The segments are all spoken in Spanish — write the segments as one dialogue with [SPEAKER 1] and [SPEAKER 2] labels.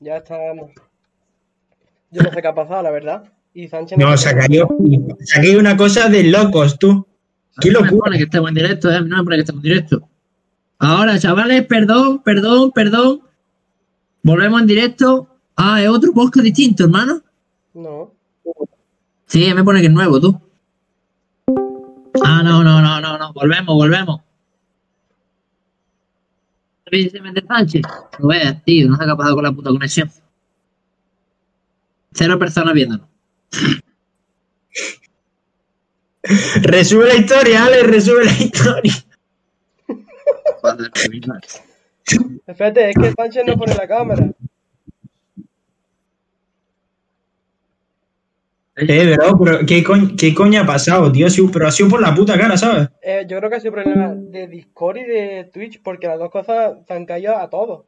[SPEAKER 1] Ya está. Yo no sé qué ha pasado, la verdad. Y Sánchez
[SPEAKER 2] No, se ha caído, se ha caído una cosa de locos, tú. ¡Qué
[SPEAKER 3] No me
[SPEAKER 2] locura!
[SPEAKER 3] pone que estemos en directo, eh. No me pone que estemos en directo. Ahora, chavales, perdón, perdón, perdón. Volvemos en directo. Ah, es otro podcast distinto, hermano.
[SPEAKER 1] No.
[SPEAKER 3] Sí, me pone que es nuevo, tú. Ah, no, no, no, no, no. Volvemos, volvemos. Vicente Sánchez. No veas, tío, no qué ha pasado con la puta conexión. Cero personas viéndonos.
[SPEAKER 2] Resube la historia, Ale, resube la historia.
[SPEAKER 1] Espérate, es que Sánchez no pone la cámara.
[SPEAKER 2] Eh, bro, pero ¿qué, coño, ¿qué coño ha pasado, tío? Sí, pero ha sido por la puta cara, ¿sabes?
[SPEAKER 1] Eh, yo creo que ha sido problema de Discord y de Twitch, porque las dos cosas se han caído a todos.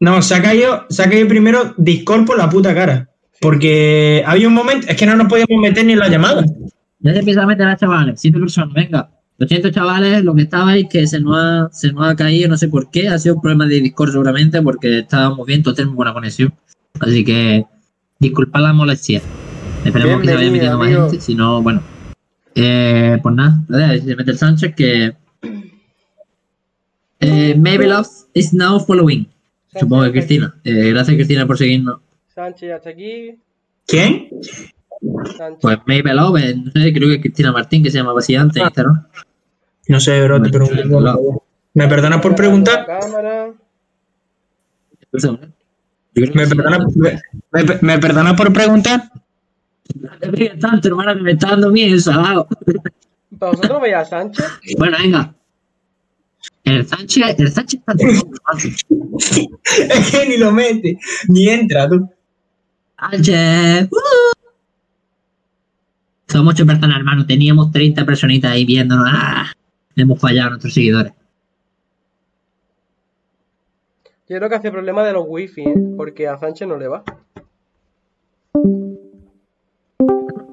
[SPEAKER 2] No, se ha caído, se ha caído primero Discord por la puta cara. Porque había un momento, es que no nos podíamos meter ni en la llamada.
[SPEAKER 3] Ya se empieza a meter a chavales, siete personas, venga. Lo siento, chavales, lo que estabais, que se nos, ha, se nos ha caído, no sé por qué, ha sido un problema de Discord seguramente, porque estábamos bien, todos tenemos buena conexión. Así que, disculpad la molestia. Esperemos que se vaya metiendo más gente, si no, bueno. Eh, pues nada, se mete el Sánchez, que... Eh, Maybe Love is now following. Supongo que Cristina. Eh, gracias, Cristina, por seguirnos.
[SPEAKER 1] Sánchez ya está aquí.
[SPEAKER 2] ¿Quién?
[SPEAKER 1] Sánchez.
[SPEAKER 3] Pues Maybe Love, eh, no sé, creo que es Cristina Martín, que se llamaba así antes Instagram.
[SPEAKER 2] No sé, bro, te pregunto. ¿Me perdonas por preguntar? ¿Me perdonas me, me- me perdonas por preguntar?
[SPEAKER 3] No te pegues tanto, hermano, que me está dando miedo salado.
[SPEAKER 1] ¿Pero vosotros veis a Sánchez?
[SPEAKER 3] Bueno, venga. El Sánchez, el Sánchez está
[SPEAKER 2] es que ni lo mete, ni entra, tú.
[SPEAKER 3] Sánchez. ¡uh! Somos ocho personas, hermano. Teníamos 30 personitas ahí viéndonos. ¡Ah! Hemos fallado a nuestros seguidores.
[SPEAKER 1] Yo creo que hace problema de los wifi, ¿eh? porque a Sánchez no le va.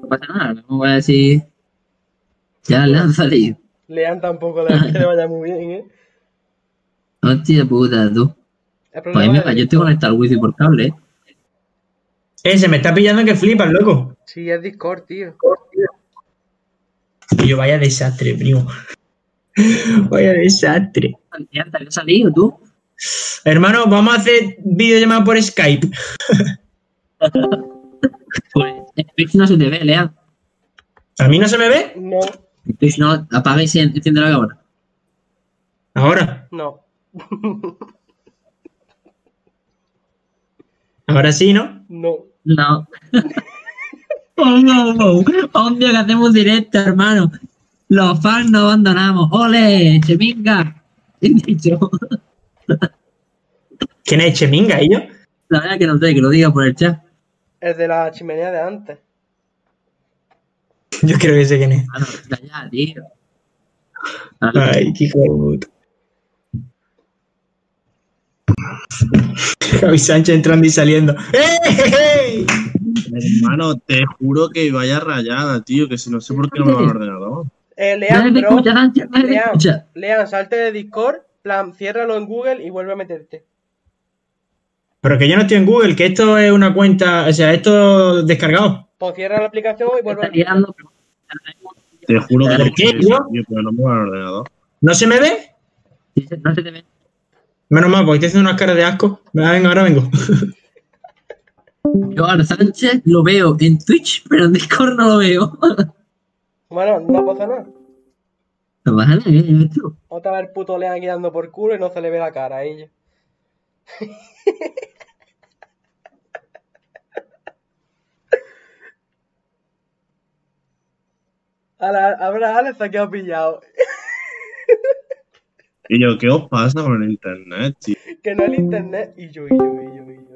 [SPEAKER 3] No pasa nada, no voy a decir. Ya le han salido.
[SPEAKER 1] Lean tampoco le, que le vaya muy bien, ¿eh?
[SPEAKER 3] Hostia puta, tú. Pues
[SPEAKER 1] de-
[SPEAKER 3] yo estoy conectado al wifi por cable, ¿eh?
[SPEAKER 2] Eh, se me está pillando que flipas, loco.
[SPEAKER 1] Sí, es Discord, tío.
[SPEAKER 2] Yo, vaya desastre, primo. vaya desastre.
[SPEAKER 3] Ya te había salido, tú.
[SPEAKER 2] Hermano, vamos a hacer videollamada por Skype.
[SPEAKER 3] Pues en Twitch no se te ve, Lea.
[SPEAKER 2] ¿A mí no se me ve?
[SPEAKER 1] No,
[SPEAKER 3] En Twitch no, apaga y enciende la cámara.
[SPEAKER 2] Ahora.
[SPEAKER 1] no.
[SPEAKER 2] Ahora sí, ¿no?
[SPEAKER 1] No.
[SPEAKER 3] No. oh, no, no. Un día que hacemos directo, hermano. Los fans no abandonamos. ¡Ole! ¡Cheminga! He dicho.
[SPEAKER 2] ¿Quién es Cheminga, ellos?
[SPEAKER 3] La verdad que no sé, que lo diga por el chat.
[SPEAKER 1] El de la chimenea de antes.
[SPEAKER 2] Yo creo que sé quién es.
[SPEAKER 3] Ah, no, está ya, tío. Ah,
[SPEAKER 2] Ay, qué hijo de puta. Javi Sánchez entrando y saliendo. ¡Eh!
[SPEAKER 4] Hermano, te juro que vaya rayada, tío, que si no sé por qué no me va el ordenador.
[SPEAKER 1] Eh, Lean. Lean, salte de Discord, plan, ciérralo en Google y vuelve a meterte.
[SPEAKER 2] Pero que yo no estoy en Google, que esto es una cuenta, o sea, esto descargado.
[SPEAKER 1] Pues cierra la aplicación y vuelve.
[SPEAKER 4] Te juro que
[SPEAKER 2] ¿Por
[SPEAKER 4] no
[SPEAKER 2] qué,
[SPEAKER 4] no me va el ordenador.
[SPEAKER 2] ¿No se me ve?
[SPEAKER 3] No se te ve.
[SPEAKER 2] Menos mal, porque estoy haciendo unas caras de asco. Venga, ahora vengo.
[SPEAKER 3] Yo a Sánchez lo veo en Twitch, pero en Discord no lo veo.
[SPEAKER 1] Bueno, no pasa nada.
[SPEAKER 3] No pasa nada, ¿eh?
[SPEAKER 1] Otra vez el puto Lean aquí dando por culo y no se le ve la cara a ella. Ahora, Alex se ha quedado pillado.
[SPEAKER 4] Y yo, ¿qué os pasa con el internet, tío?
[SPEAKER 1] Que no el internet. Y yo, y yo, y yo, y yo.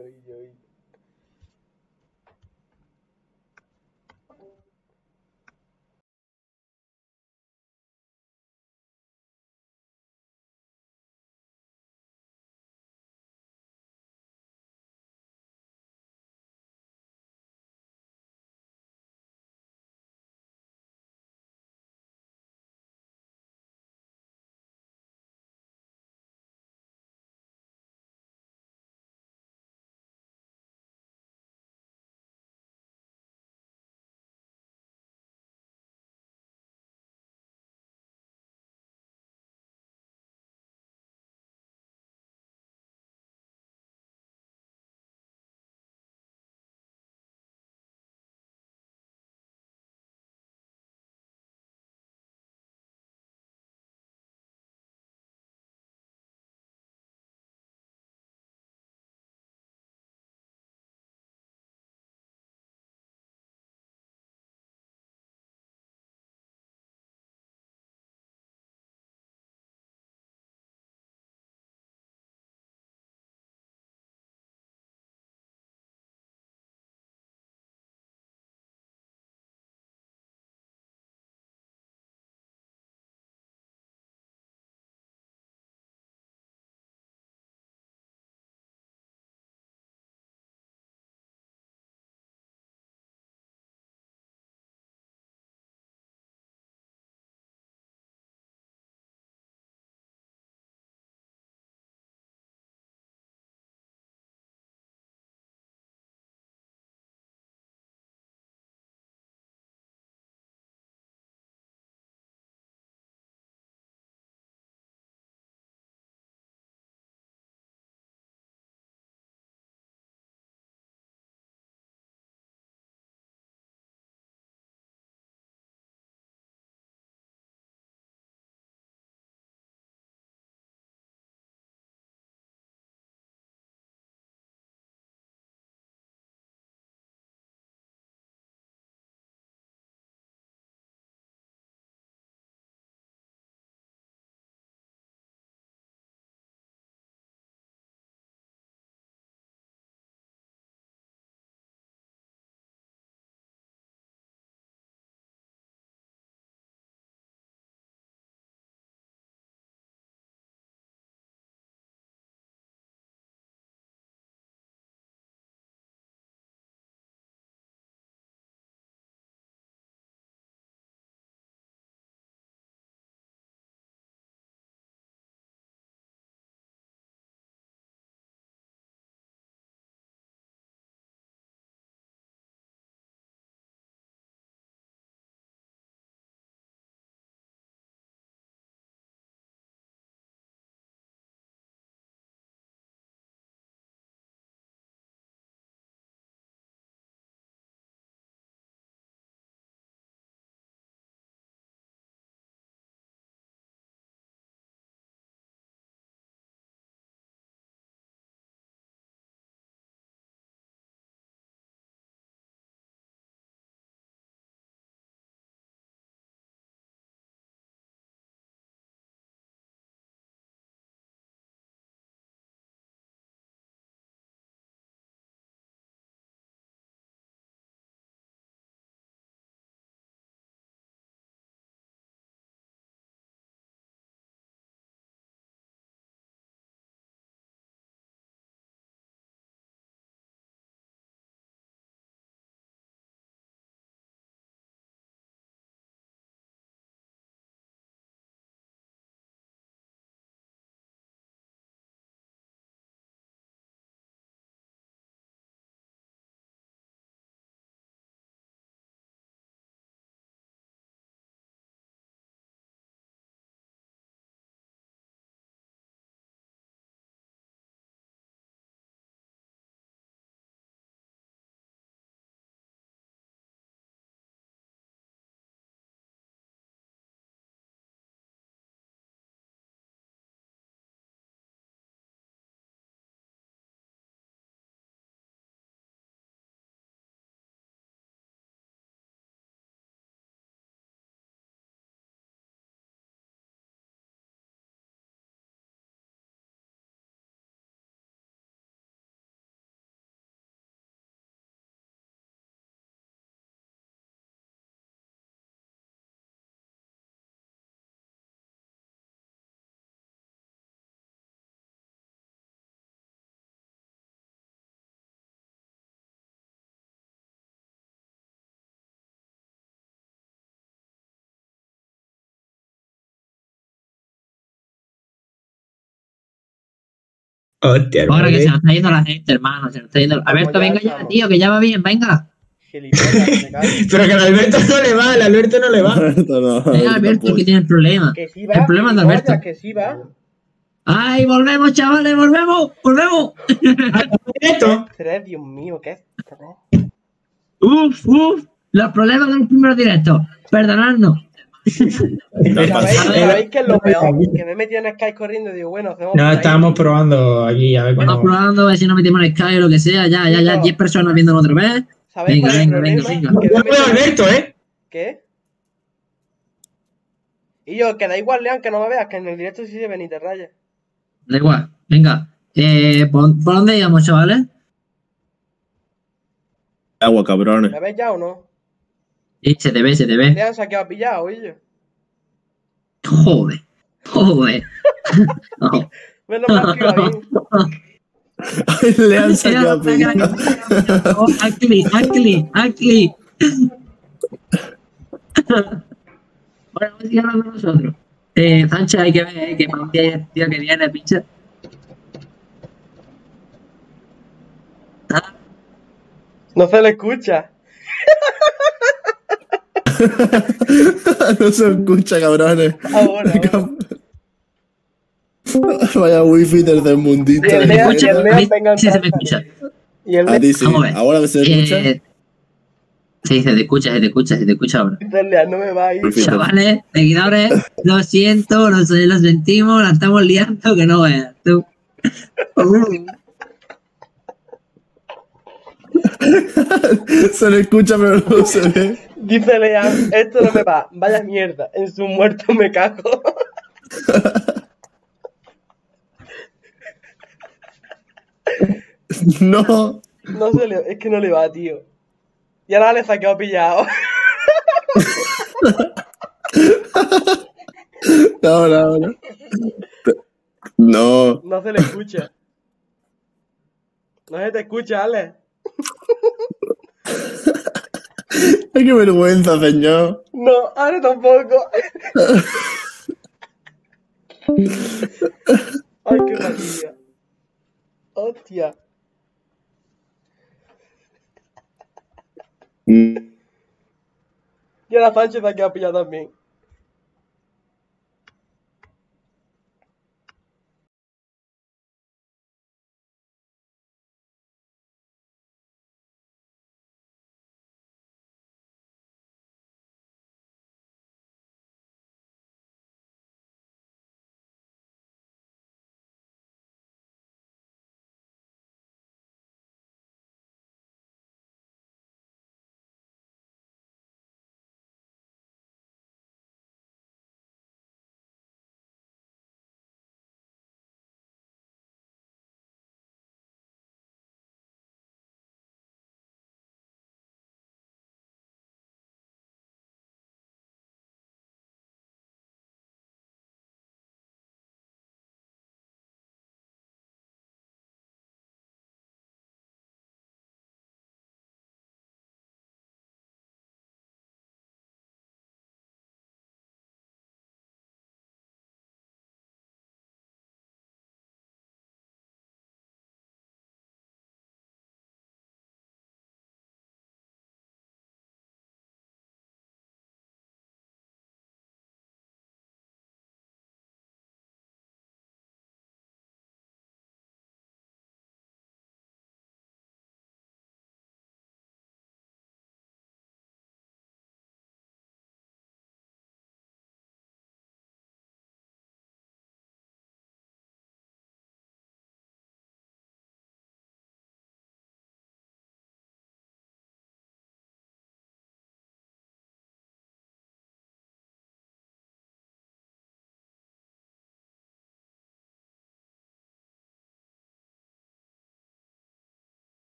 [SPEAKER 2] Hostia,
[SPEAKER 3] Ahora que se nos está yendo la gente, hermano. Se nos está yendo. Alberto,
[SPEAKER 1] ya
[SPEAKER 3] venga ya,
[SPEAKER 1] estamos.
[SPEAKER 3] tío, que ya va bien, venga.
[SPEAKER 2] Pero que al Alberto no le va, al Alberto no le va.
[SPEAKER 4] Alberto no.
[SPEAKER 3] Venga, Alberto, que tiene el problema.
[SPEAKER 1] Que sí va.
[SPEAKER 3] El problema es de Alberto.
[SPEAKER 1] Que sí va.
[SPEAKER 3] ¡Ay, volvemos, chavales, volvemos! ¡Volvemos!
[SPEAKER 2] Directo.
[SPEAKER 1] Tres, Dios mío, ¿qué es? esto?
[SPEAKER 3] ¡Uf, uf! Los problemas de los primeros directos. Perdonadnos.
[SPEAKER 1] ¿Sabéis, ¿Sabéis qué es lo peor? Que me he metido en Skype corriendo y digo, bueno, hacemos.
[SPEAKER 2] No, estábamos probando aquí, a ver
[SPEAKER 3] Estamos
[SPEAKER 2] cómo.
[SPEAKER 3] probando a ver si nos metemos en Sky o lo que sea. Ya, ya, ya. 10 personas viéndonos otra vez.
[SPEAKER 1] ¿Sabéis
[SPEAKER 3] Venga, venga, venga, venga.
[SPEAKER 1] Que me
[SPEAKER 2] Yo veo Alberto, ¿eh?
[SPEAKER 1] ¿Qué? Y yo, que da igual, Leon, que no me veas, que en el directo sí se ven y te rayas.
[SPEAKER 3] Da igual. Venga. Eh, ¿por, por dónde íbamos, chavales?
[SPEAKER 4] Agua, cabrones.
[SPEAKER 1] ¿Me ves ya o no?
[SPEAKER 3] Sí, se te ve, se te ve.
[SPEAKER 1] Leon se ha quedado pillado, oye.
[SPEAKER 3] Joder. Joder. No.
[SPEAKER 1] Menos mal que iba bien.
[SPEAKER 4] Le han sacado a pillar.
[SPEAKER 3] Oh, Acli, Acli, Acli. Bueno, vamos a seguir hablando nosotros. Eh, Sánchez, hay que ver eh, que para un día el tío que viene, pinche. Ah,
[SPEAKER 1] No se le escucha.
[SPEAKER 4] no se escucha, cabrones.
[SPEAKER 1] Ahora. ahora.
[SPEAKER 4] Vaya wifi
[SPEAKER 3] A mí
[SPEAKER 1] venga,
[SPEAKER 3] sí se me escucha.
[SPEAKER 1] Y el
[SPEAKER 4] A ti sí.
[SPEAKER 3] Vamos a ver.
[SPEAKER 4] Ahora se escucha.
[SPEAKER 3] Eh, sí, se te escucha, se te escucha, se te escucha ahora.
[SPEAKER 1] No me va a ir.
[SPEAKER 4] Wifi.
[SPEAKER 3] Chavales, seguidores, lo siento, lo, lo sentimos, la estamos liando, que no veas. Tú.
[SPEAKER 4] se le escucha, pero no se ve.
[SPEAKER 1] Dice Leon, esto no me va. Vaya mierda. En su muerto me cago.
[SPEAKER 4] No.
[SPEAKER 1] No se le, es que no le va, tío. Y ahora le saqueo pillado.
[SPEAKER 4] No, no, no. No.
[SPEAKER 1] No se le escucha. No se te escucha, Ale.
[SPEAKER 4] Ay, qué vergüenza, señor.
[SPEAKER 1] No, ahora tampoco. Ay, qué maravilla. Hostia.
[SPEAKER 4] Mm.
[SPEAKER 1] Y ahora Sánchez ha quedado pillado también.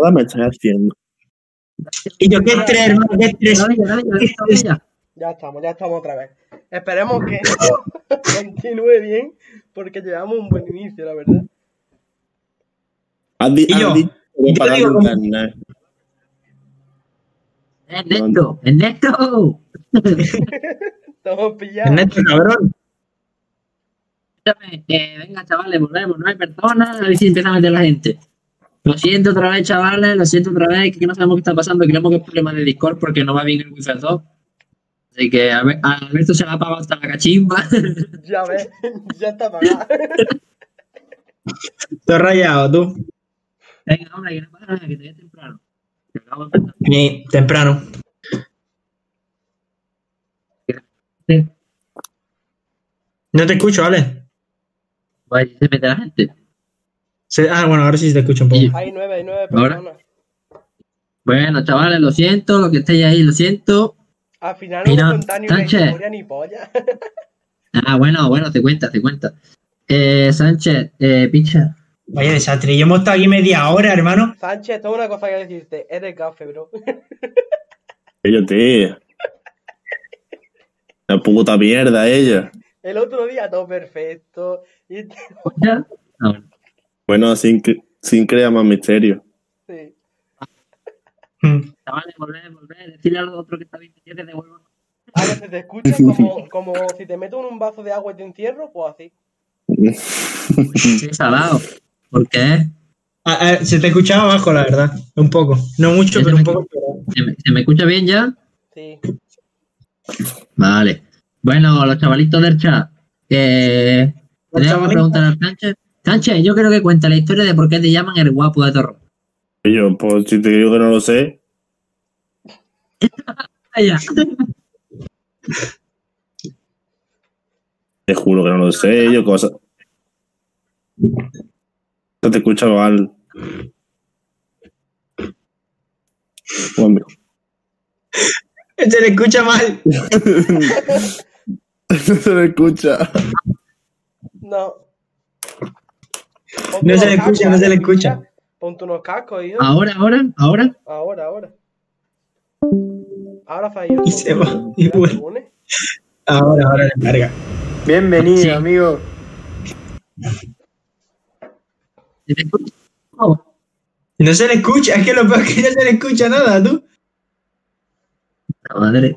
[SPEAKER 4] Rayada me estás haciendo.
[SPEAKER 2] Y yo, qué estrés, hermano,
[SPEAKER 3] dale, dale.
[SPEAKER 1] Ya estamos, ya estamos otra vez. Esperemos que esto continúe bien, porque llevamos un buen inicio, la verdad.
[SPEAKER 4] Has dicho que.
[SPEAKER 3] Ernesto, Ernesto.
[SPEAKER 1] Estamos pillados.
[SPEAKER 2] Ernesto, cabrón.
[SPEAKER 3] Eh, venga, chavales, volvemos, no hay personas, a ver si empieza a meter la gente. Lo siento otra vez, chavales, lo siento otra vez, que no sabemos qué está pasando, creemos que es problema de Discord porque no va bien el Wi-Fi 2. Así que a, ver- a Alberto se le ha apagado hasta la cachimba.
[SPEAKER 1] Ya ves, ya está apagado.
[SPEAKER 2] Estoy rayado, tú.
[SPEAKER 3] venga, hombre, que no pasa nada, que te temprano. Que acabo de.
[SPEAKER 2] Ni temprano.
[SPEAKER 3] Sí.
[SPEAKER 2] No te escucho, Ale.
[SPEAKER 3] Vaya, se mete la gente.
[SPEAKER 2] Se- ah, bueno, ahora sí te escucho un poco.
[SPEAKER 3] Y-
[SPEAKER 1] Hay nueve, hay nueve
[SPEAKER 3] Ahora.
[SPEAKER 1] personas.
[SPEAKER 3] Bueno, chavales, lo siento, lo que estéis ahí, lo siento.
[SPEAKER 1] Al final no cuentan ni una
[SPEAKER 3] Sánchez.
[SPEAKER 1] historia ni polla.
[SPEAKER 3] Ah, bueno, bueno, te cuenta, te cuenta. Eh, Sánchez, eh, picha.
[SPEAKER 2] Vaya desastre. Yo hemos estado aquí media hora, hermano.
[SPEAKER 1] Sánchez, tengo una cosa que decirte. Eres gafe, bro.
[SPEAKER 4] Ellos, tío. La puta mierda, ella.
[SPEAKER 1] El otro día todo perfecto. Y
[SPEAKER 3] ¿Escucha? Ah, bueno.
[SPEAKER 4] Bueno, sin, sin crear más misterio.
[SPEAKER 1] sí.
[SPEAKER 2] Mm.
[SPEAKER 3] Chavales, volver, volver, decirle a los otros que está bien que te devuelvan.
[SPEAKER 1] Ahora se te escucha como, como si te meto en un vaso de agua y te encierro, pues así.
[SPEAKER 3] Sí, salado. ¿Por qué?
[SPEAKER 2] Ah, ah, se te escuchaba abajo, la verdad. Un poco. No mucho, pero un poco.
[SPEAKER 3] ¿Se me, se me escucha bien ya?
[SPEAKER 1] Sí.
[SPEAKER 3] Vale. Bueno, los chavalitos del chat. Eh, ¿Tenemos que preguntar a Sánchez? Sánchez, yo creo que cuenta la historia de por qué te llaman el guapo de Torro.
[SPEAKER 4] Yo, pues si te digo que no lo sé, te juro que no lo sé. Yo, cosa. No te escucha mal. Bueno,
[SPEAKER 2] Se le escucha mal.
[SPEAKER 4] no se lo escucha.
[SPEAKER 1] No.
[SPEAKER 2] No se le escucha,
[SPEAKER 1] cascos,
[SPEAKER 2] no se le escucha.
[SPEAKER 1] Ponte unos cascos, hijo.
[SPEAKER 3] Ahora, ahora, ahora.
[SPEAKER 1] Ahora, ahora. Ahora fallo.
[SPEAKER 2] Y se va, y vuelve. Ahora, ahora le carga.
[SPEAKER 1] Bienvenido,
[SPEAKER 3] Sí.
[SPEAKER 1] amigo.
[SPEAKER 3] ¿Se te escucha? Oh,
[SPEAKER 2] No se le escucha, es que lo peor es que no se le escucha nada, tú.
[SPEAKER 3] madre.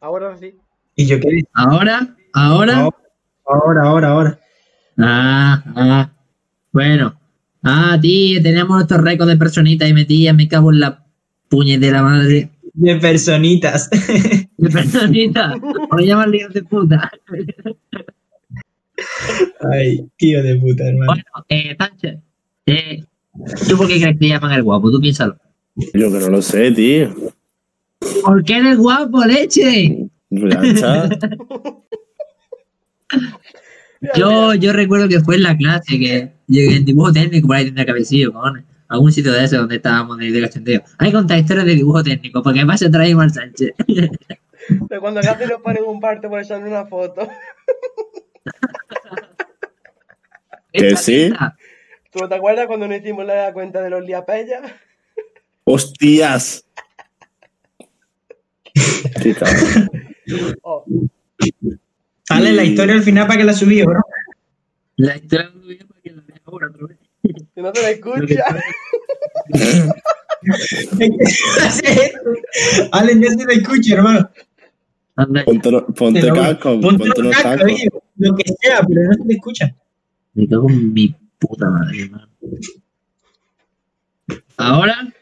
[SPEAKER 1] Ahora sí.
[SPEAKER 2] Y yo qué.
[SPEAKER 3] Ahora, ahora.
[SPEAKER 2] Ahora, ahora, ahora.
[SPEAKER 3] Ah, ah. Bueno. Ah, tío, teníamos nuestros récords de personitas y metías, me cago en la puñetera madre.
[SPEAKER 2] De personitas.
[SPEAKER 3] De personitas. Por llamar líos de puta.
[SPEAKER 2] Ay, tío de puta, hermano.
[SPEAKER 3] Bueno, eh, Sánchez. Eh, ¿Tú por qué crees que llaman el guapo? Tú piénsalo.
[SPEAKER 4] Yo que no lo sé, tío.
[SPEAKER 3] ¿Por qué eres guapo, leche?
[SPEAKER 4] Ya está.
[SPEAKER 3] Yo, yo recuerdo que fue en la clase que llegué en dibujo técnico, por ahí tendría que haber sido. Algún sitio de ese donde estábamos de, de cachondeo. Hay que contar historias de dibujo técnico, porque más se trae al Sánchez.
[SPEAKER 1] De cuando casi nos ponen un parte por echarle una foto.
[SPEAKER 4] Que sí.
[SPEAKER 1] ¿Tú no te acuerdas cuando nos hicimos la cuenta de los liapellas?
[SPEAKER 4] ¡Hostias! Qué cabrón.
[SPEAKER 1] Oh,
[SPEAKER 2] Dale la historia al final para que la subí, bro.
[SPEAKER 3] La historia no viene para que la veas ahora otra vez.
[SPEAKER 1] que no se le escucha.
[SPEAKER 2] Ale, no se le escucha, hermano.
[SPEAKER 3] Anda,
[SPEAKER 4] Ponte, lo- ponte
[SPEAKER 2] Te lo-
[SPEAKER 4] casco,
[SPEAKER 2] ponte
[SPEAKER 4] ponte
[SPEAKER 2] los cascos, lo que sea, pero no se le escucha.
[SPEAKER 3] me cago en mi puta madre, hermano. Ahora,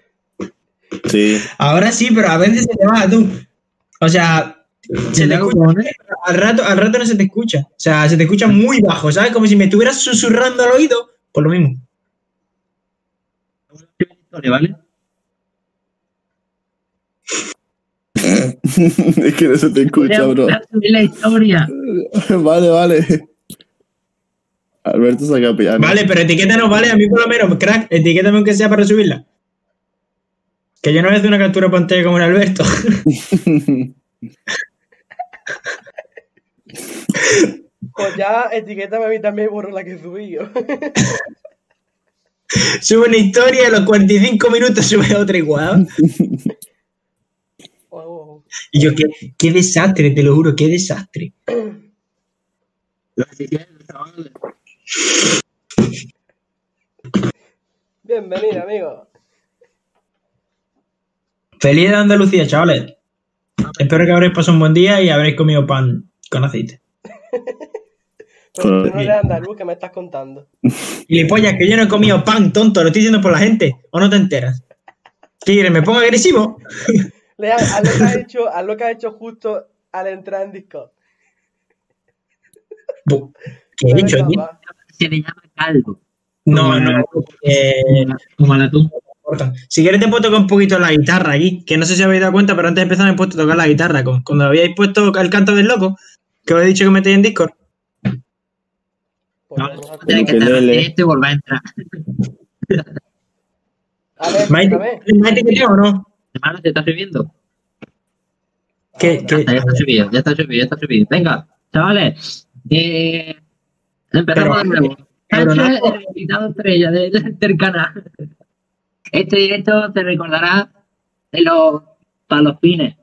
[SPEAKER 4] Sí.
[SPEAKER 2] Ahora sí, pero a veces se te va tú. O sea, se te
[SPEAKER 3] ¿te
[SPEAKER 2] escucha, pero al rato, al rato no se te escucha. O sea, se te escucha muy bajo, ¿sabes? Como si me estuvieras susurrando al oído, por lo mismo.
[SPEAKER 3] ¿vale?
[SPEAKER 4] es que no se te escucha, bro.
[SPEAKER 3] Voy a subir la historia.
[SPEAKER 4] vale, vale. Alberto saca piano.
[SPEAKER 2] Vale, pero etiquétanos, vale, a mí por lo menos, crack, etiquétame aunque sea para subirla. Que yo no voy a hacer una captura de pantalla como el Alberto.
[SPEAKER 1] Pues ya etiquétame a mí también y borro la que subí yo.
[SPEAKER 2] Sube una historia y a los 45 minutos sube otra igual.
[SPEAKER 1] Oh.
[SPEAKER 2] Y yo, qué, qué desastre, te lo juro, qué desastre.
[SPEAKER 1] Bienvenido, amigo.
[SPEAKER 2] Feliz de Andalucía, chavales. Espero que habréis pasado un buen día y habréis comido pan con aceite.
[SPEAKER 1] Pero tú no eres andaluz, ¿qué me estás contando?
[SPEAKER 2] Y pollas, que yo no he comido pan, tonto, lo estoy diciendo por la gente. ¿O no te enteras? ¿Qué quieres? ¿Me pongo agresivo?
[SPEAKER 1] Lea, haz lo que has hecho, haz lo que has hecho justo al entrar en Discord.
[SPEAKER 2] ¿Qué he
[SPEAKER 1] capaz.
[SPEAKER 3] Se le llama caldo.
[SPEAKER 2] No, no. eh,
[SPEAKER 3] Como la tú.
[SPEAKER 2] corta. si quieres te puedo tocar un poquito la guitarra aquí, que no sé si habéis dado cuenta, pero antes de empezar me he puesto a tocar la guitarra. Cuando habíais puesto el canto del loco, que os he dicho que metéis en Discord.
[SPEAKER 3] No, Tienes que estar
[SPEAKER 5] Ukelele.
[SPEAKER 3] esto y volver a entrar.
[SPEAKER 1] A ver,
[SPEAKER 2] ¿Me me etiquetado o no?
[SPEAKER 3] Hermano, ¿te está subiendo?
[SPEAKER 2] ¿Qué-
[SPEAKER 1] Ahora.
[SPEAKER 3] Ya está, ya está subido, ya está subido, ya está subido. Venga, chavales. Eh, empezamos
[SPEAKER 2] Pero-
[SPEAKER 3] de nuevo.
[SPEAKER 2] pero no-
[SPEAKER 3] Sánchez, el invitado estrella de- del canal. Este directo te recordará de los palopines.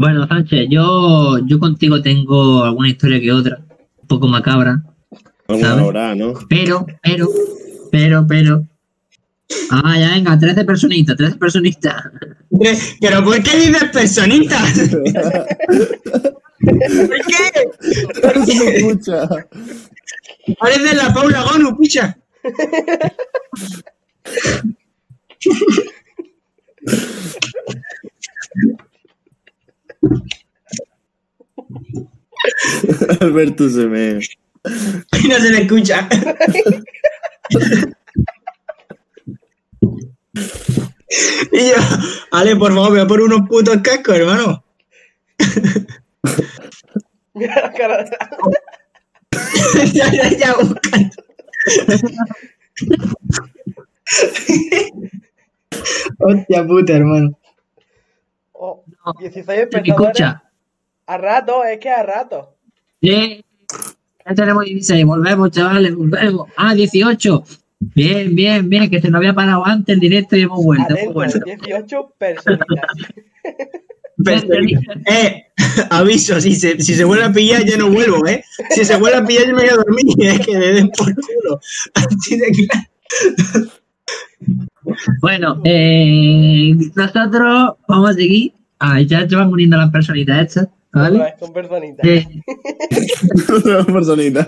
[SPEAKER 3] Bueno, Sánchez, yo, yo contigo tengo alguna historia que otra, un poco macabra, ¿Sabes?
[SPEAKER 5] hora, ¿no?
[SPEAKER 3] pero, pero, pero, pero. Ah, ya venga, 13 personitas, 13 personitas.
[SPEAKER 2] Pero ¿por qué dices personitas? ¿Por qué?
[SPEAKER 5] No se escucha.
[SPEAKER 2] Parece la Paula Gonu, picha.
[SPEAKER 5] Alberto se me.
[SPEAKER 2] Y no se le escucha. y yo, Ale, por favor, voy a por unos putos cascos, hermano.
[SPEAKER 1] Mira la cara de...
[SPEAKER 2] ya, ya, ya, buscando. Hostia puta, hermano.
[SPEAKER 1] Oh,
[SPEAKER 3] No,
[SPEAKER 1] 16
[SPEAKER 3] ¿Me
[SPEAKER 1] espectadores.
[SPEAKER 3] escucha?
[SPEAKER 1] A rato, es que a rato.
[SPEAKER 3] Bien. Ya tenemos 16, volvemos, chavales, volvemos. Ah, 18. Bien, bien, bien, que se nos había parado antes el directo y hemos vuelto. hemos
[SPEAKER 1] Atento,
[SPEAKER 3] vuelto.
[SPEAKER 1] 18 personitas.
[SPEAKER 2] Personitas. Eh, aviso, si se, si se vuelve a pillar, ya no vuelvo, ¿eh? Si se vuelve a pillar, yo me voy a dormir, es que le den por culo. Así de claro.
[SPEAKER 3] Bueno, eh, nosotros vamos a seguir. Ah, ya se van uniendo las personitas estas,
[SPEAKER 1] Otra
[SPEAKER 3] ¿vale?
[SPEAKER 1] vez con personitas.
[SPEAKER 3] Eh,
[SPEAKER 5] Una personita.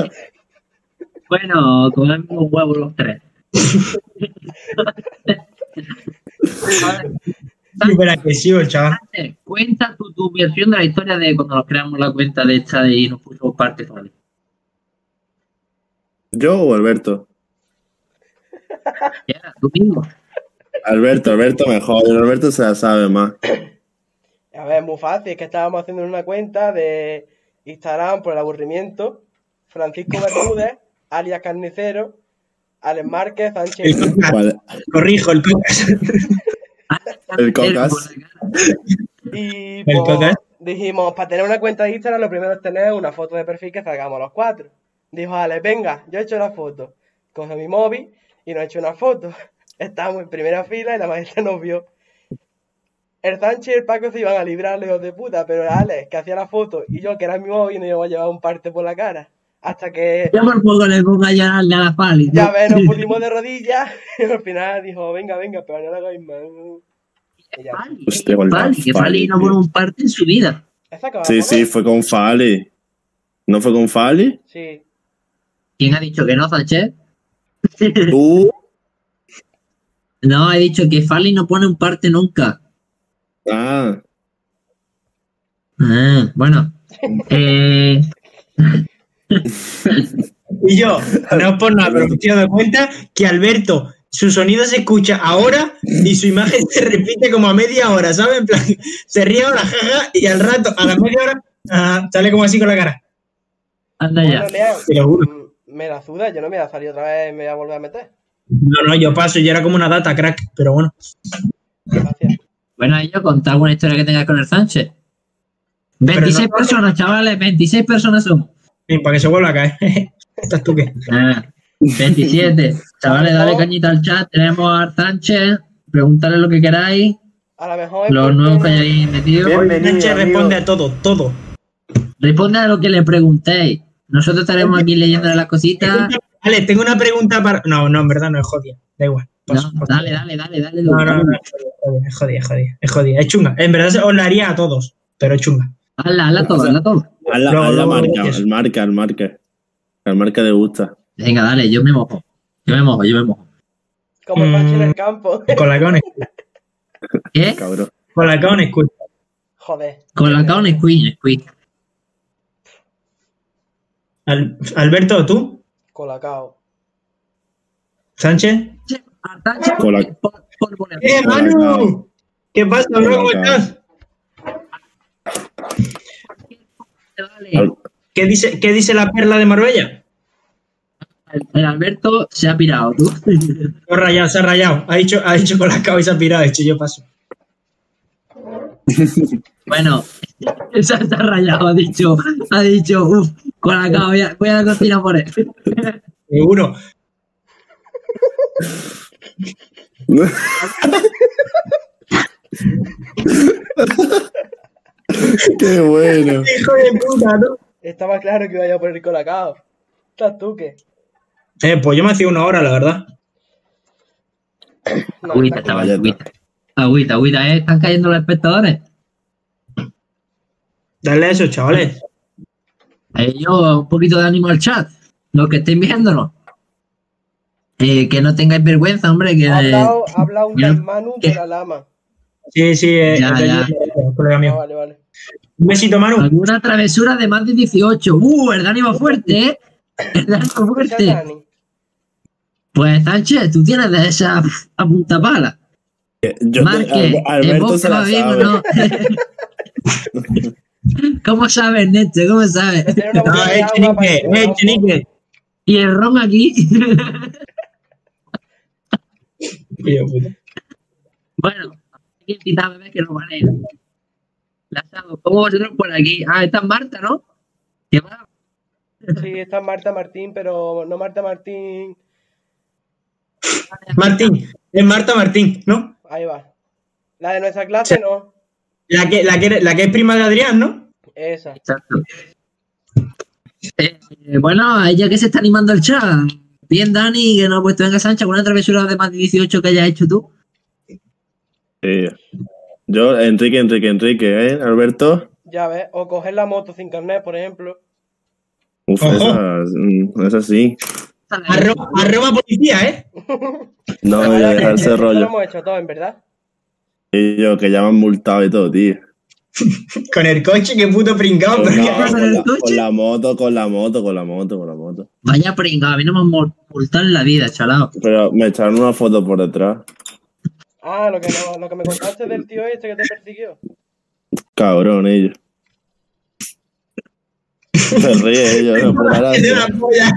[SPEAKER 3] bueno, comemos huevos los tres.
[SPEAKER 2] Súper agresivo, chaval.
[SPEAKER 3] Cuenta tu, tu versión de la historia de cuando nos creamos la cuenta de esta y nos pusimos parte ¿vale?
[SPEAKER 5] ¿Yo o Alberto?
[SPEAKER 3] Ya, tú mismo.
[SPEAKER 5] Alberto, Alberto mejor. Alberto se la sabe más.
[SPEAKER 1] A ver, es muy fácil, es que estábamos haciendo una cuenta de Instagram por el aburrimiento. Francisco Bermúdez, alias Carnicero, Alex Márquez, Sánchez.
[SPEAKER 2] Corrijo, el podcast.
[SPEAKER 5] El cocas.
[SPEAKER 1] Y
[SPEAKER 2] El
[SPEAKER 1] pues,
[SPEAKER 2] cocas.
[SPEAKER 1] dijimos, para tener una cuenta de Instagram, lo primero es tener una foto de perfil que salgamos los cuatro. Dijo Alex, venga, yo he hecho la foto. Coge mi móvil y nos he hecho una foto. Estábamos en primera fila y la maestra nos vio. El Sánchez y el Paco se iban a librar, hijos de puta, pero era Alex, que hacía la foto, y yo, que era mi móvil, nos íbamos a llevar un parte por la cara. Hasta que,
[SPEAKER 3] Yo por poco le pongo a llorarle a la pali.
[SPEAKER 1] ya ves, nos pusimos de rodillas, y al final dijo, venga, venga, pero no lo hagáis más.
[SPEAKER 3] Fali,
[SPEAKER 5] Hostia, la
[SPEAKER 3] Fali, que
[SPEAKER 5] Fali,
[SPEAKER 3] no pone un parte en su vida.
[SPEAKER 1] ¿Esa acaba
[SPEAKER 5] Sí, sí, fue con Fali. ¿No fue con Fali?
[SPEAKER 1] Sí.
[SPEAKER 3] ¿Quién ha dicho que no, Sánchez?
[SPEAKER 5] Tú.
[SPEAKER 3] No, he dicho que Fali no pone un parte nunca.
[SPEAKER 5] Ah.
[SPEAKER 3] Ah, bueno. Eh,
[SPEAKER 2] Y yo, no por nada, pero me estoy dando cuenta que Alberto, su sonido se escucha ahora y su imagen se repite como a media hora, ¿sabes? En plan, se ríe ahora, jaja, y al rato, a la media hora, ah, sale como así con la cara.
[SPEAKER 3] anda
[SPEAKER 1] Bueno,
[SPEAKER 3] ya.
[SPEAKER 1] Lea,
[SPEAKER 2] Te lo juro.
[SPEAKER 1] mm, me la suda, yo no me voy a salir otra vez y me voy a volver a meter.
[SPEAKER 2] No, no, yo paso, yo era como una data crack, pero bueno.
[SPEAKER 1] Gracias.
[SPEAKER 3] Bueno, y yo contar alguna historia que tengas con el Sánchez. 26
[SPEAKER 2] no-
[SPEAKER 3] personas, chavales, 26 personas somos.
[SPEAKER 2] Para que se vuelva a caer. ¿Estás tú qué?
[SPEAKER 3] Ah, 27. Chavales, dale cañita al chat. Tenemos a Sánchez. Preguntarle lo que queráis.
[SPEAKER 1] A lo mejor
[SPEAKER 3] Los
[SPEAKER 1] porque-
[SPEAKER 3] nuevos que hayáis metido.
[SPEAKER 2] Sánchez responde a todo, todo.
[SPEAKER 3] Responde a lo que le preguntéis. Nosotros estaremos aquí leyéndole las cositas.
[SPEAKER 2] Vale, tengo una pregunta para. No, no, en verdad no es jodida. Da igual. paso,
[SPEAKER 3] No, dale, dale, dale, dale.
[SPEAKER 2] No, no, no, es jodida, es jodida, es jodida. Es chunga. En verdad os la haría a todos, pero es chunga.
[SPEAKER 3] Hazla, hazla todo, hazla todo.
[SPEAKER 5] Haz la,
[SPEAKER 2] Luego,
[SPEAKER 5] haz la
[SPEAKER 2] luego,
[SPEAKER 5] marca, el marca, el marca. El marca le gusta.
[SPEAKER 3] Venga, dale, yo me mojo. Yo me mojo, yo me mojo.
[SPEAKER 1] Como el en
[SPEAKER 2] Mm.
[SPEAKER 1] el campo.
[SPEAKER 2] Con la con
[SPEAKER 3] ¿Qué?
[SPEAKER 5] Cabrón.
[SPEAKER 2] Con la con escucha.
[SPEAKER 1] Joder.
[SPEAKER 3] Con la Squid.
[SPEAKER 2] Al- Alberto, ¿tú?
[SPEAKER 1] Colacao.
[SPEAKER 2] ¿Sánchez?
[SPEAKER 5] La-
[SPEAKER 3] por- por
[SPEAKER 2] ¡Eh, Manu! ¿Qué pasa, bro? ¿Cómo estás? ¿Qué dice, ¿Qué dice la perla de Marbella?
[SPEAKER 3] El, el Alberto se ha pirado, tú.
[SPEAKER 2] Se ha rayado, se ha rayado. Ha dicho, ha dicho con la cabeza y se ha pirado. Ha dicho, yo paso.
[SPEAKER 3] Bueno, se ha rayado, ha dicho, ha dicho, uff, con la cao, voy a, voy a la cocina por él.
[SPEAKER 2] Seguro.
[SPEAKER 5] Qué bueno.
[SPEAKER 2] Hijo de puta, ¿no?
[SPEAKER 1] Estaba claro que iba a poner Colacao. ¿Estás tú qué?
[SPEAKER 2] Eh, pues yo me hacía una hora, la verdad.
[SPEAKER 1] No,
[SPEAKER 3] Agüita,
[SPEAKER 1] está
[SPEAKER 5] Galleta.
[SPEAKER 3] agüita. Agüita, agüita, ¿eh? Están cayendo los espectadores.
[SPEAKER 2] Dale a eso, chavales.
[SPEAKER 3] Eh, yo, un poquito de ánimo al chat, los que estéis viéndonos. Eh, que no tengáis vergüenza, hombre, que...
[SPEAKER 1] Ha hablado, ha hablado un Manu de la lama.
[SPEAKER 2] Sí, sí, eh,
[SPEAKER 3] Ya, ya.
[SPEAKER 2] colega
[SPEAKER 1] Ah,
[SPEAKER 2] mío.
[SPEAKER 1] vale, vale.
[SPEAKER 2] Un besito, Manu.
[SPEAKER 3] Alguna travesura de más de 18. ¡Uh! El Dani va fuerte, ¿eh? El Dani va fuerte. Pues, Sánchez, tú tienes de esa a punta pala.
[SPEAKER 5] Yo te-
[SPEAKER 3] Marque,
[SPEAKER 5] Al-
[SPEAKER 3] ¿en
[SPEAKER 5] Alberto se la
[SPEAKER 3] bien
[SPEAKER 5] sabe.
[SPEAKER 3] no? ¿Cómo sabes, Neto? ¿Cómo sabes?
[SPEAKER 2] No, eh, eh,
[SPEAKER 1] un poco.
[SPEAKER 2] chenique.
[SPEAKER 3] ¿Y el ron aquí? Bueno, hay que invitar a beber que no vale. La asado. ¿Cómo vosotros por aquí? Ah, esta es Marta, ¿no? ¿Qué va?
[SPEAKER 1] Sí, está Marta Martín, pero no Marta Martín.
[SPEAKER 2] Martín, es Marta Martín, ¿no?
[SPEAKER 1] Ahí va. La de nuestra clase
[SPEAKER 2] Sí.
[SPEAKER 1] no.
[SPEAKER 2] La que, la, que, la que es prima de Adrián, ¿no?
[SPEAKER 1] Esa.
[SPEAKER 3] Exacto. Eh, eh, bueno, ella que se está animando el chat. Bien, Dani, que no ha puesto venga Sánchez con una travesura de más de 18 que hayas hecho tú.
[SPEAKER 5] Sí. Yo, Enrique, Enrique, Enrique, ¿eh? Alberto.
[SPEAKER 1] Ya ves. O coger la moto sin carnet, por ejemplo.
[SPEAKER 5] Uf,
[SPEAKER 2] Ojo.
[SPEAKER 5] esa, mm, esa sí.
[SPEAKER 2] Arroba, arroba policía, ¿eh?
[SPEAKER 5] No,
[SPEAKER 1] que
[SPEAKER 5] dejarse
[SPEAKER 1] eso Lo
[SPEAKER 5] rollo.
[SPEAKER 1] hemos hecho todo, en verdad.
[SPEAKER 5] Y yo, que ya me han multado y todo, tío.
[SPEAKER 2] Con el coche, qué puto pringado.
[SPEAKER 5] No,
[SPEAKER 2] pero-
[SPEAKER 3] pasa
[SPEAKER 5] con,
[SPEAKER 3] en el
[SPEAKER 5] la,
[SPEAKER 3] coche?
[SPEAKER 5] con la moto, con la moto, con la moto, con la moto.
[SPEAKER 3] Vaya pringado, a mí no me han mul- multado en la vida, chalao.
[SPEAKER 5] Pero me echaron una foto por detrás.
[SPEAKER 1] Ah, lo que, lo que me contaste del tío este que te persiguió.
[SPEAKER 5] Cabrón, ellos. Se ríe ellos, no, por la
[SPEAKER 2] Es de la
[SPEAKER 5] gracia.
[SPEAKER 2] polla.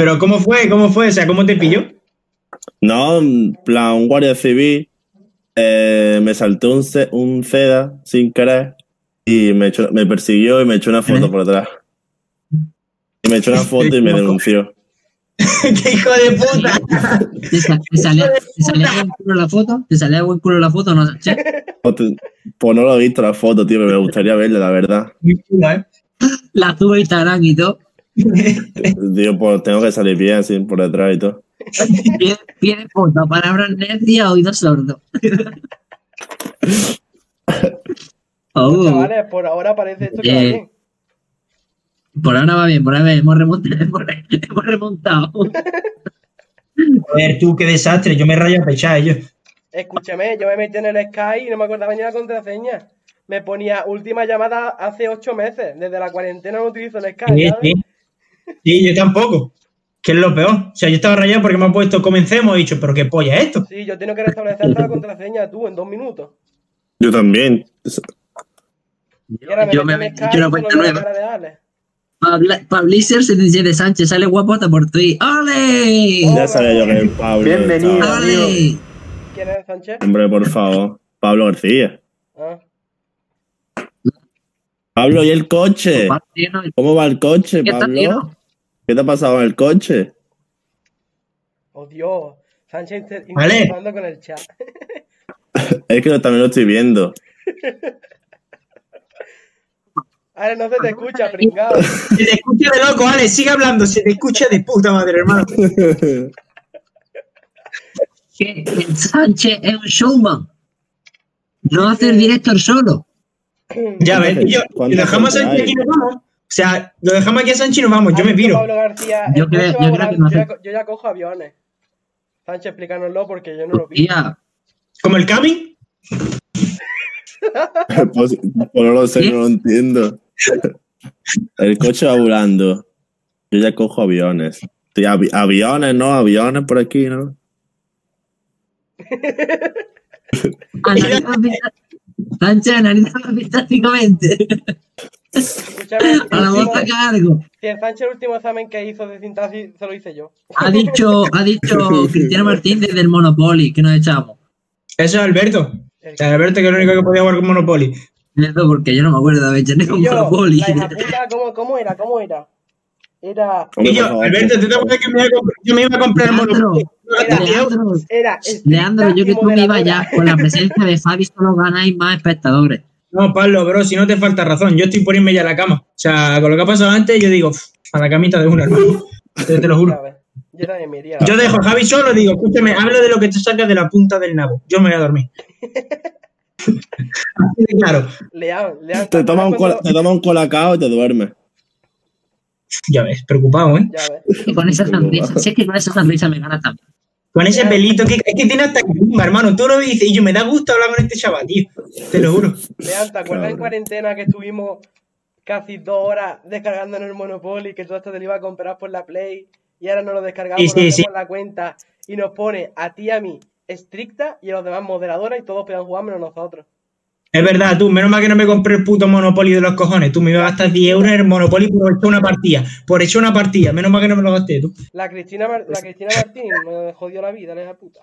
[SPEAKER 2] Pero ¿cómo fue? ¿Cómo fue? O sea, ¿cómo te pilló?
[SPEAKER 5] No, en plan, un guardia civil eh, me saltó un, ce- un CEDA sin querer y me, echó- me persiguió y me echó una foto
[SPEAKER 2] ¿Eh?
[SPEAKER 5] por detrás. Y me echó una foto y me denunció.
[SPEAKER 2] ¡Qué hijo de puta!
[SPEAKER 3] ¿Te, sa- te salía, ¿Te salía buen culo la foto? ¿Te salía buen culo la foto? No?
[SPEAKER 5] Pues pues no lo he visto la foto, tío, pero me gustaría verla, la verdad.
[SPEAKER 2] ¿eh?
[SPEAKER 3] La tuve a Instagram y todo.
[SPEAKER 5] Tío, pues tengo que salir bien así por detrás y todo.
[SPEAKER 3] Pide foto, palabras necias, oídos sordos. Oh,
[SPEAKER 1] Chavales, por ahora parece esto que va
[SPEAKER 3] Eh,
[SPEAKER 1] bien.
[SPEAKER 3] por ahora va bien, por ahora hemos remontado. Hemos, hemos remontado.
[SPEAKER 2] Joder, tú, qué desastre. Yo me rayo a pechar ellos.
[SPEAKER 1] Escúchame, yo me metí en el Sky y no me acordaba ni la contraseña. Me ponía última llamada hace ocho meses. Desde la cuarentena no utilizo el Sky.
[SPEAKER 2] Sí,
[SPEAKER 1] ¿sabes?
[SPEAKER 2] Sí. Yo tampoco. Que es lo peor. O sea, yo estaba rayado porque me ha puesto comencemos y he dicho, pero qué polla es esto.
[SPEAKER 1] Sí, yo tengo que restablecer la contraseña tú en dos minutos.
[SPEAKER 5] Yo también.
[SPEAKER 3] Yo me
[SPEAKER 1] en
[SPEAKER 3] hecho una
[SPEAKER 1] Sky
[SPEAKER 3] cuenta nueva. Pablicer 77 Sánchez sale guapota por ti. ¡Ale!
[SPEAKER 5] Ya sabía yo que el Pablo.
[SPEAKER 6] Bienvenido.
[SPEAKER 3] ¡Ale!
[SPEAKER 1] ¿Quién es Sánchez?
[SPEAKER 5] Hombre, por favor. Pablo García.
[SPEAKER 1] Ah,
[SPEAKER 5] Pablo, ¿y el coche? ¿Cómo va el coche, Pablo? ¿Qué te ha pasado en el coche?
[SPEAKER 1] Oh Dios. Sánchez inter-
[SPEAKER 2] Vale.
[SPEAKER 1] interactuando con el chat.
[SPEAKER 5] Es que también lo estoy viendo.
[SPEAKER 1] Ahora no se te escucha, pringado.
[SPEAKER 2] Se te escucha de loco, Ale, sigue hablando, se te escucha de puta madre, hermano.
[SPEAKER 3] Que el Sánchez es un showman. No hace el director solo.
[SPEAKER 2] Ya ves,
[SPEAKER 5] ¿Cuánta
[SPEAKER 2] yo,
[SPEAKER 5] gente- cuánta
[SPEAKER 2] lo dejamos a Sánchez y nos vamos. O sea, lo dejamos aquí a Sánchez y nos vamos, yo me piro.
[SPEAKER 1] Pablo García,
[SPEAKER 3] Yo
[SPEAKER 1] coche
[SPEAKER 3] creo-
[SPEAKER 1] va
[SPEAKER 3] yo creo que
[SPEAKER 1] volando.
[SPEAKER 3] no
[SPEAKER 1] yo,
[SPEAKER 3] hace-
[SPEAKER 1] ya, yo ya cojo aviones. Sánchez, explícanoslo porque yo no lo vi.
[SPEAKER 2] ¿Como el Cami?
[SPEAKER 5] Pues, pues no lo sé, no lo entiendo. El coche va volando. Yo ya cojo aviones. Sí, avi- aviones, ¿no? Aviones por aquí, ¿no?
[SPEAKER 3] Sánchez, analiza fantásticamente.
[SPEAKER 1] Escúchame,
[SPEAKER 3] A la
[SPEAKER 1] último-
[SPEAKER 3] cargo.
[SPEAKER 1] si el Sánchez el último examen que hizo de sintaxis se lo hice yo.
[SPEAKER 3] Ha dicho, ha dicho Cristiano Martín desde el Monopoly que nos echamos.
[SPEAKER 2] Eso es Alberto.
[SPEAKER 1] El-
[SPEAKER 2] Alberto que es el único que podía jugar con Monopoly.
[SPEAKER 3] Eso porque yo no me acuerdo de haber hecho
[SPEAKER 1] yo,
[SPEAKER 3] Monopoly.
[SPEAKER 1] puta, ¿cómo, ¿cómo era? ¿Cómo era? Era.
[SPEAKER 2] Y yo, Alberto, ¿tú te acuerdas que me iba a comprar, yo me iba a comprar el Monopoly?
[SPEAKER 1] Era-
[SPEAKER 3] Leandro,
[SPEAKER 1] Era.
[SPEAKER 3] Leandro, yo que tú me iba
[SPEAKER 1] moderadora.
[SPEAKER 3] ya con la presencia de Fabi solo ganáis más espectadores.
[SPEAKER 2] No, Pablo, bro, si no te falta razón, yo estoy por irme ya a la cama. O sea, con lo que ha pasado antes, yo digo, "Uf, a la camita de una, hermano. Te, te lo juro.
[SPEAKER 1] Yo también me iría.
[SPEAKER 2] Yo dejo a Javi solo, digo, escúchame, habla de lo que te sacas de la punta del nabo. Yo me voy a dormir. Así de claro,
[SPEAKER 1] lean.
[SPEAKER 5] Te toma un, cola,
[SPEAKER 1] cuando-
[SPEAKER 5] te toma un colacao y te duermes.
[SPEAKER 2] ya ves, preocupado, ¿eh?
[SPEAKER 1] Ya ves.
[SPEAKER 3] Y con esa sonrisa, sé que con esa sonrisa me gana también.
[SPEAKER 2] Con ese pelito, que, es que tiene hasta carisma, hermano. Tú lo dices y yo me da gusto hablar con este chaval, tío. Te lo juro.
[SPEAKER 1] Lean, ¿te acuerdas en cuarentena que estuvimos casi dos horas descargando en el Monopoly, que todo esto te lo iba a comprar por la Play y ahora no lo descargamos,
[SPEAKER 2] Sí,
[SPEAKER 1] no
[SPEAKER 2] sí,
[SPEAKER 1] la cuenta y nos pone a ti y a mí estricta y a los demás moderadora y todos puedan jugar menos nosotros.
[SPEAKER 2] Es verdad, tú, menos mal que no me compré el puto Monopoly de los cojones. Tú me ibas a gastar 10 euros en el Monopoly por echar una partida. Por echar una partida, menos mal que no me lo gasté, tú.
[SPEAKER 1] La Cristina, Mar- la Cristina Martín me jodió la vida, la hija puta.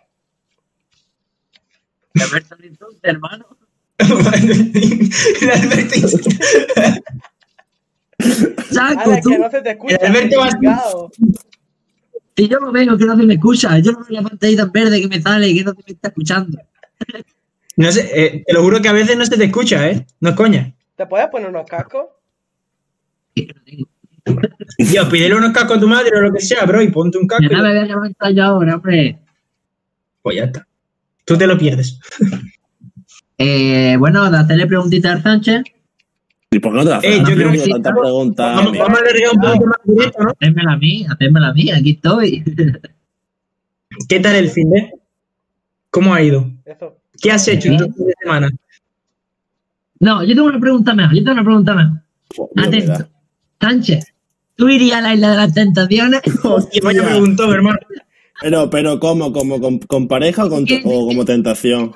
[SPEAKER 3] Hermano.
[SPEAKER 2] El Alberto-
[SPEAKER 3] Saco,
[SPEAKER 1] Ala,
[SPEAKER 3] tú.
[SPEAKER 1] que no se te escucha.
[SPEAKER 2] El Alberto.
[SPEAKER 3] Si yo no veo que no se me escucha, yo no veo la pantallita verde que me sale y que no se me está escuchando.
[SPEAKER 2] No sé, eh, te lo juro que a veces no se te escucha, ¿eh? No es coña.
[SPEAKER 1] ¿Te puedes poner unos cascos?
[SPEAKER 2] Dios, pídele unos cascos a tu madre o lo que sea, bro, y ponte un casco.
[SPEAKER 3] Ya me voy a levantar yo ahora, hombre.
[SPEAKER 2] Pues ya está. Tú te lo pierdes.
[SPEAKER 3] Eh, bueno, de hacerle preguntita al Sánchez.
[SPEAKER 5] ¿Y por qué no te la
[SPEAKER 2] Eh,
[SPEAKER 5] haces?
[SPEAKER 2] yo creo que sí.
[SPEAKER 5] tanta pregunta.
[SPEAKER 2] Vamos, vamos a alargar un poco más directo, ¿no?
[SPEAKER 3] Hacérmela a mí, hacérmela a mí, aquí estoy.
[SPEAKER 2] ¿Qué tal el fin de? ¿Cómo ha ido?
[SPEAKER 1] Eso.
[SPEAKER 2] ¿Qué has hecho este fin de semana?
[SPEAKER 3] No, yo tengo una pregunta mejor, yo tengo una pregunta mejor.
[SPEAKER 5] Me
[SPEAKER 3] Atento. Sánchez, ¿tú irías a la isla de las tentaciones?
[SPEAKER 2] Hostia, vaya
[SPEAKER 5] Hostia.
[SPEAKER 2] preguntó, hermano.
[SPEAKER 5] Pero, pero, ¿cómo? ¿Como con, con pareja o, con, o como tentación?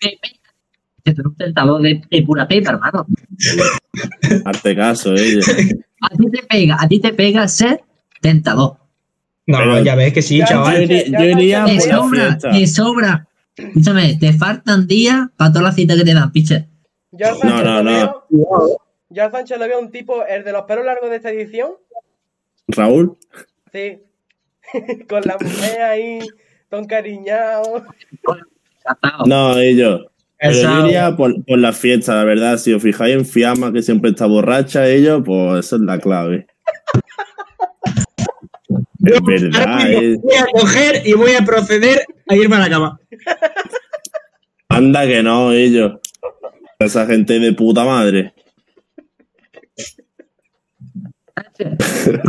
[SPEAKER 3] Que tú eres un tentador de, de pura pepa, hermano.
[SPEAKER 5] Hazte caso, ella.
[SPEAKER 3] A ti te pega, a ti te pega ser tentador.
[SPEAKER 2] No,
[SPEAKER 5] Pero-
[SPEAKER 2] ya ves que sí,
[SPEAKER 1] Ya,
[SPEAKER 5] Yo
[SPEAKER 2] chaval.
[SPEAKER 5] iría, yo iría
[SPEAKER 3] Te
[SPEAKER 5] por la
[SPEAKER 3] sobra,
[SPEAKER 5] fiesta.
[SPEAKER 3] te sobra. Escúchame, te faltan días para todas las citas que te dan, piche.
[SPEAKER 1] Yo al Sánchez
[SPEAKER 5] No, no,
[SPEAKER 1] lo
[SPEAKER 5] no.
[SPEAKER 1] veo. Yo al Sánchez lo veo un tipo, el de los pelos largos de esta edición.
[SPEAKER 5] Raúl,
[SPEAKER 1] Sí. Con la mujer ahí, ton cariñado.
[SPEAKER 5] No, ellos. Pero
[SPEAKER 2] Esa-
[SPEAKER 5] yo iría por, por la fiesta, la verdad. Si os fijáis en Fiamma, que siempre está borracha, ellos, pues eso es la clave. Es verdad,
[SPEAKER 2] voy a coger y voy a proceder a irme a la cama.
[SPEAKER 5] Anda que no, ellos. Esa gente de puta madre.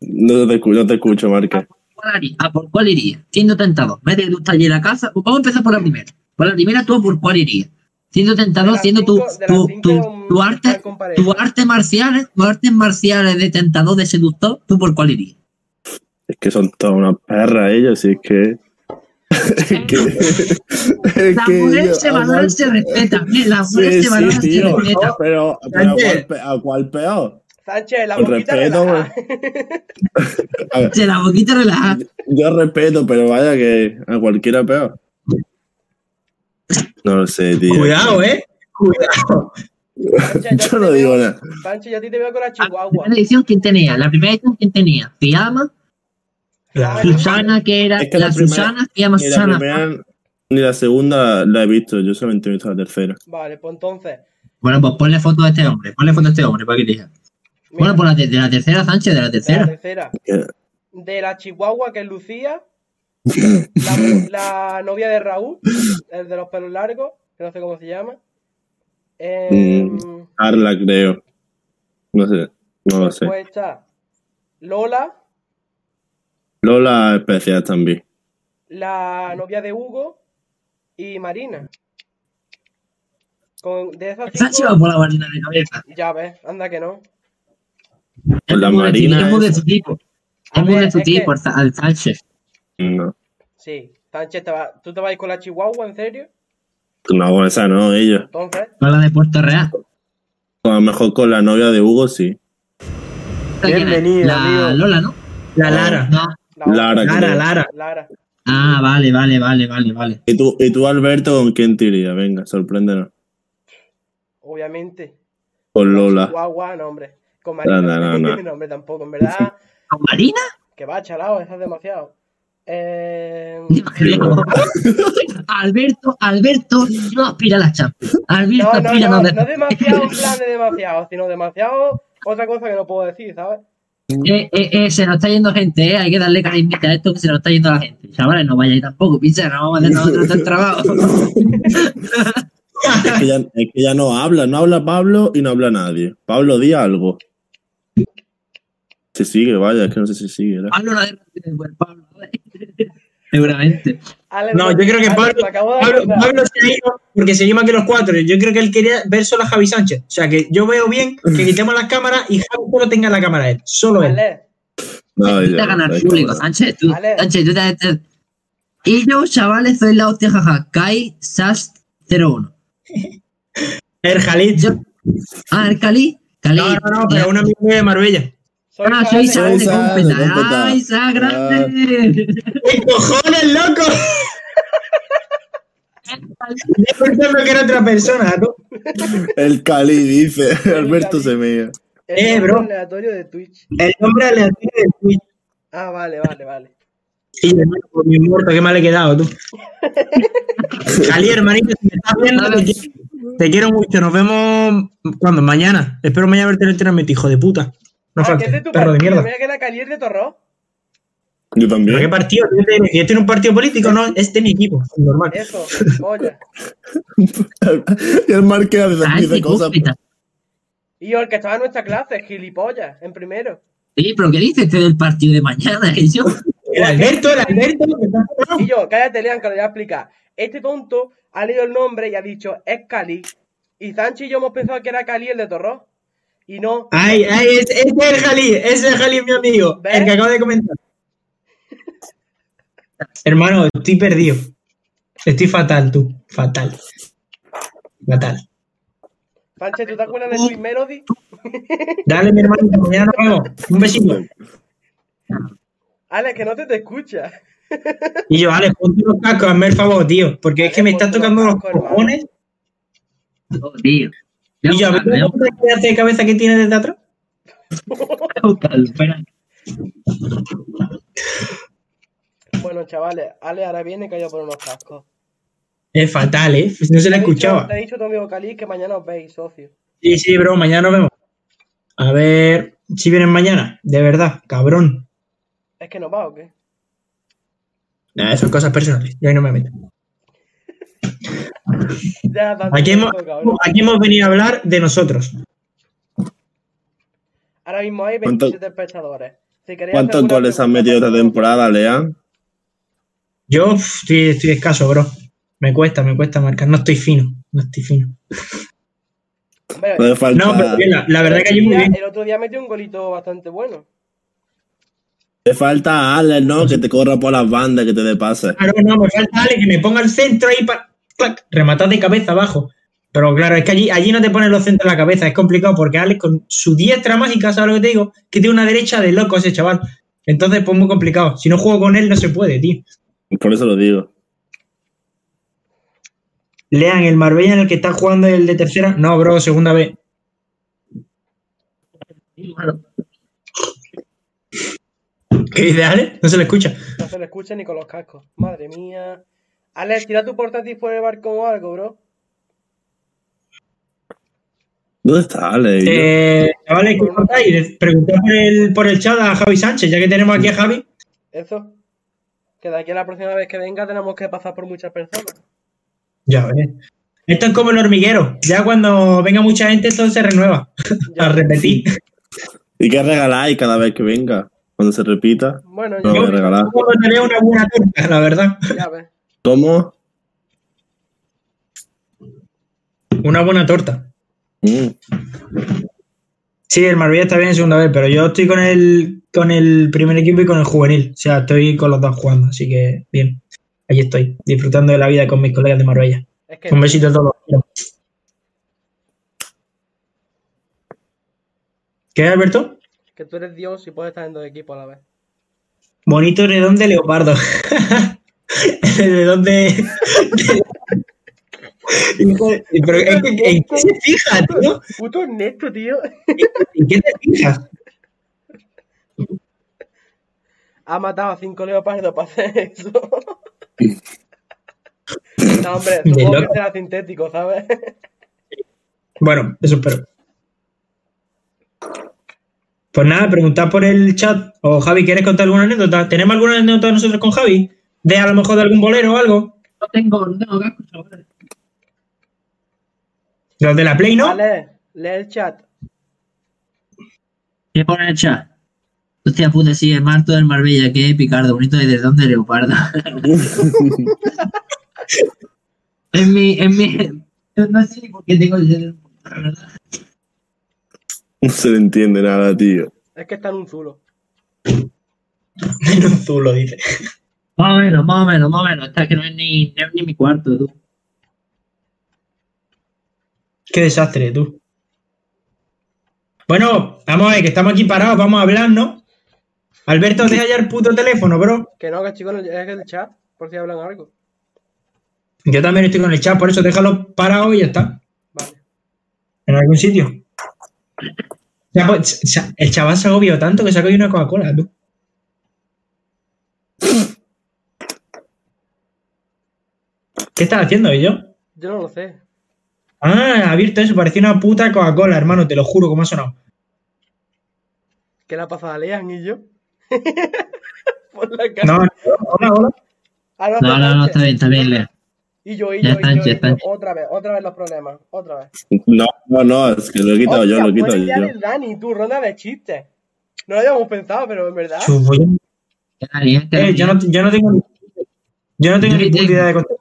[SPEAKER 5] No te, escu- no te escucho, Marca.
[SPEAKER 3] ¿Cuál haría? ¿A por cuál iría? Siendo tentador. Vete tú allí en la casa. Vamos a empezar por la primera. Por la primera, ¿tú a por cuál irías? Siendo
[SPEAKER 1] las
[SPEAKER 3] siendo tu, tu, tu, tu arte, tu arte marciales, tu artes marciales de tentador, de seductor, ¿tú por cuál irías?
[SPEAKER 5] Es que son todas unas perras ellos, y es que. que.
[SPEAKER 3] La
[SPEAKER 5] que
[SPEAKER 3] mujer
[SPEAKER 5] ellos,
[SPEAKER 3] se
[SPEAKER 5] a
[SPEAKER 3] valora y se respeta. ¿eh? La mujer
[SPEAKER 5] Sí,
[SPEAKER 3] se valora
[SPEAKER 5] sí,
[SPEAKER 3] y se
[SPEAKER 5] tío.
[SPEAKER 3] respeta.
[SPEAKER 5] Pero, pero ¿a, cuál, pe- ¿a cuál peor?
[SPEAKER 1] Sánchez, la
[SPEAKER 5] Con
[SPEAKER 1] boquita
[SPEAKER 5] respeto,
[SPEAKER 1] relajada.
[SPEAKER 5] A ver,
[SPEAKER 3] Se la boquita relajada.
[SPEAKER 5] yo respeto, pero vaya que a cualquiera peor. No lo sé, tío.
[SPEAKER 2] Cuidado, eh. Cuidado.
[SPEAKER 5] Yo no digo
[SPEAKER 1] veo-
[SPEAKER 5] nada.
[SPEAKER 1] Sánchez, yo a ti te veo con la
[SPEAKER 3] La
[SPEAKER 1] chihuahua.
[SPEAKER 3] primera edición, ¿quién tenía? La primera edición, ¿quién tenía? Fiamma,
[SPEAKER 2] Claro.
[SPEAKER 3] Susana, que era
[SPEAKER 5] Es que
[SPEAKER 3] la,
[SPEAKER 5] la primera-
[SPEAKER 3] Susana,
[SPEAKER 5] Ni la
[SPEAKER 3] Susana.
[SPEAKER 5] primera ni la segunda la he visto, yo solamente he visto la tercera.
[SPEAKER 1] Vale, pues entonces.
[SPEAKER 3] Bueno, pues ponle foto a este hombre, ponle foto a este hombre para que elija. Bueno, pues la de, de la tercera, Sánchez, de la
[SPEAKER 1] de la
[SPEAKER 3] tercera.
[SPEAKER 1] tercera. De la chihuahua, que es Lucía. La, la novia de Raúl, el de los pelos largos, que no sé cómo se llama. Eh,
[SPEAKER 5] Carla, creo. No sé, no lo sé.
[SPEAKER 1] Después está Lola,
[SPEAKER 5] Lola especial también.
[SPEAKER 1] la novia de Hugo y Marina. Con, de esas cinco,
[SPEAKER 3] por la marina de cabeza.
[SPEAKER 1] ya ves, anda que no.
[SPEAKER 3] Es
[SPEAKER 5] La Marina
[SPEAKER 3] es muy de tu tipo. Es muy de tu tipo, al Sánchez.
[SPEAKER 5] No,
[SPEAKER 1] Sí, Sánchez, te va- ¿tú te vas a ir con la chihuahua, en serio?
[SPEAKER 5] No, con esa no, ellos.
[SPEAKER 1] Entonces,
[SPEAKER 3] Con la de Puerto Real.
[SPEAKER 5] A lo mejor con la novia de Hugo, sí.
[SPEAKER 1] Bienvenido,
[SPEAKER 3] La
[SPEAKER 1] amigo.
[SPEAKER 3] Lola, ¿no?
[SPEAKER 2] La Lara.
[SPEAKER 3] No.
[SPEAKER 5] Lara,
[SPEAKER 2] Lara. Lara.
[SPEAKER 1] Lara.
[SPEAKER 3] Ah, vale, vale, vale, vale, vale.
[SPEAKER 5] ¿Y tú, ¿Y tú, Alberto, con quién te irías? Venga, sorpréndenos.
[SPEAKER 1] obviamente.
[SPEAKER 5] Con Lola.
[SPEAKER 1] Chihuahua, no, hombre. Con Marina,
[SPEAKER 5] No, no, no, no.
[SPEAKER 1] hombre, tampoco. En verdad,
[SPEAKER 3] ¿Con Marina?
[SPEAKER 1] que va, chalao, eso es demasiado. Eh,
[SPEAKER 3] Alberto, Alberto no aspira a la Champions. Alberto
[SPEAKER 1] no, no,
[SPEAKER 3] aspira
[SPEAKER 1] no,
[SPEAKER 3] a
[SPEAKER 1] no
[SPEAKER 3] los
[SPEAKER 1] demasiado en plan de demasiado, sino demasiado otra cosa que no puedo decir, ¿sabes?
[SPEAKER 3] Eh, eh, eh, se nos está yendo gente, eh. Hay que darle carismita a esto que se nos está yendo la gente. Chavales, no vayáis tampoco, pizza, no vamos a hacer nosotros el trabajo.
[SPEAKER 5] Es que, ya, es que ya no habla, no habla Pablo y no habla nadie. Pablo, di algo. Se sigue, vaya, es que no sé si sigue. ¿verdad?
[SPEAKER 3] Pablo no ha de Pablo. Seguramente.
[SPEAKER 1] Ale,
[SPEAKER 2] No, yo creo que Pablo, Pablo, se ha ido porque seguimos aquí los cuatro. Yo creo que él quería ver solo a Javi Sánchez. O sea que yo veo bien que quitemos las cámaras y Javi solo tenga la cámara él. Solo él.
[SPEAKER 5] No,
[SPEAKER 3] ganar
[SPEAKER 5] no
[SPEAKER 3] público. Sánchez. Tú,
[SPEAKER 1] Vale.
[SPEAKER 3] Sánchez, tú te, te- Y yo, chavales, soy la hostia, jaja. Kai Sast 01.
[SPEAKER 2] El Jalid.
[SPEAKER 3] Yo. Ah, el Cali. Cali.
[SPEAKER 2] No, no, no, pero un amigo de Marbella.
[SPEAKER 1] Soy
[SPEAKER 3] Ah, soy Sa de
[SPEAKER 5] Soy Sa de
[SPEAKER 3] Cómpeta.
[SPEAKER 5] Cómpeta.
[SPEAKER 3] ¡Ay, Sa grande!
[SPEAKER 2] ¡Qué cojones, loco! Yo pensando que era otra persona, ¿no?
[SPEAKER 5] El Cali dice, Alberto
[SPEAKER 1] Cali.
[SPEAKER 5] Semilla.
[SPEAKER 1] El
[SPEAKER 2] Eh,
[SPEAKER 1] nombre
[SPEAKER 2] bro.
[SPEAKER 1] aleatorio de Twitch.
[SPEAKER 2] El nombre aleatorio de Twitch.
[SPEAKER 1] Ah, vale, vale, vale.
[SPEAKER 2] Sí, hermano, por mi muerto, qué mal he quedado, tú. Jalí, hermanito, si me estás viendo, te quiero, te quiero mucho. Nos vemos, ¿cuándo? Mañana. Espero mañana verte en el entrenamiento, hijo de puta. No
[SPEAKER 1] ah, es de tu
[SPEAKER 2] perro de
[SPEAKER 1] partido.
[SPEAKER 2] mierda.
[SPEAKER 1] Mira que la Calier de Torró.
[SPEAKER 5] Yo
[SPEAKER 2] ¿Pero qué
[SPEAKER 5] también.
[SPEAKER 2] partido? ¿Yo tengo- ¿Yo tengo un partido político? No, es de mi equipo, normal.
[SPEAKER 1] Eso, polla.
[SPEAKER 5] y el Marqués dice,
[SPEAKER 3] Ah,
[SPEAKER 5] dice
[SPEAKER 3] de
[SPEAKER 5] cosas.
[SPEAKER 1] Y yo, el que estaba en nuestra clase, gilipollas, en primero.
[SPEAKER 3] Sí, pero ¿qué dices este del partido de mañana? Y yo,
[SPEAKER 2] El Alberto, el Alberto.
[SPEAKER 1] Y yo, cállate, Lean, que lo voy a explicar. Este tonto ha leído el nombre y ha dicho, es Cali. Y Sánchez y yo hemos pensado que era Cali el de Torró. Y no.
[SPEAKER 2] Ay, ay, ese ese es el Jalí, ese es el Jalí, mi amigo,
[SPEAKER 1] ¿Ves?
[SPEAKER 2] el que acabo de comentar. Hermano, estoy perdido. Estoy fatal, tú. Fatal. Fatal.
[SPEAKER 1] Sánchez, ¿tú te acuerdas de Sweet Melody?
[SPEAKER 2] Dale, mi hermano, mañana nos vemos. Un besito.
[SPEAKER 1] Alex, que no te te escucha.
[SPEAKER 2] Y yo, vale, ponte los cascos, hazme el favor, tío. Porque es que me están
[SPEAKER 1] los
[SPEAKER 2] tocando los
[SPEAKER 1] cascos, hermano.
[SPEAKER 2] cojones.
[SPEAKER 3] oh, tío.
[SPEAKER 2] Y yo,
[SPEAKER 3] buscarlo, voy a
[SPEAKER 2] ¿ves la pedazo de cabeza que tiene desde atrás?
[SPEAKER 1] Bueno, chavales, Ale ahora viene que yo por unos cascos.
[SPEAKER 2] Es fatal, ¿eh? No se la escuchaba.
[SPEAKER 1] Te he dicho a tu amigo Cali que mañana os veis, socio.
[SPEAKER 2] Sí, sí, bro, mañana nos vemos. A ver si vienen mañana. De verdad, cabrón.
[SPEAKER 1] ¿Es que no va o qué?
[SPEAKER 2] Nah, eso es cosas personales. Yo ahí no me meto.
[SPEAKER 1] Ya,
[SPEAKER 2] Aquí hemos,
[SPEAKER 1] tiempo, cabrón.
[SPEAKER 2] aquí hemos venido a hablar de nosotros.
[SPEAKER 1] Ahora mismo hay
[SPEAKER 5] ¿Cuánto-
[SPEAKER 1] 27 espectadores. Si
[SPEAKER 5] ¿Cuántos goles han metido esta
[SPEAKER 1] por-
[SPEAKER 5] temporada, Lean?
[SPEAKER 2] Yo estoy, estoy escaso, bro. Me cuesta, me cuesta marcar. No estoy fino. No estoy fino.
[SPEAKER 1] Hombre,
[SPEAKER 5] No hace falta.
[SPEAKER 2] No, pero bien, la, la verdad que muy bien.
[SPEAKER 1] el otro día metió un golito bastante bueno.
[SPEAKER 5] Le falta a Alex, ¿no? Que te corra por las bandas, que te dé pase.
[SPEAKER 2] Claro, no, me falta Ale que me ponga el centro ahí para rematar de cabeza abajo. Pero claro, es que allí, allí no te ponen los centros en la cabeza, es complicado porque Alex con su diestra mágica, ¿sabes lo que te digo? Que tiene una derecha de loco ese chaval. Entonces, pues muy complicado. Si no juego con él, no se puede, tío.
[SPEAKER 5] Por eso lo digo.
[SPEAKER 2] Lean, el Marbella en el que está jugando el de tercera. No, bro, segunda vez. ¿Qué dice Ale? No se le escucha.
[SPEAKER 1] No se le escucha ni con los cascos. Madre mía. Alex, tira tu portátil por el barco o algo, bro.
[SPEAKER 5] ¿Dónde está Ale?
[SPEAKER 2] Eh, chavales, ¿qué contáis? Preguntad por el, por el chat a Javi Sánchez, ya que tenemos aquí a Javi.
[SPEAKER 1] Eso. Que de aquí a la próxima vez que venga tenemos que pasar por muchas personas.
[SPEAKER 2] Ya ves. Esto es como el hormiguero. Ya cuando venga mucha gente, esto se renueva. A repetir.
[SPEAKER 5] ¿Y qué regaláis cada vez que venga? Cuando se repita.
[SPEAKER 1] Bueno,
[SPEAKER 5] No regalar.
[SPEAKER 2] Tener una buena torta, la verdad.
[SPEAKER 1] ya ves.
[SPEAKER 5] ¿Cómo?
[SPEAKER 2] Una buena torta.
[SPEAKER 5] Mm.
[SPEAKER 2] Sí, el Marbella está bien en segunda vez, pero yo estoy con el, con el primer equipo y con el juvenil. O sea, estoy con los dos jugando, así que bien. Allí estoy, disfrutando de la vida con mis colegas de Marbella.
[SPEAKER 1] Es que
[SPEAKER 2] Un besito a todos. ¿Qué, Alberto?
[SPEAKER 1] que tú eres Dios y puedes estar en dos equipos a la vez.
[SPEAKER 2] Bonito redón de leopardo. de. Pero es que, ¿en qué se fija, tío?
[SPEAKER 1] Puto Ernesto, tío.
[SPEAKER 2] ¿En qué te fijas?
[SPEAKER 1] Ha matado a cinco leopardos para hacer eso. no, hombre, supongo que será sintético, ¿sabes?
[SPEAKER 2] Bueno, eso espero. Pues nada, preguntad por el chat. O Javi, ¿quieres contar alguna anécdota? ¿Tenemos alguna anécdota nosotros con Javi? De a lo mejor de algún bolero o algo.
[SPEAKER 3] No tengo, no tengo chavales.
[SPEAKER 2] Los de la Play, ¿no?
[SPEAKER 1] Vale, lee el chat.
[SPEAKER 3] ¿Qué pone en el chat? Hostia puta, sí, el marto del Marbella, qué picardo, bonito de dónde leopardo. en mi, en mi. yo No sé ni por qué tengo el la verdad.
[SPEAKER 5] No se le entiende nada, tío.
[SPEAKER 1] Es que está en un zulo.
[SPEAKER 2] En un zulo, dice.
[SPEAKER 3] Más o menos, más o menos, más o menos. Está que no es ni, no es ni mi cuarto, tú.
[SPEAKER 2] Qué desastre, tú. Bueno, vamos a ver, que estamos aquí parados, vamos a hablar, ¿no? Alberto, deja ya el puto teléfono, bro.
[SPEAKER 1] Que no, que chicos, es el chat, por si hablan algo.
[SPEAKER 2] Yo también estoy con el chat, por eso déjalo parado y ya está.
[SPEAKER 1] Vale.
[SPEAKER 2] En algún sitio. Ya, pues, el chaval se agobió tanto que sacó ahí una Coca-Cola, tú. ¿Qué estás haciendo, yo?
[SPEAKER 1] Yo no lo sé.
[SPEAKER 2] Ah, ha abierto eso, parecía una puta Coca-Cola, hermano, te lo juro, cómo ha sonado.
[SPEAKER 1] ¿Qué le ha pasado a Lean y yo? por la cara.
[SPEAKER 2] No, no, hola, hola.
[SPEAKER 1] Ah, no,
[SPEAKER 3] No, no, no, está bien, está bien, Lea.
[SPEAKER 1] Y yo, y yo,
[SPEAKER 3] está,
[SPEAKER 1] y yo, y. Otra vez, otra vez los problemas. Otra vez.
[SPEAKER 5] No, no, no, es que lo he quitado yo, lo he quitado yo.
[SPEAKER 1] del Dani, tú, ronda de chistes. No lo habíamos pensado, pero en verdad.
[SPEAKER 2] Eh, yo, no, yo no tengo ni, yo no tengo
[SPEAKER 3] Yo
[SPEAKER 2] ni puta idea de contar.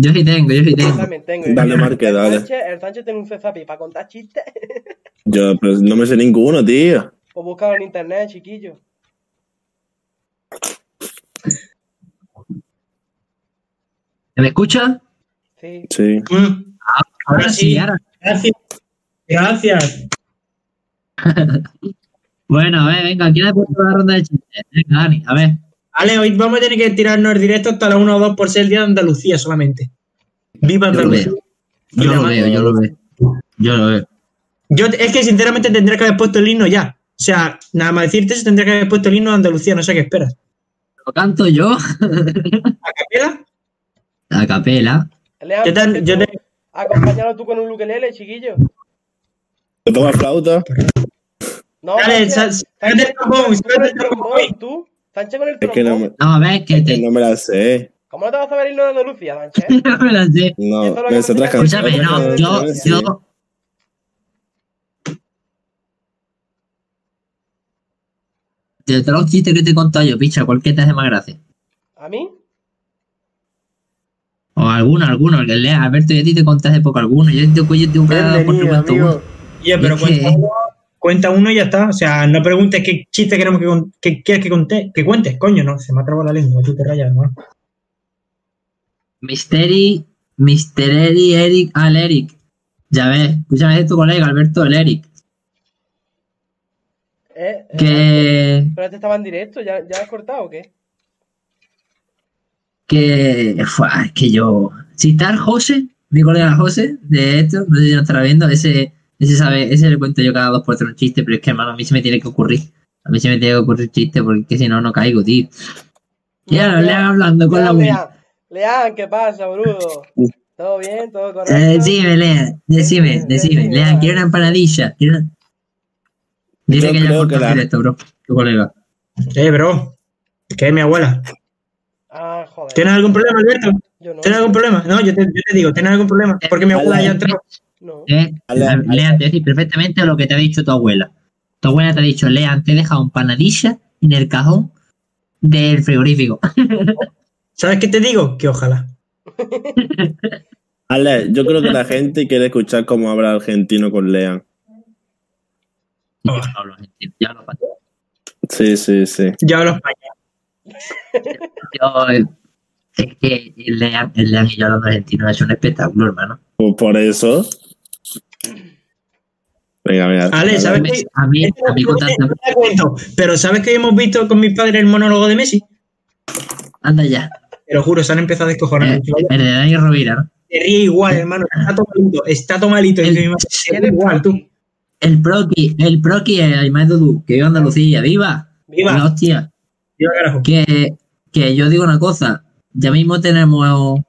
[SPEAKER 3] Yo sí tengo, yo sí
[SPEAKER 1] Yo
[SPEAKER 3] tengo.
[SPEAKER 1] también tengo.
[SPEAKER 5] Dale,
[SPEAKER 1] El
[SPEAKER 5] Marque, dale.
[SPEAKER 1] Sánchez, el Sánchez tiene un cezapi para contar chistes.
[SPEAKER 5] Yo, pues no me sé ninguno, tío.
[SPEAKER 1] O búscalo en internet, chiquillo.
[SPEAKER 3] ¿Me escucha?
[SPEAKER 1] Sí.
[SPEAKER 5] Sí.
[SPEAKER 2] Mm,
[SPEAKER 3] Ahora sí, ahora.
[SPEAKER 2] Gracias. Gracias.
[SPEAKER 3] Bueno, a ver, venga, ¿quién ha puesto la ronda de chistes? Venga, Dani, a ver.
[SPEAKER 2] Vale, hoy vamos a tener que tirarnos el directo hasta las 1 o 2 por ser el día de Andalucía solamente. Viva
[SPEAKER 3] Yo lo
[SPEAKER 2] Andalucía.
[SPEAKER 3] veo. Yo lo veo, yo lo veo. Yo lo veo.
[SPEAKER 2] Yo es que sinceramente tendría que haber puesto el himno ya. O sea, nada más decirte eso, tendría que haber puesto el himno de Andalucía, no sé qué esperas.
[SPEAKER 3] ¿Lo canto yo?
[SPEAKER 2] ¿A capela?
[SPEAKER 3] A capela.
[SPEAKER 2] Yo te- yo te-
[SPEAKER 1] Acompáñalo tú con un ukelele, chiquillo.
[SPEAKER 5] ¿Te tomas flauta?
[SPEAKER 1] No,
[SPEAKER 2] Dale, sácate el trombón, sácate
[SPEAKER 1] el
[SPEAKER 2] trombón,
[SPEAKER 1] tú. Sánchez con el
[SPEAKER 5] Es que no me,
[SPEAKER 3] No, a ver, que
[SPEAKER 5] es que
[SPEAKER 3] te.
[SPEAKER 5] no me la sé.
[SPEAKER 1] ¿Cómo no te vas a saber el de Andalucía, Sánchez?
[SPEAKER 3] No me la sé.
[SPEAKER 5] No,
[SPEAKER 1] es que
[SPEAKER 5] canciones.
[SPEAKER 3] Escúchame, no, yo, yo. De todos los chistes que te he contado yo, picha, ¿cuál que te hace más gracia?
[SPEAKER 1] ¿A mí?
[SPEAKER 3] O alguno, alguno, el que lea. Alberto, y a ti te conté hace poco alguno. Yo te yo te cada por cuento uno.
[SPEAKER 2] pero
[SPEAKER 3] que-
[SPEAKER 2] cuenta, uno, y ya está. O sea, no preguntes qué chiste queremos que, que quieres que, conté, que cuentes, coño, no. Se me ha trabado la lengua, tú te rayas, hermano.
[SPEAKER 3] Misteri, Misteri, Eric, al Eric. Ya ves, escúchame, es tu colega, Alberto, el Eric.
[SPEAKER 1] Eh, eh,
[SPEAKER 3] Que.
[SPEAKER 1] Pero este estaba en directo, ¿ya, ya has cortado o qué?
[SPEAKER 3] Que. Fue, es que yo. Si está el José, mi colega José, de esto, no sé si nos estará viendo, ese, ese sabe, ese le cuento yo cada dos por tres un chiste, pero es que hermano, a mí se me tiene que ocurrir. A mí se me tiene que ocurrir chiste porque si no, no caigo, tío. Ya, le hablando con la
[SPEAKER 1] Lean. Lean, Lean, ¿qué pasa, boludo? ¿Todo bien? ¿Todo correcto?
[SPEAKER 3] Eh, decime, Lean, decime, decime. Lean, quiero una empanadilla. Quiero una... Dile
[SPEAKER 5] Yo
[SPEAKER 3] que ya cortó
[SPEAKER 5] que la-
[SPEAKER 3] bro. Tu colega.
[SPEAKER 2] Eh, bro. Que es mi abuela.
[SPEAKER 1] Ah, joder.
[SPEAKER 2] ¿Tienes algún problema, Alberto?
[SPEAKER 1] Yo no.
[SPEAKER 2] ¿Tienes algún problema? No, yo te, yo te digo, ¿tienes algún problema? Porque mi abuela ya ha entrado.
[SPEAKER 1] No.
[SPEAKER 3] Eh,
[SPEAKER 5] Lean,
[SPEAKER 3] Lean, te decir perfectamente lo que te ha dicho tu abuela. Tu abuela te ha dicho, Lean, te he dejado empanadilla en el cajón del frigorífico.
[SPEAKER 2] ¿Sabes qué te digo? Que ojalá.
[SPEAKER 5] Ale, yo creo que la gente quiere escuchar cómo habla argentino con Lean.
[SPEAKER 3] Yo no hablo argentino, yo hablo español.
[SPEAKER 5] Sí, sí, sí.
[SPEAKER 2] Ya hablo español.
[SPEAKER 3] Yo, eh, es que Lean, el Lean y yo hablando argentino es un espectáculo, hermano.
[SPEAKER 5] Pues por eso. Venga, venga.
[SPEAKER 2] Ale, ¿sabes
[SPEAKER 3] A mí,
[SPEAKER 2] qué?
[SPEAKER 3] a mí, a mí con tanta-
[SPEAKER 2] cuento, pero ¿sabes que hemos visto con mis padres el monólogo de Messi?
[SPEAKER 3] Anda ya.
[SPEAKER 2] Te lo juro, se han empezado a descojonar.
[SPEAKER 3] Eh, el de Dani Rovira, ¿no?
[SPEAKER 2] Se ríe igual, hermano. Está todo malito. Está todo malito. Y mi madre se ríe
[SPEAKER 1] ¿Quién es
[SPEAKER 2] igual, tú.
[SPEAKER 3] El Proki, el Proki es Aymar Dudu, que viva Andalucía, viva.
[SPEAKER 2] Viva.
[SPEAKER 3] La hostia.
[SPEAKER 2] Viva, carajo.
[SPEAKER 3] Que, que yo digo una cosa, ya mismo tenemos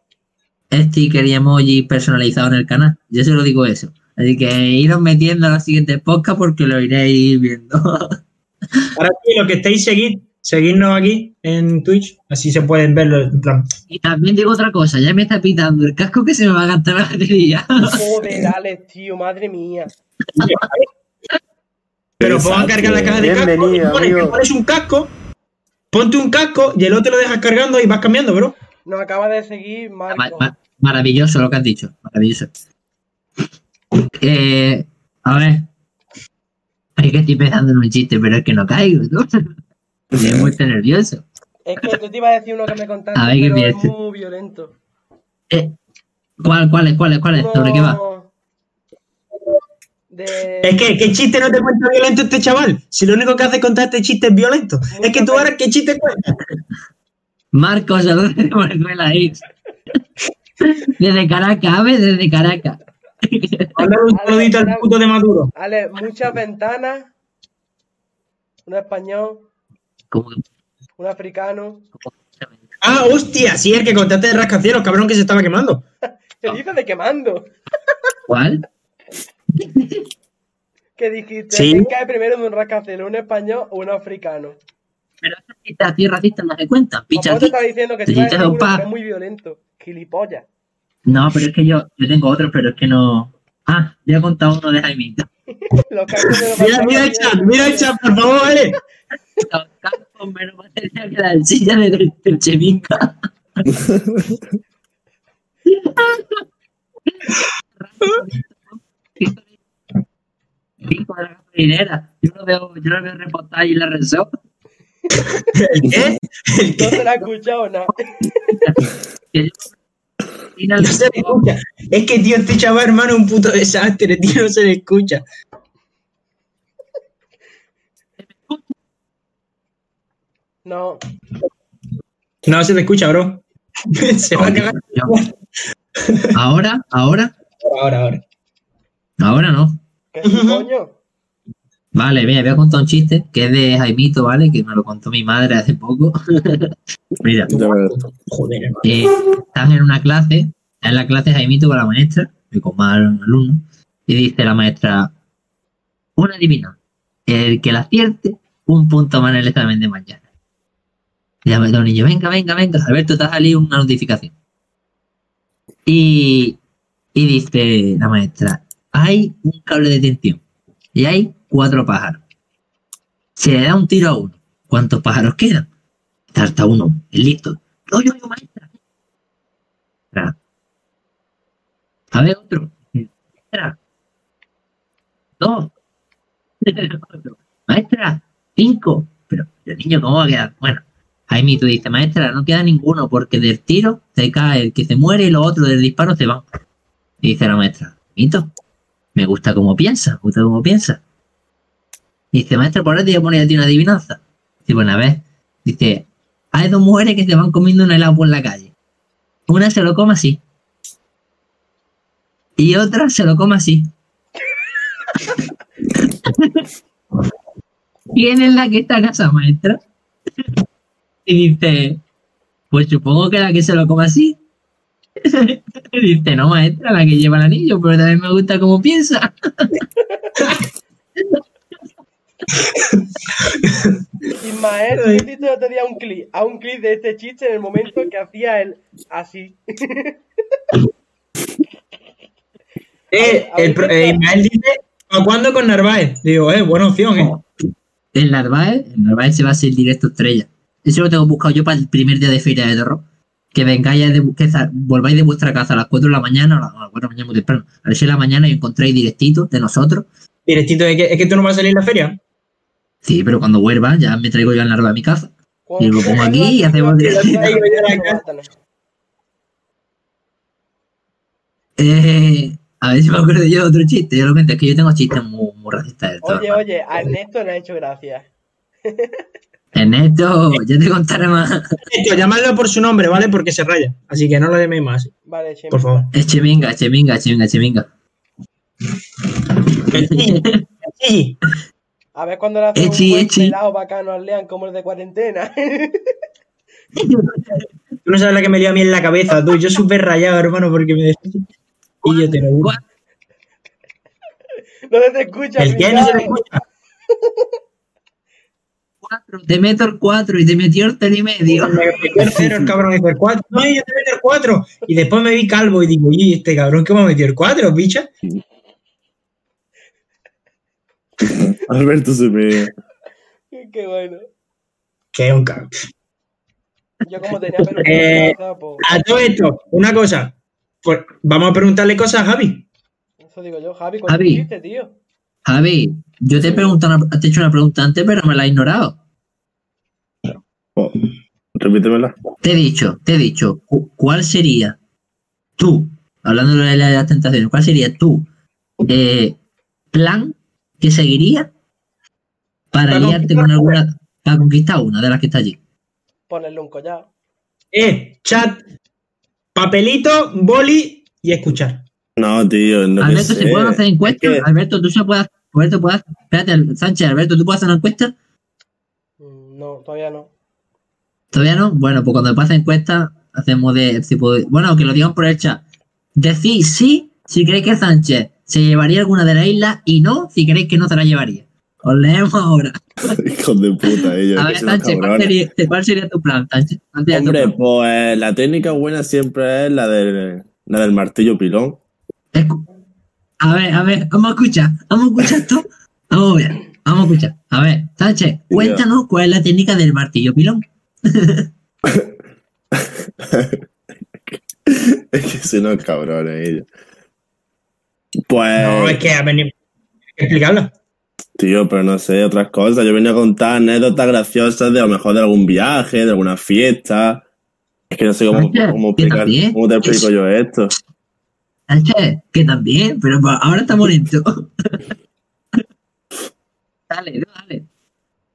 [SPEAKER 3] sticker y emoji personalizado en el canal. Yo se lo digo eso. Así que iros metiendo a la siguiente podcast porque lo iréis viendo.
[SPEAKER 2] Ahora sí, lo que estáis, seguid, seguidnos aquí en Twitch. Así se pueden verlo. En plan,
[SPEAKER 3] y también digo otra cosa, ya me está pitando el casco que se me va a gastar la batería.
[SPEAKER 1] Joder, Alex, tío, madre mía.
[SPEAKER 2] Pero pongan cargar la caja de casco.
[SPEAKER 6] Bienvenido,
[SPEAKER 2] y pones, pones un casco, ponte un casco y el otro lo dejas cargando y vas cambiando, bro.
[SPEAKER 1] Nos acaba de seguir
[SPEAKER 3] Ma-
[SPEAKER 1] Marco.
[SPEAKER 3] ma- maravilloso lo que has dicho, maravilloso. Eh, a ver, es que estoy pensando en un chiste, pero es que no caigo, ¿no? Estoy muy nervioso.
[SPEAKER 1] Es que yo te iba a decir uno que me contaste,
[SPEAKER 3] A ver, ¿qué
[SPEAKER 1] pero es muy violento.
[SPEAKER 3] Eh, ¿Cuál, cuál es, cuál es, cuál es? ¿Sobre qué va?
[SPEAKER 1] De...
[SPEAKER 2] Es que, ¿qué chiste no te cuenta violento este chaval? Si lo único que hace es contar este chiste es violento. Es que tú ahora, ¿qué chiste cuentas?
[SPEAKER 3] Marcos, saludos de Venezuela, X. Desde Caracas, ave, desde Caracas.
[SPEAKER 2] Mándale un saludito al puto de Maduro.
[SPEAKER 1] Ale, muchas ventanas. Un español,
[SPEAKER 3] que-
[SPEAKER 1] un africano.
[SPEAKER 2] Ah, hostia, sí, el que contaste de rascacielos, cabrón, que se estaba quemando.
[SPEAKER 1] ¿Qué dices de quemando?
[SPEAKER 3] ¿Cuál?
[SPEAKER 1] ¿Qué dijiste?
[SPEAKER 2] Sí.
[SPEAKER 1] ¿Quién cae primero de un rascacielos, un español o un africano?
[SPEAKER 3] Pero esos chistes así racistas no se cuentan, picha
[SPEAKER 1] Como te
[SPEAKER 3] aquí.
[SPEAKER 1] estaba diciendo que a que muy violento. Gilipollas.
[SPEAKER 3] No, pero es que yo, yo tengo otro, pero es que no. Ah, ya he contado uno de Jaimito.
[SPEAKER 2] Mira, mira el chat, mira el chat, por favor, vale.
[SPEAKER 3] Los campos menos material que la silla de Cheminca. Cinco de la gasolinera. Yo lo veo, yo lo veo reportar y la rezó.
[SPEAKER 2] ¿El qué? ¿El
[SPEAKER 1] No se la ha escuchado nada.
[SPEAKER 2] No se le escucha. Es que, tío, este chaval, hermano, es un puto desastre, tío, no se le escucha.
[SPEAKER 1] No.
[SPEAKER 2] No se le escucha, bro. Se va a cagar.
[SPEAKER 3] Ahora, ahora,
[SPEAKER 2] Ahora, ahora.
[SPEAKER 3] ahora no.
[SPEAKER 1] ¿Qué es coño?
[SPEAKER 3] Vale, mira, voy a contar un chiste que es de Jaimito, ¿vale? Que me lo contó mi madre hace poco. mira.
[SPEAKER 2] Joder,
[SPEAKER 3] eh, están en una clase, en la clase Jaimito con la maestra, y con más alumnos, y dice la maestra, una divina, el que la acierte, un punto más en el examen de mañana. Y llama a niño, venga, venga, venga, Alberto, te ha salido una notificación. Y, y dice la maestra, hay un cable de tensión y hay cuatro pájaros. Se le da un tiro a uno. ¿Cuántos pájaros quedan? Tarta uno, es listo. Yo, yo, maestra. A ver, otro. Maestra. Dos. Maestra. Cinco. Pero el niño, ¿cómo va a quedar? Bueno, Jaimito dice, maestra, no queda ninguno porque del tiro se cae el que se muere y los otros del disparo se van. Y dice la maestra, Jaimito, me gusta cómo piensa, me gusta cómo piensa. Dice, maestra, por ahora te voy a poner a ti una adivinanza. Dice, bueno, a ver. Dice, hay dos mujeres que se van comiendo un helado por la calle. Una se lo come así. y otra se lo come así. ¿Quién es la que está en casa maestra? Y dice, pues supongo que la que se lo come así. Y dice, no, maestra, la que lleva el anillo, pero también me gusta cómo piensa.
[SPEAKER 1] Ismael, hiciste el otro día un clip, a un clip de este chiste en el momento que hacía él así.
[SPEAKER 2] Eh, el, eh, Ismael dice, ¿a cuándo con Narváez? Digo, eh, buena opción, eh.
[SPEAKER 3] El Narváez, el Narváez se va a hacer el directo estrella. Eso lo tengo buscado yo para el primer día de feria de terror. Que vengáis de, que volváis de vuestra casa a las 4 de la mañana, a las a las 4 de la mañana muy temprano, a las 6 de la mañana y encontráis directitos de nosotros.
[SPEAKER 2] Directito, ¿es que, es que tú no vas a salir en la feria?
[SPEAKER 3] Sí, pero cuando vuelva ya me traigo yo al Narváez a mi casa. Y lo pongo aquí y hacemos. Eh, a ver si me acuerdo yo de otro chiste. Yo lo cuento, es que yo tengo chistes muy, muy racistas. de
[SPEAKER 1] Oye, oye, a Ernesto le ha hecho gracia.
[SPEAKER 3] Ernesto, ya te contaré más.
[SPEAKER 2] Esto, llamadlo por su nombre, ¿vale? Porque se raya. Así que no lo llaméis más,
[SPEAKER 1] Vale, Chemi.
[SPEAKER 2] por favor.
[SPEAKER 3] Es cheminga, cheminga, cheminga, cheminga.
[SPEAKER 1] A ver cuando le hace un
[SPEAKER 3] Echi, echi.
[SPEAKER 1] pelado bacano al Lean como el de cuarentena.
[SPEAKER 2] Tú no sabes la que me dio a mí en la cabeza, tú. Yo súper rayado, hermano, porque me... Y yo te lo juro.
[SPEAKER 1] ¿Dónde te escuchas?
[SPEAKER 2] ¿El qué? No se me
[SPEAKER 1] Miguel?
[SPEAKER 2] escucha.
[SPEAKER 3] Cuatro, te meto el 4 y te metió el 3 y medio.
[SPEAKER 2] Me metió el cero, el cabrón, dice el 4. No, yo te meto el 4. Y después me vi calvo y digo, oye, este cabrón que me ha metido el 4, bicha.
[SPEAKER 5] Alberto se me.
[SPEAKER 1] Qué bueno.
[SPEAKER 2] Es un cabrón.
[SPEAKER 1] Yo como tenía pelo
[SPEAKER 2] Eh, A todo esto, una cosa. Pues vamos a preguntarle cosas a Javi.
[SPEAKER 1] eso digo yo, Javi, con
[SPEAKER 3] Javi.
[SPEAKER 1] tío.
[SPEAKER 3] Javi, yo te he, te he hecho una pregunta antes, pero me la has ignorado.
[SPEAKER 5] Oh, repítemela.
[SPEAKER 3] Te he dicho, te he dicho, cu- ¿cuál sería tú, hablando de la- de las tentaciones, cuál sería tu eh, plan que seguiría para
[SPEAKER 2] Para
[SPEAKER 3] guiarte
[SPEAKER 2] conquistar
[SPEAKER 3] con alguna, para conquistar una de las que está allí?
[SPEAKER 1] Ponerle un collar.
[SPEAKER 2] Eh, chat, papelito, boli y escuchar.
[SPEAKER 5] No, tío, no
[SPEAKER 3] Alberto, ¿se pueden hacer encuestas?
[SPEAKER 5] Es que-
[SPEAKER 3] Alberto, tú se puedes, Alberto, puedes, espérate, Sánchez, Alberto, ¿tú puedes hacer una encuesta?
[SPEAKER 1] Mm, No, todavía no.
[SPEAKER 3] ¿Todavía no? Bueno, pues cuando pasen encuesta, hacemos de tipo de- Bueno, que lo digan por el chat. Decid sí si creéis que Sánchez se llevaría alguna de las islas y no si creéis que no se la llevaría. Os leemos ahora.
[SPEAKER 5] Hijos de puta, ellos.
[SPEAKER 3] A ver, Sánchez, ¿cuál
[SPEAKER 5] cabrones.
[SPEAKER 3] sería, cuál sería tu plan, Sánchez? ¿Cuál sería tu
[SPEAKER 5] Hombre,
[SPEAKER 3] plan?
[SPEAKER 5] pues la técnica buena siempre es la del, la del martillo pilón.
[SPEAKER 3] A ver, a ver, vamos a escuchar. Vamos a escuchar esto. Vamos a ver. Vamos a escuchar. A ver, Sánchez, cuéntanos cuál es la técnica del martillo pilón.
[SPEAKER 5] es que son unos cabrones ellos. Pues,
[SPEAKER 2] No, es que ha venido. Hay que explicarlo.
[SPEAKER 5] tío, pero no sé, otras cosas. Yo venía a contar anécdotas graciosas de a lo mejor de algún viaje, de alguna fiesta. Es que no sé cómo, cómo explicar, cómo te explico yo esto.
[SPEAKER 3] Sánchez, que también, pero pa- ahora estamos lentos. dale, dale.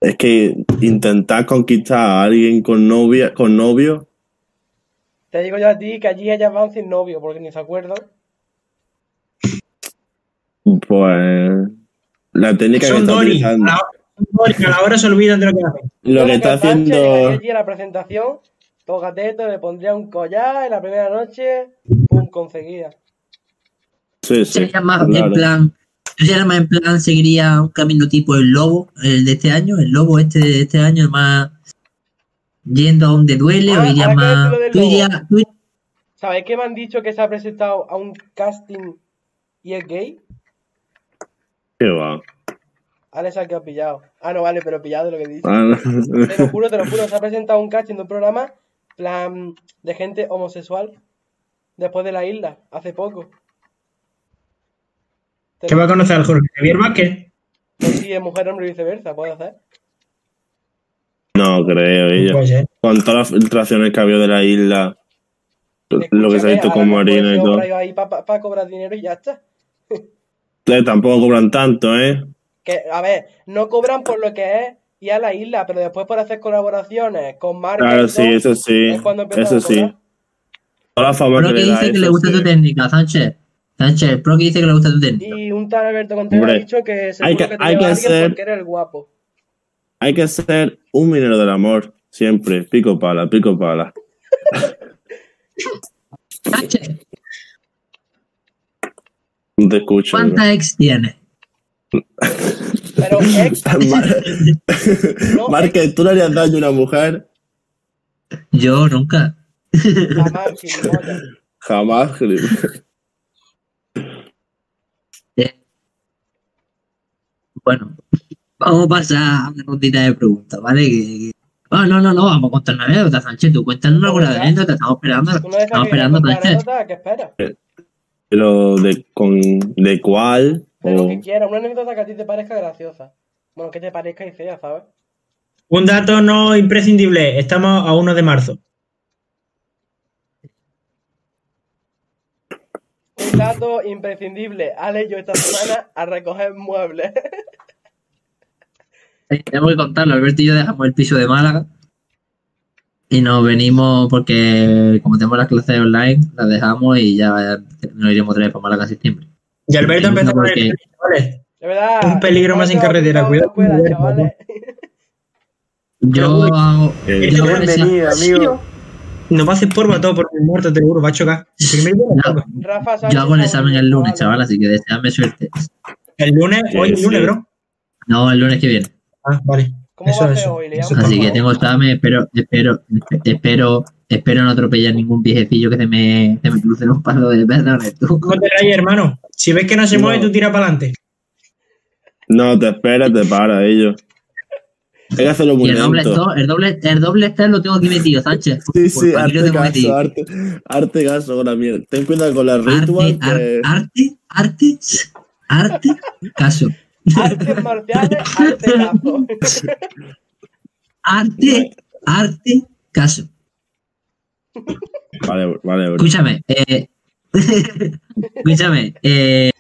[SPEAKER 5] Es que intentar conquistar a alguien con novia, con novio,
[SPEAKER 1] Te digo yo a ti que allí ellas van sin novio, porque ni se acuerdan.
[SPEAKER 5] Pues la técnica que está.
[SPEAKER 2] A
[SPEAKER 5] utilizando,
[SPEAKER 2] la, a hora se olvidan de lo que hacen.
[SPEAKER 5] lo que está haciendo,
[SPEAKER 1] allí la presentación, todo gateto, le pondría un collar y la primera noche, pum, conseguía.
[SPEAKER 5] sí, sí,
[SPEAKER 3] Sería más en
[SPEAKER 5] claro.
[SPEAKER 3] plan. Yo sería más en plan, seguiría un camino tipo el lobo, el de este año, el lobo este de este año, más yendo a donde duele,
[SPEAKER 1] Ah,
[SPEAKER 3] o iría más. Tú tú
[SPEAKER 1] ¿Sabéis que me han dicho que se ha presentado a un casting y es gay?
[SPEAKER 5] Qué va.
[SPEAKER 1] Alexa que ha pillado. Ah, no, vale, pero pillado de lo que dice.
[SPEAKER 5] Ah,
[SPEAKER 1] Te lo juro, te lo juro, se ha presentado un casting de un programa plan de gente homosexual después de la isla, hace poco. Te lo-
[SPEAKER 2] va a conocer al Jorge Javier Vázquez.
[SPEAKER 1] Pues sí, es mujer, hombre y viceversa, puede hacer.
[SPEAKER 5] no creo, ella.
[SPEAKER 2] Puede ser.
[SPEAKER 5] Con todas las filtraciones que había de la isla, lo que se ha visto con Marina y todo.
[SPEAKER 1] ahí para cobrar dinero y ya está.
[SPEAKER 5] Eh, Tampoco cobran tanto, ¿eh?
[SPEAKER 1] Que, a ver, no cobran por lo que es ir a la isla, pero después por hacer colaboraciones con marcas.
[SPEAKER 5] Claro,
[SPEAKER 1] y
[SPEAKER 5] sí, eso sí.
[SPEAKER 1] es cuando empiezan
[SPEAKER 5] Eso sí. Toda la fama
[SPEAKER 3] Lo
[SPEAKER 5] que
[SPEAKER 3] que
[SPEAKER 5] le da
[SPEAKER 3] dice que le gusta
[SPEAKER 5] sí.
[SPEAKER 3] tu técnica, Sánchez. Sánchez, el pro que dice que le gusta tu técnica.
[SPEAKER 1] Y un tal Alberto Contreras ha dicho que seguro
[SPEAKER 5] hay
[SPEAKER 1] que,
[SPEAKER 5] que-
[SPEAKER 1] te
[SPEAKER 5] hay que
[SPEAKER 1] a alguien
[SPEAKER 5] hacer-
[SPEAKER 1] porque eres el guapo.
[SPEAKER 5] Hay que ser un minero del amor. Siempre. Pico pala, pico pala.
[SPEAKER 3] Sánchez, ¿cuántas ex tienes?
[SPEAKER 1] Pero ex,
[SPEAKER 5] Mar-
[SPEAKER 1] No,
[SPEAKER 5] ¿tú le harías daño a una mujer?
[SPEAKER 3] Yo nunca.
[SPEAKER 1] jamás.
[SPEAKER 5] Jamás.
[SPEAKER 3] Bueno, vamos a pasar a una rondita de preguntas, ¿vale? Que, que- Ah, no, no, no, vamos a contar una anécdota, Sánchez. Tú cuéntanos alguna anécdota, estamos esperando. Estamos esperando, Sánchez.
[SPEAKER 1] ¿qué esperas?
[SPEAKER 5] Pero de, con, ¿de cuál?
[SPEAKER 1] De lo que quieras, una anécdota que a ti te parezca graciosa. Bueno, que te parezca y fea, ¿sabes?
[SPEAKER 2] Un dato no imprescindible. Estamos a 1 de marzo.
[SPEAKER 1] Un dato imprescindible. Ale yo esta semana a recoger muebles.
[SPEAKER 3] Tenemos que contarlo. Alberto y yo dejamos el piso de Málaga y nos venimos porque, como tenemos las clases online, las dejamos y ya nos iremos otra vez para Málaga en septiembre.
[SPEAKER 2] Y Alberto empezó con
[SPEAKER 3] porque-
[SPEAKER 2] el chavales.
[SPEAKER 1] De verdad.
[SPEAKER 2] Un peligro más en carretera, cuidado el
[SPEAKER 1] chavales.
[SPEAKER 3] Yo hago.
[SPEAKER 5] Eh,
[SPEAKER 3] yo
[SPEAKER 6] Bienvenido, amigo.
[SPEAKER 2] No va a hacer porba todo por el muerto, te juro, va a chocar.
[SPEAKER 3] Yo.
[SPEAKER 1] Rafa
[SPEAKER 3] hago el examen el lunes, chaval, así que deseadme suerte.
[SPEAKER 2] El lunes, hoy el lunes, bro.
[SPEAKER 3] No, el lunes que viene.
[SPEAKER 2] Ah, vale.
[SPEAKER 1] ¿Cómo
[SPEAKER 2] Eso,
[SPEAKER 1] va a ser
[SPEAKER 2] eso.
[SPEAKER 1] hoy? Le
[SPEAKER 2] Eso
[SPEAKER 1] llamo,
[SPEAKER 3] Así que tengo examen, espero, espero, espero, espero no atropellar ningún viejecillo que se me, se me cruce en un palo de tú.
[SPEAKER 2] No te rayes, hermano. Si ves que no se
[SPEAKER 5] No.
[SPEAKER 2] mueve, tú tira para adelante.
[SPEAKER 5] No, te esperas, te para ellos. Hay que hacerlo
[SPEAKER 3] Y
[SPEAKER 5] muy
[SPEAKER 3] el doble,
[SPEAKER 5] lento.
[SPEAKER 3] esto- el doble, el doble test lo tengo aquí metido, Sánchez.
[SPEAKER 5] Sí, sí,
[SPEAKER 3] por
[SPEAKER 5] arte gaso, arte, arte gaso con la mierda. Ten cuidado con la
[SPEAKER 3] Arte,
[SPEAKER 5] ritual.
[SPEAKER 3] ar-
[SPEAKER 5] que-
[SPEAKER 3] arte, arte, arte, caso.
[SPEAKER 1] Artes marciales, arte cazo.
[SPEAKER 3] Arte, arte, caso.
[SPEAKER 5] Vale, vale, bro.
[SPEAKER 3] Escúchame, eh, escúchame, eh,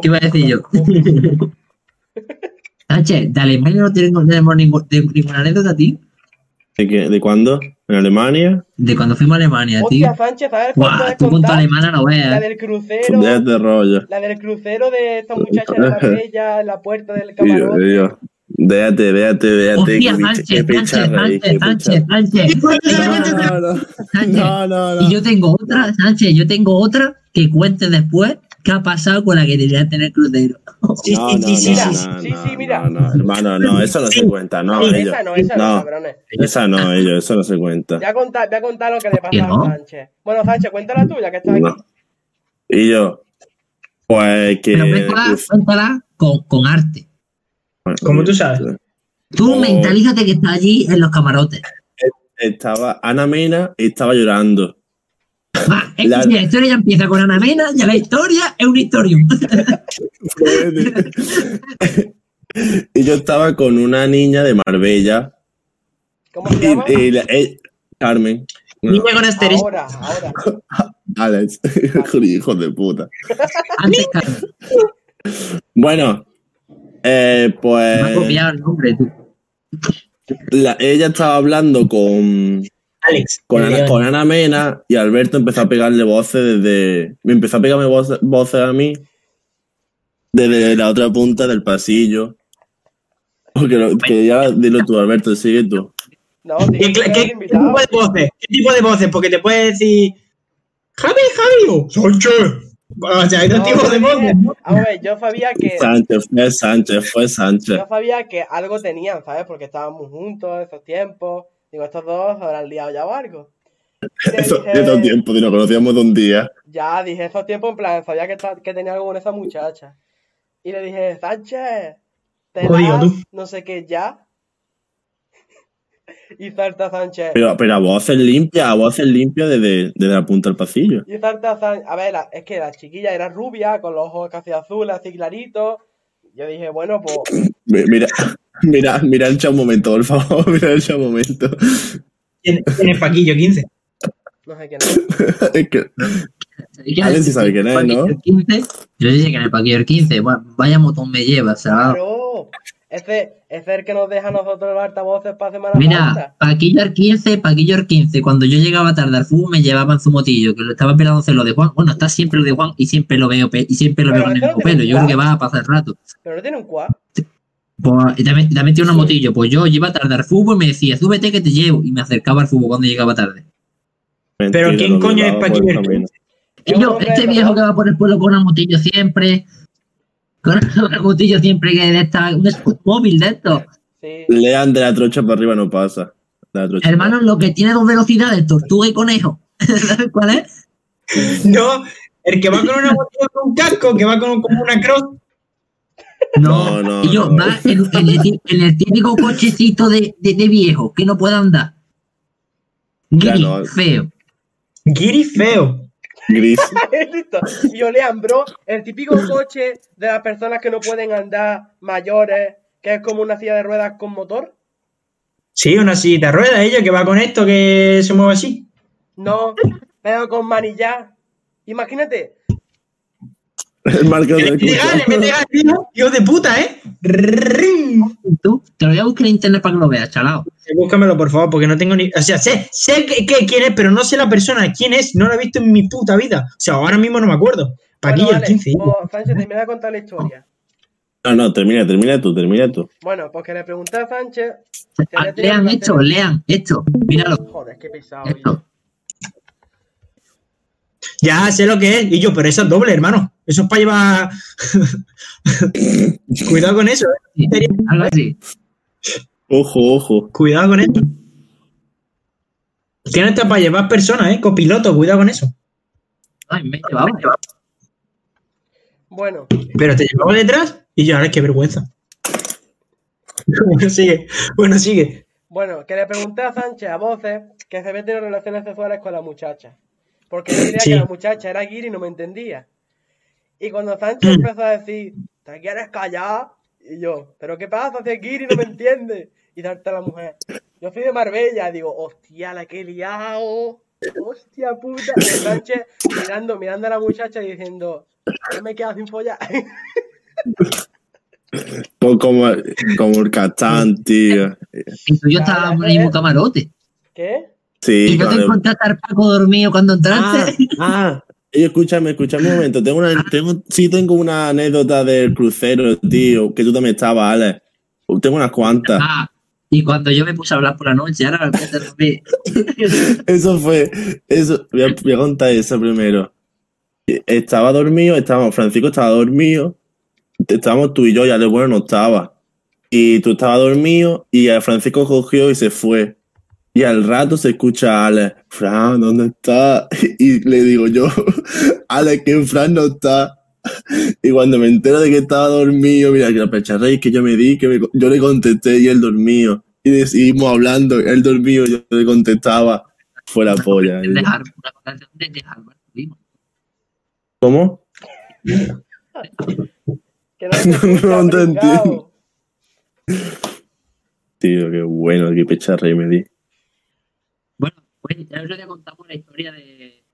[SPEAKER 3] ¿qué iba a decir yo? Sánchez, de Alemania no tenemos, ningún- de- ninguna anécdota, tío.
[SPEAKER 5] ¿De, qué- ¿De cuándo? ¿En Alemania?
[SPEAKER 3] De cuando fuimos a Alemania, tío.
[SPEAKER 1] Hostia, Sánchez, ¿sabes cuál
[SPEAKER 3] Guau, tú con tu alemana no
[SPEAKER 1] La
[SPEAKER 3] veas.
[SPEAKER 1] del crucero.
[SPEAKER 5] Déjate rollo.
[SPEAKER 1] La del crucero de esta muchacha de Marbella en la puerta del
[SPEAKER 5] Tío,
[SPEAKER 1] camarote.
[SPEAKER 5] tío. Déjate, déjate, déjate.
[SPEAKER 3] Hostia,
[SPEAKER 5] que pinche-
[SPEAKER 3] Sánchez, Sánchez,
[SPEAKER 5] ahí,
[SPEAKER 3] Sánchez,
[SPEAKER 5] que
[SPEAKER 3] Sánchez, Sánchez.
[SPEAKER 5] pincharra. No, no,
[SPEAKER 3] Sánchez.
[SPEAKER 5] no, no, no.
[SPEAKER 3] Y yo tengo otra, Sánchez, yo tengo otra que cuente después qué ha pasado con la que debería tener crucero.
[SPEAKER 2] Sí,
[SPEAKER 5] No,
[SPEAKER 2] sí,
[SPEAKER 5] no,
[SPEAKER 2] sí, sí,
[SPEAKER 5] no,
[SPEAKER 1] sí,
[SPEAKER 5] no,
[SPEAKER 1] sí, mira.
[SPEAKER 5] No, no, hermano, no, eso no se cuenta, no, ellos.
[SPEAKER 1] esa no, esa no,
[SPEAKER 5] No.
[SPEAKER 1] cabrones.
[SPEAKER 5] Esa no, ellos, eso no se cuenta.
[SPEAKER 1] Voy a contar, voy a contar lo que le
[SPEAKER 3] ¿Por qué
[SPEAKER 1] pasa
[SPEAKER 3] no?
[SPEAKER 1] a Sánchez. Bueno, Sánchez, cuenta la tuya, que estás aquí.
[SPEAKER 5] Y yo, pues que.
[SPEAKER 3] Pero cuéntala, cuéntala con, con arte.
[SPEAKER 2] Como tú sabes.
[SPEAKER 3] Tú
[SPEAKER 5] Oh.
[SPEAKER 3] mentalízate que está allí en los camarotes.
[SPEAKER 5] Estaba Ana Mina y estaba llorando.
[SPEAKER 3] Va, es
[SPEAKER 5] La-
[SPEAKER 3] que si la historia ya empieza con Ana Mena, ya la historia es un historium.
[SPEAKER 5] y yo estaba con una niña de Marbella.
[SPEAKER 1] ¿Cómo se
[SPEAKER 5] Y,
[SPEAKER 1] llama?
[SPEAKER 5] y la- eh, Carmen. No,
[SPEAKER 2] Niña con asterisco.
[SPEAKER 1] Ahora, ahora.
[SPEAKER 5] Alex, hijo de puta. Bueno, eh,
[SPEAKER 3] me ha
[SPEAKER 5] pues
[SPEAKER 3] copiado el nombre, tú.
[SPEAKER 5] la- ella estaba hablando con,
[SPEAKER 2] Alex.
[SPEAKER 5] con, Ana,
[SPEAKER 2] león.
[SPEAKER 5] con Ana Mena y Alberto empezó a pegarle voces desde. Me empezó a pegarme voces, voces a mí desde la otra punta del pasillo. Porque lo- que ya dilo tú, Alberto, sigue tú.
[SPEAKER 1] No,
[SPEAKER 2] ¿Qué, qué- tipo de voces? ¿Qué tipo de voces? Porque te puede decir. Javi, Javi. Sánchez. O sea, hay dos
[SPEAKER 1] No,
[SPEAKER 2] tipos de voces.
[SPEAKER 1] A ver, yo sabía que
[SPEAKER 5] Sánchez, fue Sánchez, fue Sánchez.
[SPEAKER 1] yo sabía que algo tenían, ¿sabes? Porque estábamos juntos esos tiempos. Digo, estos dos habrán liado ya o algo.
[SPEAKER 5] Eso,
[SPEAKER 1] dije-
[SPEAKER 5] esos tiempos, y nos conocíamos de un día.
[SPEAKER 1] Ya, dije esos tiempos en plan, sabía que, que tenía algo con esa muchacha. Y le dije, Sánchez, te das
[SPEAKER 2] tú.
[SPEAKER 1] no sé qué ya. Y salta Sánchez.
[SPEAKER 5] Pero, pero a voces limpias, a voces limpias desde, desde la punta del pasillo.
[SPEAKER 1] Y salta Sánchez. A ver, la- es que la chiquilla era rubia, con los ojos casi azules, así claritos. Yo dije, bueno, pues
[SPEAKER 5] Mi- Mira, mira, mira el chat un momento, por favor, mira el chat un momento.
[SPEAKER 2] ¿Quién quién es Paquillo 15?
[SPEAKER 1] no sé quién es.
[SPEAKER 5] Es que,
[SPEAKER 3] ¿Sabéis quién
[SPEAKER 5] Alguien sí sabe quién es, ¿no?
[SPEAKER 3] el 15? Yo sé que en el Paquillo el 15. Bueno, vaya motón me lleva, ¿sabes?
[SPEAKER 1] Claro. Ese, ese es el que nos deja a nosotros los altavoces para Semana
[SPEAKER 3] Mira. Paquillo al 15, Paquillo al 15. Cuando yo llegaba tarde al fútbol me llevaban su motillo, que lo estaba esperando hacer lo de Juan. Bueno, está siempre lo de Juan y siempre lo veo y siempre lo
[SPEAKER 1] Pero
[SPEAKER 3] veo el
[SPEAKER 1] no
[SPEAKER 3] mismo
[SPEAKER 1] tiene
[SPEAKER 3] pelo. Yo creo que va a pasar el rato.
[SPEAKER 1] Pero no tiene un quad.
[SPEAKER 3] Pues, y también, también tiene una motillo. Pues yo iba tarde al fútbol y me decía, súbete que te llevo. Y me acercaba al fútbol cuando llegaba tarde.
[SPEAKER 5] Mentira,
[SPEAKER 2] Pero ¿quién coño es
[SPEAKER 1] Es un
[SPEAKER 3] yo, este viejo que va por el pueblo con una motillo siempre. Con una motillo siempre que de esta, un móvil de esto.
[SPEAKER 1] Sí.
[SPEAKER 5] Lean de la trocha para arriba no pasa.
[SPEAKER 3] Hermano, lo que tiene dos velocidades, tortuga y conejo. ¿Sabes cuál es?
[SPEAKER 2] No, el que va con una botella con casco, que va con como una cross.
[SPEAKER 5] No, no,
[SPEAKER 3] Y yo,
[SPEAKER 5] no.
[SPEAKER 3] va en, en el, tí- en el típico cochecito de, de, de viejo que no puede andar. Gris,
[SPEAKER 5] no.
[SPEAKER 3] feo.
[SPEAKER 2] Giri feo.
[SPEAKER 5] Gris.
[SPEAKER 1] Listo. Y Olean, bro, el típico coche de las personas que no pueden andar mayores, que es como una silla de ruedas con motor.
[SPEAKER 2] Sí, una silla de ruedas, ella que va con esto que se mueve así.
[SPEAKER 1] No, pero con manillar. Imagínate,
[SPEAKER 5] El marco del
[SPEAKER 2] vez de puta, ¿eh?
[SPEAKER 3] Tú, te lo voy a buscar en internet para que lo veas, chalao.
[SPEAKER 2] Búscamelo, por favor, porque no tengo ni. O sea, sé, sé que, que- quién es, pero no sé la persona. ¿Quién es? No la he visto en mi puta vida. O sea, ahora mismo no me acuerdo. Paquillo
[SPEAKER 1] Bueno,
[SPEAKER 2] el
[SPEAKER 1] vale,
[SPEAKER 2] 15.
[SPEAKER 1] pues, Sánchez, termina de contar la historia.
[SPEAKER 5] No, no, termina, termina tú, termina tú.
[SPEAKER 1] Bueno, porque le pregunté a Sánchez.
[SPEAKER 3] Ah, Lean esto, lean esto. Míralo.
[SPEAKER 1] Joder, qué pesado.
[SPEAKER 3] Esto.
[SPEAKER 2] Ya sé lo que es. Y yo, pero eso es doble, hermano. Eso es para llevar. Cuidado con eso, ¿eh?
[SPEAKER 3] Sí, algo así.
[SPEAKER 5] Ojo, ojo.
[SPEAKER 2] Cuidado con eso. Que no está para llevar personas, ¿eh? Copiloto, cuidado con eso.
[SPEAKER 3] Ay, me llevaba.
[SPEAKER 1] Bueno,
[SPEAKER 2] Pero te llevaba detrás y yo, ahora qué vergüenza. Bueno, sigue. Bueno, sigue.
[SPEAKER 1] bueno, que le pregunté a Sánchez a voces que se había tenido relaciones sexuales con la muchacha. Porque yo diría
[SPEAKER 2] Sí.
[SPEAKER 1] que la muchacha era guiri y no me entendía. Y cuando Sánchez empezó a decir, ¿te quieres callar? Y yo, ¿pero qué pasa? Si es guiri no me entiende. Y darte a la mujer. Yo soy de Marbella. Digo, hostia, la que he liado. Hostia puta. Y Sánchez mirando, mirando a la muchacha y diciendo, yo me he quedado sin follar.
[SPEAKER 5] Como, como, como el cachán, tío.
[SPEAKER 3] Y tú y yo estábamos en el mismo camarote.
[SPEAKER 1] ¿Qué?
[SPEAKER 5] Sí,
[SPEAKER 3] Y no te encontraste al Paco dormido cuando
[SPEAKER 5] Ah,
[SPEAKER 3] entraste.
[SPEAKER 5] ah. Y escúchame, escúchame un momento. Tengo una, tengo, sí tengo una anécdota del crucero, tío, que tú también estabas, Alex. Tengo unas cuantas.
[SPEAKER 3] Ah, y cuando yo me puse a hablar por la noche, ahora me.
[SPEAKER 5] Eso fue, eso, voy a, voy a contar eso primero. Estaba dormido, estábamos, Francisco estaba dormido, estábamos tú y yo, y Ale bueno no estaba. Y tú estabas dormido, y a Francisco cogió y se fue. Y al rato se escucha a Ale, Fran, ¿dónde está? Y le digo yo, Ale, que Fran no está. Y cuando me entero de que estaba dormido, mira, que la pecharreis que yo me di, que me- yo le contesté y él dormido. Y de- seguimos hablando, él dormido, yo le contestaba, polla.
[SPEAKER 3] De Harvard, primo.
[SPEAKER 5] ¿Cómo?
[SPEAKER 1] Que no,
[SPEAKER 5] No te entiendo. Tío, qué bueno, qué pecharrey me di.
[SPEAKER 3] Os le contamos la historia de.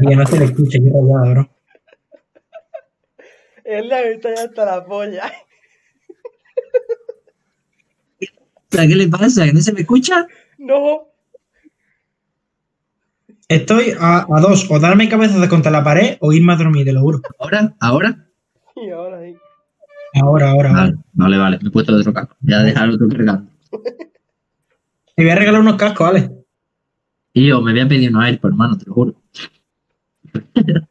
[SPEAKER 2] Tío, no se le escucha, qué rayado, bro.
[SPEAKER 1] Él le ha visto ya hasta la polla.
[SPEAKER 3] ¿Qué le pasa? ¿Que no se me escucha?
[SPEAKER 1] No.
[SPEAKER 2] Estoy a, a dos, o darme cabezazos contra la pared o irme a dormir, te lo juro.
[SPEAKER 3] ¿Ahora? ¿Ahora?
[SPEAKER 1] Y ahora sí.
[SPEAKER 2] Ahora, ahora, ahora.
[SPEAKER 3] Vale, vale, vale. Me he puesto otro casco. Ya dejar otro cargando.
[SPEAKER 2] Te voy a regalar unos cascos, ¿vale?
[SPEAKER 3] Yo me voy a pedir unos AirPods, hermano, te lo juro.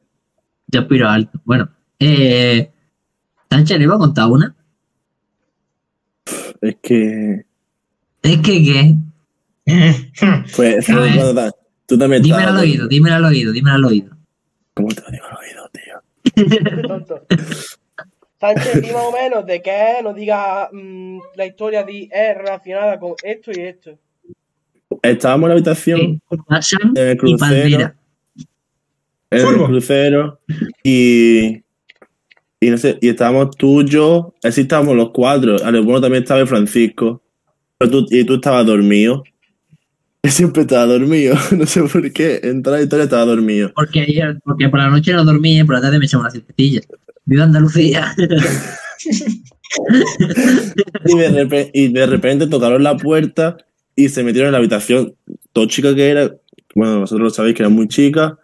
[SPEAKER 3] Yo aspiro alto. Bueno, eh. Sánchez, ¿le iba a contar una?
[SPEAKER 5] Es que.
[SPEAKER 3] Es que, ¿qué?
[SPEAKER 5] Pues, tú también
[SPEAKER 3] Dímelo al oído, dímelo al oído, dímelo al oído.
[SPEAKER 5] ¿Cómo te lo digo al oído, tío?
[SPEAKER 1] Tonto. Sánchez, di más o menos de qué es, no diga mm, la historia de es relacionada con esto y esto.
[SPEAKER 5] Estábamos en la habitación,
[SPEAKER 3] Sí,
[SPEAKER 5] en el
[SPEAKER 3] y
[SPEAKER 5] crucero. en el crucero. Y. Y no sé, y estábamos tú, yo, así estábamos los cuatro. A lo bueno también estaba el Francisco. Pero tú, y tú estabas dormido. Él siempre estaba dormido. No sé por qué. En toda la historia estaba dormido.
[SPEAKER 3] Porque, ayer- porque por la noche no dormí y por la tarde me echaba una siestecilla. Viva Andalucía.
[SPEAKER 5] Y de, y de repente tocaron la puerta y se metieron en la habitación. Todo chica que era, bueno, vosotros lo sabéis que era muy chica.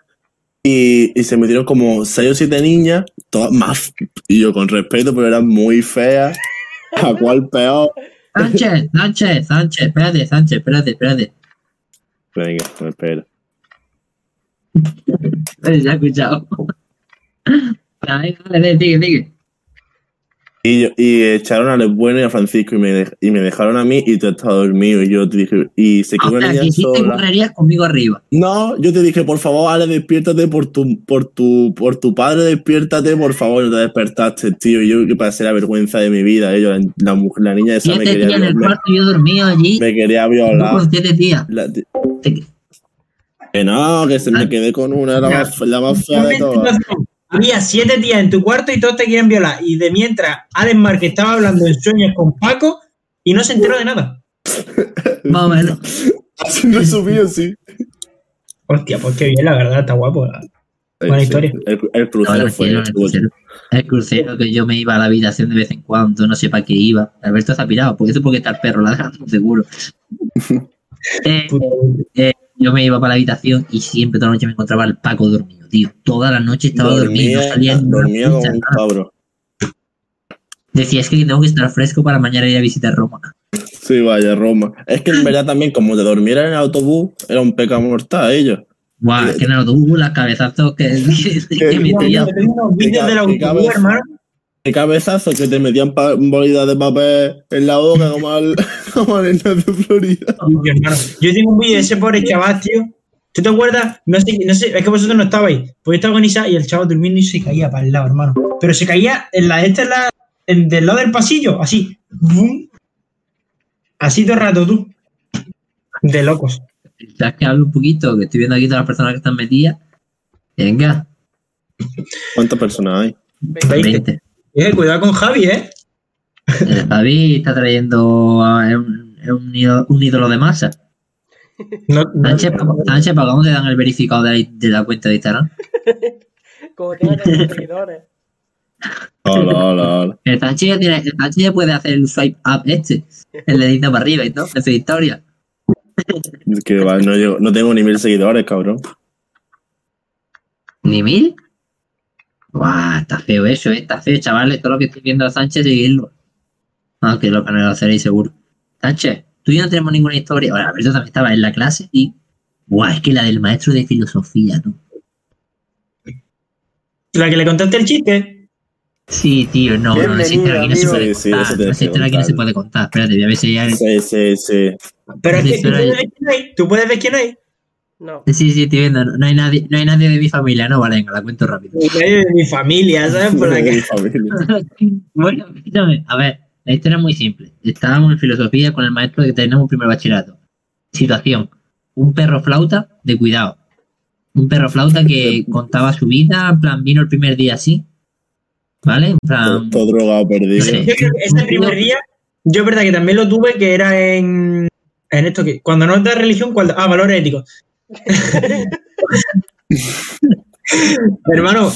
[SPEAKER 5] Y, y se metieron como seis o siete niñas, todas más, y yo con respeto, pero eran muy feas. ¿A cuál peor?
[SPEAKER 3] Sánchez, Sánchez, Sánchez, espérate, Sánchez, espérate, espérate.
[SPEAKER 5] Venga, me espero.
[SPEAKER 3] Ya he escuchado. Dale, dale, sigue, sigue.
[SPEAKER 5] Y, yo- y echaron a Les Bueno y a Francisco y me, dej- y me dejaron a mí y tú estabas dormido. Y yo te dije, y se quedó una niña sola.
[SPEAKER 3] correrías conmigo arriba.
[SPEAKER 5] No, yo te dije, por favor, Ale, despiértate por tu, por tu, por tu padre, despiértate, por favor, no te despertaste, tío. Y yo que pasé la vergüenza de mi vida, ellos, la, la, mujer- la niña esa me quería,
[SPEAKER 3] días en el
[SPEAKER 5] me,
[SPEAKER 3] cuarto yo dormido allí.
[SPEAKER 5] me quería violar.
[SPEAKER 3] siete días.
[SPEAKER 5] La que no, que se me quedé con una, la más, la más fea de todas.
[SPEAKER 2] Había siete días en tu cuarto y todos te quieren violar. Y de mientras, Alex Marque estaba hablando en sueños con Paco y no se enteró de nada.
[SPEAKER 3] Más o menos.
[SPEAKER 5] Así resumido, sí.
[SPEAKER 2] Hostia, pues qué bien, la verdad, está guapo. la- Buena
[SPEAKER 5] Sí,
[SPEAKER 2] historia.
[SPEAKER 5] El, crucero fue.
[SPEAKER 3] el crucero. El crucero que yo me iba a la habitación de vez en cuando, no sé para qué iba. Alberto está pirado, porque eso porque está el perro ladrando, seguro. Eh, eh, yo me iba para la habitación y siempre toda la noche me encontraba el Paco dormido, tío. Toda la noche estaba dormido, no
[SPEAKER 5] Dormía,
[SPEAKER 3] salía ni una
[SPEAKER 5] dormía como
[SPEAKER 3] ficha,
[SPEAKER 5] un
[SPEAKER 3] nada.
[SPEAKER 5] cabrón.
[SPEAKER 3] Decía, es que tengo que estar fresco para mañana ir a visitar Roma.
[SPEAKER 5] Sí, vaya, Roma. Es que en verdad también, como te durmieran en el autobús, era un pecado mortal ellos.
[SPEAKER 3] Guau, es que en el autobús las cabezazos que, que, que
[SPEAKER 5] Qué cabezazo que te metían bolitas de papel en la boca como al, como al de Florida.
[SPEAKER 2] Yo tengo un vídeo de ese pobre chaval, tío. ¿Tú te acuerdas? No sé, no sé, es que vosotros no estabais. Pues yo estaba con Isa y el chaval durmiendo y se caía para el lado, hermano. Pero se caía en la, esta en la, en- del lado del pasillo, así. ¡Bum! Así todo el rato, tú. De locos.
[SPEAKER 3] ¿Sabes que hablo un poquito? Que estoy viendo aquí todas las personas que están metidas. Venga,
[SPEAKER 5] ¿Cuántas personas hay?
[SPEAKER 2] Veinte.
[SPEAKER 3] 20.
[SPEAKER 2] Eh, cuidado con Javi, ¿eh?
[SPEAKER 3] El Javi está trayendo a un ídolo de masa.
[SPEAKER 2] No, no-
[SPEAKER 3] Sánchez, Sánchez, ¿para cómo te dan el verificado de la, de la cuenta de Instagram?
[SPEAKER 1] Como tenga tantos seguidores.
[SPEAKER 5] Hola, hola, hola.
[SPEAKER 3] El Sánchez ya, tiene, el Sánchez ya puede hacer el swipe up este. El dedito para arriba y todo, en su historia.
[SPEAKER 5] Que va, no, llego- no tengo ni mil seguidores, cabrón.
[SPEAKER 3] ¿Ni mil? Guau, está feo eso, eh, está feo, chavales. Todo lo que estoy viendo a Sánchez, seguirlo. Aunque lo que no lo haceréis seguro. Sánchez, tú y yo no tenemos ninguna historia. Ahora, Alberto también estaba en la clase y. Guau, es que la del maestro de filosofía, tú.
[SPEAKER 2] La que le contaste el chiste.
[SPEAKER 3] Sí, tío, no, no, esa historia aquí no se puede.
[SPEAKER 5] Sí, sí,
[SPEAKER 3] contar.
[SPEAKER 5] eso tienes
[SPEAKER 3] Esa
[SPEAKER 5] que
[SPEAKER 3] historia aquí no se puede contar. Espérate, voy a ver si hay
[SPEAKER 5] Sí, sí, sí.
[SPEAKER 2] Pero es
[SPEAKER 3] Sí,
[SPEAKER 2] que tú puedes ver quién hay. Tú puedes ver quién hay.
[SPEAKER 1] No.
[SPEAKER 3] Sí, sí, estoy viendo. No hay nadie, no hay nadie de mi familia, no, vale, venga, la cuento rápido.
[SPEAKER 2] De mi familia, ¿sabes? Por la
[SPEAKER 5] De mi
[SPEAKER 2] que...
[SPEAKER 5] familia.
[SPEAKER 3] bueno, escúchame, a ver, la historia es muy simple. Estábamos en filosofía con el maestro que tenemos primer bachillerato. Situación: un perro flauta de cuidado. Un perro flauta que contaba su vida, en plan, vino el primer día así. ¿Vale? En plan.
[SPEAKER 5] todo drogado perdido.
[SPEAKER 2] Que ese primer día, yo es verdad que también lo tuve, que era en, en esto que, cuando no de religión, cuando, ah, valores éticos. Hermano,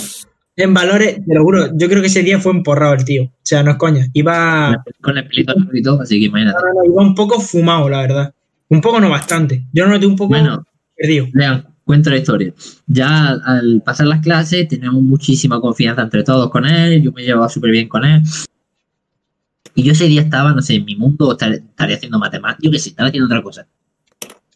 [SPEAKER 2] en valores, te lo juro, yo creo que ese día fue emporrado el tío. O sea, no es coña. Iba,
[SPEAKER 3] Con el pelito largo y todo, así que imagínate.
[SPEAKER 2] no, no, iba un poco fumado, la verdad. Un poco, no bastante. Yo lo noté un poco
[SPEAKER 3] Bueno,
[SPEAKER 2] perdido.
[SPEAKER 3] Vean, cuento la historia. Ya al pasar las clases teníamos muchísima confianza entre todos con él, yo me llevaba súper bien con él. Y yo ese día estaba, no sé, en mi mundo, estar- estaría haciendo matemáticas, yo qué sé, estaba haciendo otra cosa.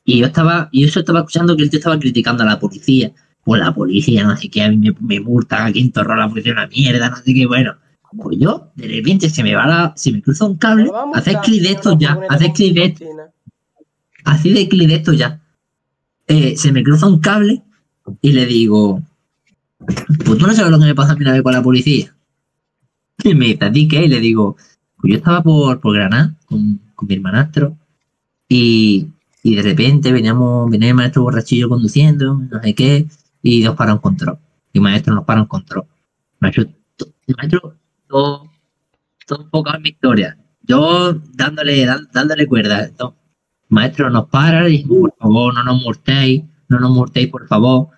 [SPEAKER 3] Y yo estaba, y eso estaba escuchando que el tío estaba criticando a la policía. Pues la policía, no sé qué, a mí me, me multan, aquí en Torrón la policía una mierda, no sé qué, bueno. Pues yo, de repente se me va la, se me cruza un cable, haces clic de esto ya, haces clic de esto así de clic de esto ya. Eh, se me cruza un cable y le digo, pues tú no sabes lo que me pasa a mí una vez con la policía. Y me dice, ¿a ti qué? Y le digo, pues yo estaba por, por Granada con, con mi hermanastro y, y de repente veníamos, venía el maestro borrachillo conduciendo, no sé qué, y nos para un control. Y maestro nos para un control. Maestro, maestro todo, todo enfocado en mi historia. Yo dándole, dándole cuerda. to- Maestro nos para y dice, por favor, no nos multéis, no nos multéis, por favor.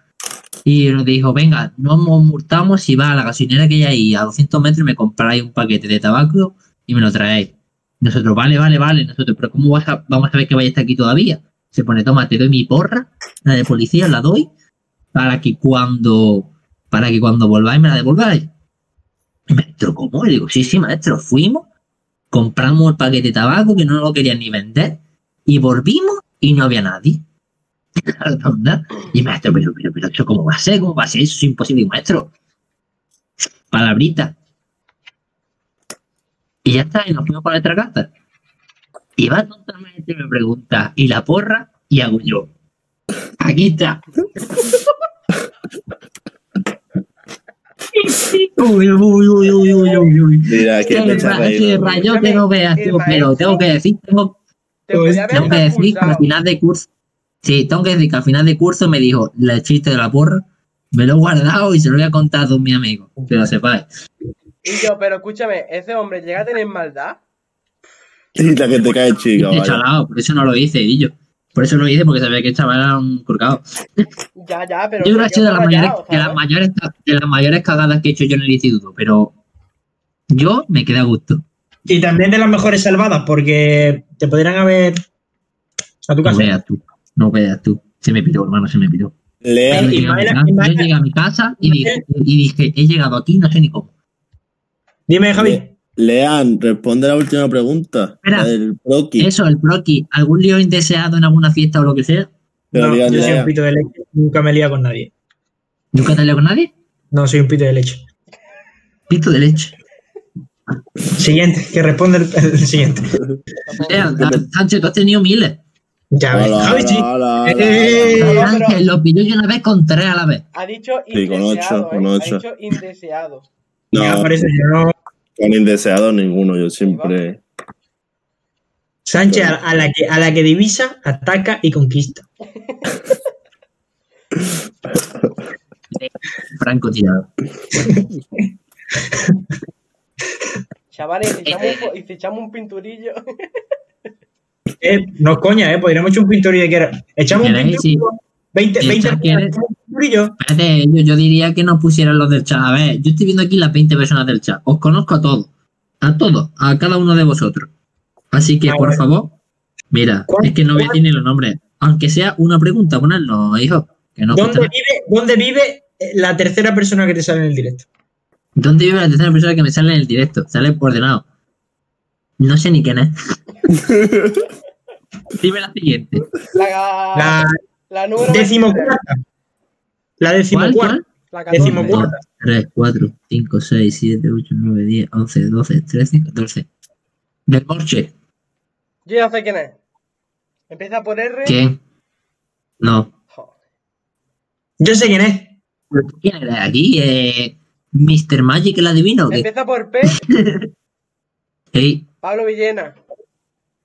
[SPEAKER 3] Y nos dijo, venga, no nos multamos si va a la gasolinera que hay ahí a 200 metros y me compráis un paquete de tabaco y me lo traéis. Nosotros, vale, vale, vale. Nosotros, pero ¿cómo vas a- vamos a ver que vaya a estar aquí todavía? Se pone, toma, te doy mi porra, la de policía, la doy, para que cuando, para que cuando volváis me la devolváis. Y maestro, ¿cómo? Le digo, sí, sí, maestro, fuimos, compramos el paquete de tabaco que no lo querían ni vender, y volvimos y no había nadie. Y maestro, pero, pero, pero, ¿esto ¿cómo va a ser? ¿Cómo va a ser? Eso es imposible, maestro. Palabrita. Y ya está, y nos fuimos para nuestra casa. Y va totalmente me pregunta, ¿y la porra? Y hago yo. Aquí está. Uy, uy, uy, uy, uy, uy, uy.
[SPEAKER 5] Mira, que
[SPEAKER 3] rayo que no veas, tío, pero tengo que decir, tengo, tengo que decir que al final de curso, sí, tengo que decir que al final de curso me dijo el chiste de la porra, me lo he guardado y se lo voy a contar a todos mis amigos, que lo sepáis.
[SPEAKER 1] Y yo, pero escúchame, ese hombre llega a tener maldad.
[SPEAKER 5] Y la que te cae chica,
[SPEAKER 3] Este por eso no lo hice, y yo. Por eso lo hice, porque sabía que el chaval era un curcado.
[SPEAKER 1] Ya, ya, pero.
[SPEAKER 3] Yo creo que ha sido de las, mayores, de, las mayores, ca- de las mayores cagadas que he hecho yo en el instituto, pero yo me quedé a gusto.
[SPEAKER 2] Y también de las mejores salvadas, porque te podrían haber. A tu
[SPEAKER 3] No
[SPEAKER 2] casa.
[SPEAKER 3] veas tú, no veas tú. Se me piró, hermano, se me piró.
[SPEAKER 5] Lea,
[SPEAKER 3] Yo
[SPEAKER 2] y
[SPEAKER 3] llegué, a mi
[SPEAKER 2] Maela-
[SPEAKER 3] casa,
[SPEAKER 2] y Maela-
[SPEAKER 3] yo llegué a mi casa y dije, y dije, he llegado aquí, no sé ni cómo.
[SPEAKER 2] Dime, Javi.
[SPEAKER 5] Lean, responde la última pregunta.
[SPEAKER 3] Espera.
[SPEAKER 5] La del proqui.
[SPEAKER 3] Eso, el proqui, ¿algún lío indeseado en alguna fiesta o lo que sea?
[SPEAKER 5] Pero
[SPEAKER 2] No, yo soy un pito de leche. Nunca me he liado con nadie.
[SPEAKER 3] ¿Nunca te leo con nadie?
[SPEAKER 2] No, soy un pito de leche.
[SPEAKER 3] Pito de leche.
[SPEAKER 2] Siguiente, que responde el, el siguiente.
[SPEAKER 3] Eh, Sánchez, tú has tenido miles.
[SPEAKER 2] Ya ves. Javi, sí. Eh,
[SPEAKER 3] Sánchez lo pilló yo una vez con tres a la vez.
[SPEAKER 1] Ha dicho
[SPEAKER 5] Sí, con
[SPEAKER 1] indeseado.
[SPEAKER 5] ocho, con
[SPEAKER 1] ¿eh?
[SPEAKER 5] ocho.
[SPEAKER 1] Ha dicho indeseado.
[SPEAKER 2] Ya,
[SPEAKER 5] No,
[SPEAKER 2] por eso yo no.
[SPEAKER 5] Con indeseado ninguno. Yo siempre.
[SPEAKER 2] Sánchez, a, la que, a la que divisa, ataca y conquista.
[SPEAKER 3] Franco tirado.
[SPEAKER 1] Chavales, y si echamos un, po- y si echamos un pinturillo.
[SPEAKER 2] Eh, no es coña, ¿eh? Podríamos echar un pinturillo que era. Echamos un pinturillo. 20,
[SPEAKER 3] Sí,
[SPEAKER 2] 20
[SPEAKER 3] ¿echar quieres?
[SPEAKER 2] echamos un pinturillo.
[SPEAKER 3] Espérate, yo, yo diría que no pusieran los del chat. A ver, yo estoy viendo aquí las 20 personas del chat. Os conozco a todos. A todos, a cada uno de vosotros. Así que,
[SPEAKER 2] A
[SPEAKER 3] por
[SPEAKER 2] ver.
[SPEAKER 3] favor, mira,
[SPEAKER 2] ¿Cuál-
[SPEAKER 3] es que no voy a decir ni los nombres. Aunque sea una pregunta, ponedlo, hijo. Que no cuesta
[SPEAKER 2] ¿Dónde vive, ¿Dónde vive eh, la tercera persona que te sale en el directo?
[SPEAKER 3] ¿Dónde vive la tercera persona que me sale en el directo? Sale ordenado. No sé ni quién es. Dime la siguiente.
[SPEAKER 1] La,
[SPEAKER 2] La
[SPEAKER 1] número
[SPEAKER 2] decimocuarta. La decimocuarta.
[SPEAKER 1] La 14.
[SPEAKER 2] Decimocuarta.
[SPEAKER 3] 3, 4, 5, 6, 7, 8, 9, 10, 11, 12, 13, 14. Del Porsche.
[SPEAKER 1] Yo ya sé quién es. Empieza por R.
[SPEAKER 3] ¿Quién? No.
[SPEAKER 1] Joder.
[SPEAKER 2] Yo sé quién es.
[SPEAKER 3] ¿Quién era aquí? Eh, ¿Mr. Magic el adivino o qué?
[SPEAKER 1] Empieza por P.
[SPEAKER 3] Sí,
[SPEAKER 1] Pablo Villena.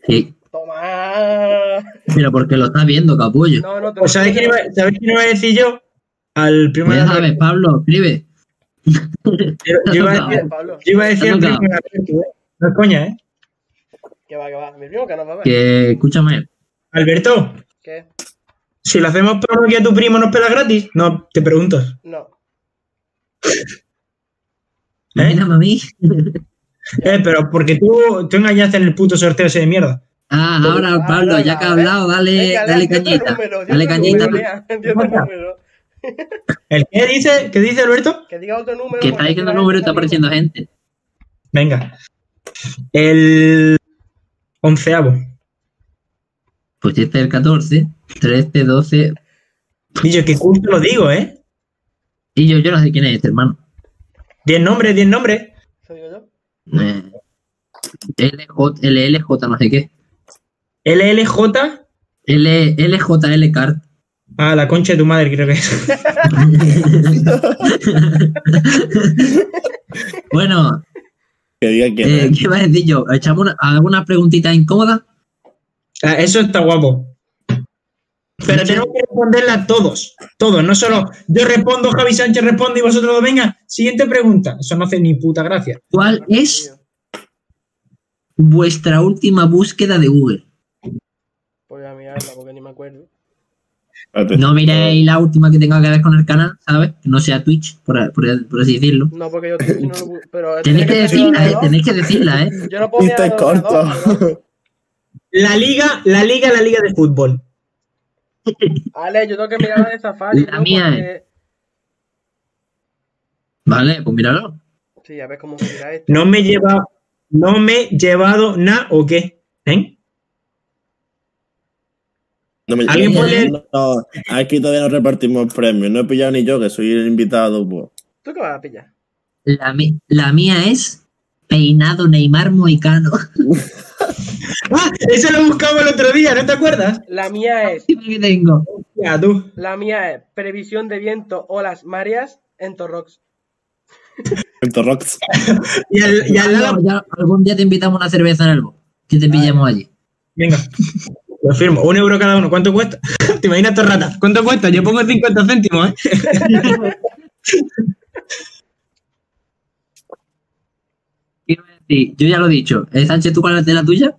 [SPEAKER 3] sí.
[SPEAKER 1] Toma.
[SPEAKER 3] Pero porque lo estás viendo, capullo.
[SPEAKER 1] No, no te
[SPEAKER 2] Pues ¿sabes quién, iba, ¿Sabes quién iba a decir yo? Al primo de
[SPEAKER 3] ya sabes, Pablo, escribe.
[SPEAKER 2] Yo, yo iba a decir,
[SPEAKER 1] Pablo.
[SPEAKER 2] yo iba a decir el primo de Alberto, ¿eh? No es coña, ¿eh?
[SPEAKER 1] Que va, que va. Mi primo que no va a ver.
[SPEAKER 3] Que, escúchame,
[SPEAKER 2] Alberto,
[SPEAKER 1] ¿Qué?
[SPEAKER 2] si lo hacemos por que a tu primo nos pela gratis, no, te preguntas.
[SPEAKER 1] No.
[SPEAKER 3] mírame a mí.
[SPEAKER 2] Eh, pero porque tú, tú engañaste en el puto sorteo ese de mierda.
[SPEAKER 3] Ah, ahora,
[SPEAKER 1] Ah,
[SPEAKER 3] Pablo, ya que has
[SPEAKER 1] a ver.
[SPEAKER 3] hablado, dale,
[SPEAKER 1] Venga,
[SPEAKER 3] dale cañita.
[SPEAKER 1] número,
[SPEAKER 3] Dale cañita.
[SPEAKER 1] número.
[SPEAKER 2] ¿El qué dice? ¿Qué dice Alberto?
[SPEAKER 1] Que diga otro número.
[SPEAKER 3] Que está diciendo el número y está apareciendo gente.
[SPEAKER 2] Venga. El onceavo.
[SPEAKER 3] Pues este es el 14, 13, 12.
[SPEAKER 2] Y yo, que justo lo digo, ¿eh?
[SPEAKER 3] Y yo, yo no sé quién es este, hermano.
[SPEAKER 2] Diez nombres, diez nombres.
[SPEAKER 1] ¿Soy yo?
[SPEAKER 3] Eh, LJ, LLJ, no sé qué.
[SPEAKER 2] LLJ.
[SPEAKER 3] L, LJL Card.
[SPEAKER 2] Ah, la concha de tu madre, creo que es.
[SPEAKER 3] bueno,
[SPEAKER 5] Que diga quién
[SPEAKER 3] eh. ¿qué iba a decir yo? ¿Echamos una- alguna preguntita incómoda?
[SPEAKER 2] Ah, eso está guapo. Pero tenemos que responderla a todos. Todos, no solo yo respondo, Javi Sánchez responde y vosotros dos, venga. Siguiente pregunta. Eso no hace ni puta gracia.
[SPEAKER 3] ¿Cuál es vuestra última búsqueda de Google?
[SPEAKER 1] Porque ni me acuerdo.
[SPEAKER 3] No miréis la última que tenga que ver con el canal, ¿sabes? Que no sea Twitch, por, por- por así decirlo.
[SPEAKER 1] No, porque yo Twitch no lo pero
[SPEAKER 3] Tenéis que
[SPEAKER 1] tener
[SPEAKER 3] decirla, ¿eh? Tenéis que decirla, ¿eh?
[SPEAKER 1] Yo no puedo mirar ordenador,
[SPEAKER 5] corto.
[SPEAKER 2] La liga, la liga, la liga de fútbol.
[SPEAKER 1] Ale, yo tengo que mirar la de Safari.
[SPEAKER 3] La
[SPEAKER 1] ¿no?
[SPEAKER 3] mía
[SPEAKER 1] Porque-
[SPEAKER 3] Vale, pues míralo.
[SPEAKER 1] Sí, a ver cómo se mira esto.
[SPEAKER 2] No me lleva, no me he llevado nada o qué. ¿Eh?
[SPEAKER 5] No me
[SPEAKER 2] ¿Alguien
[SPEAKER 5] no,
[SPEAKER 2] puede-
[SPEAKER 5] no, aquí todavía no repartimos premios. No he pillado ni yo, que soy el invitado. Pues.
[SPEAKER 1] ¿Tú qué vas a pillar?
[SPEAKER 3] La, mi- la mía es peinado Neymar Moicano.
[SPEAKER 2] Ah, eso lo buscamos el otro día, ¿no te acuerdas?
[SPEAKER 1] La mía es,
[SPEAKER 3] que tengo.
[SPEAKER 2] Ya, tú.
[SPEAKER 1] la mía es previsión de viento, olas, mareas en Torrox.
[SPEAKER 5] En Torrox.
[SPEAKER 2] Y al, y al lado-
[SPEAKER 3] Ya, algún día te invitamos una cerveza en el bo. Que te pillemos allí.
[SPEAKER 2] Venga, lo firmo. Un euro cada uno. ¿Cuánto cuesta? ¿Te imaginas torrata? ¿Cuánto cuesta? Yo pongo 50 céntimos, ¿eh?
[SPEAKER 3] Quiero decir, yo ya lo he dicho. ¿Eh, Sánchez, tú cuál es de la tuya?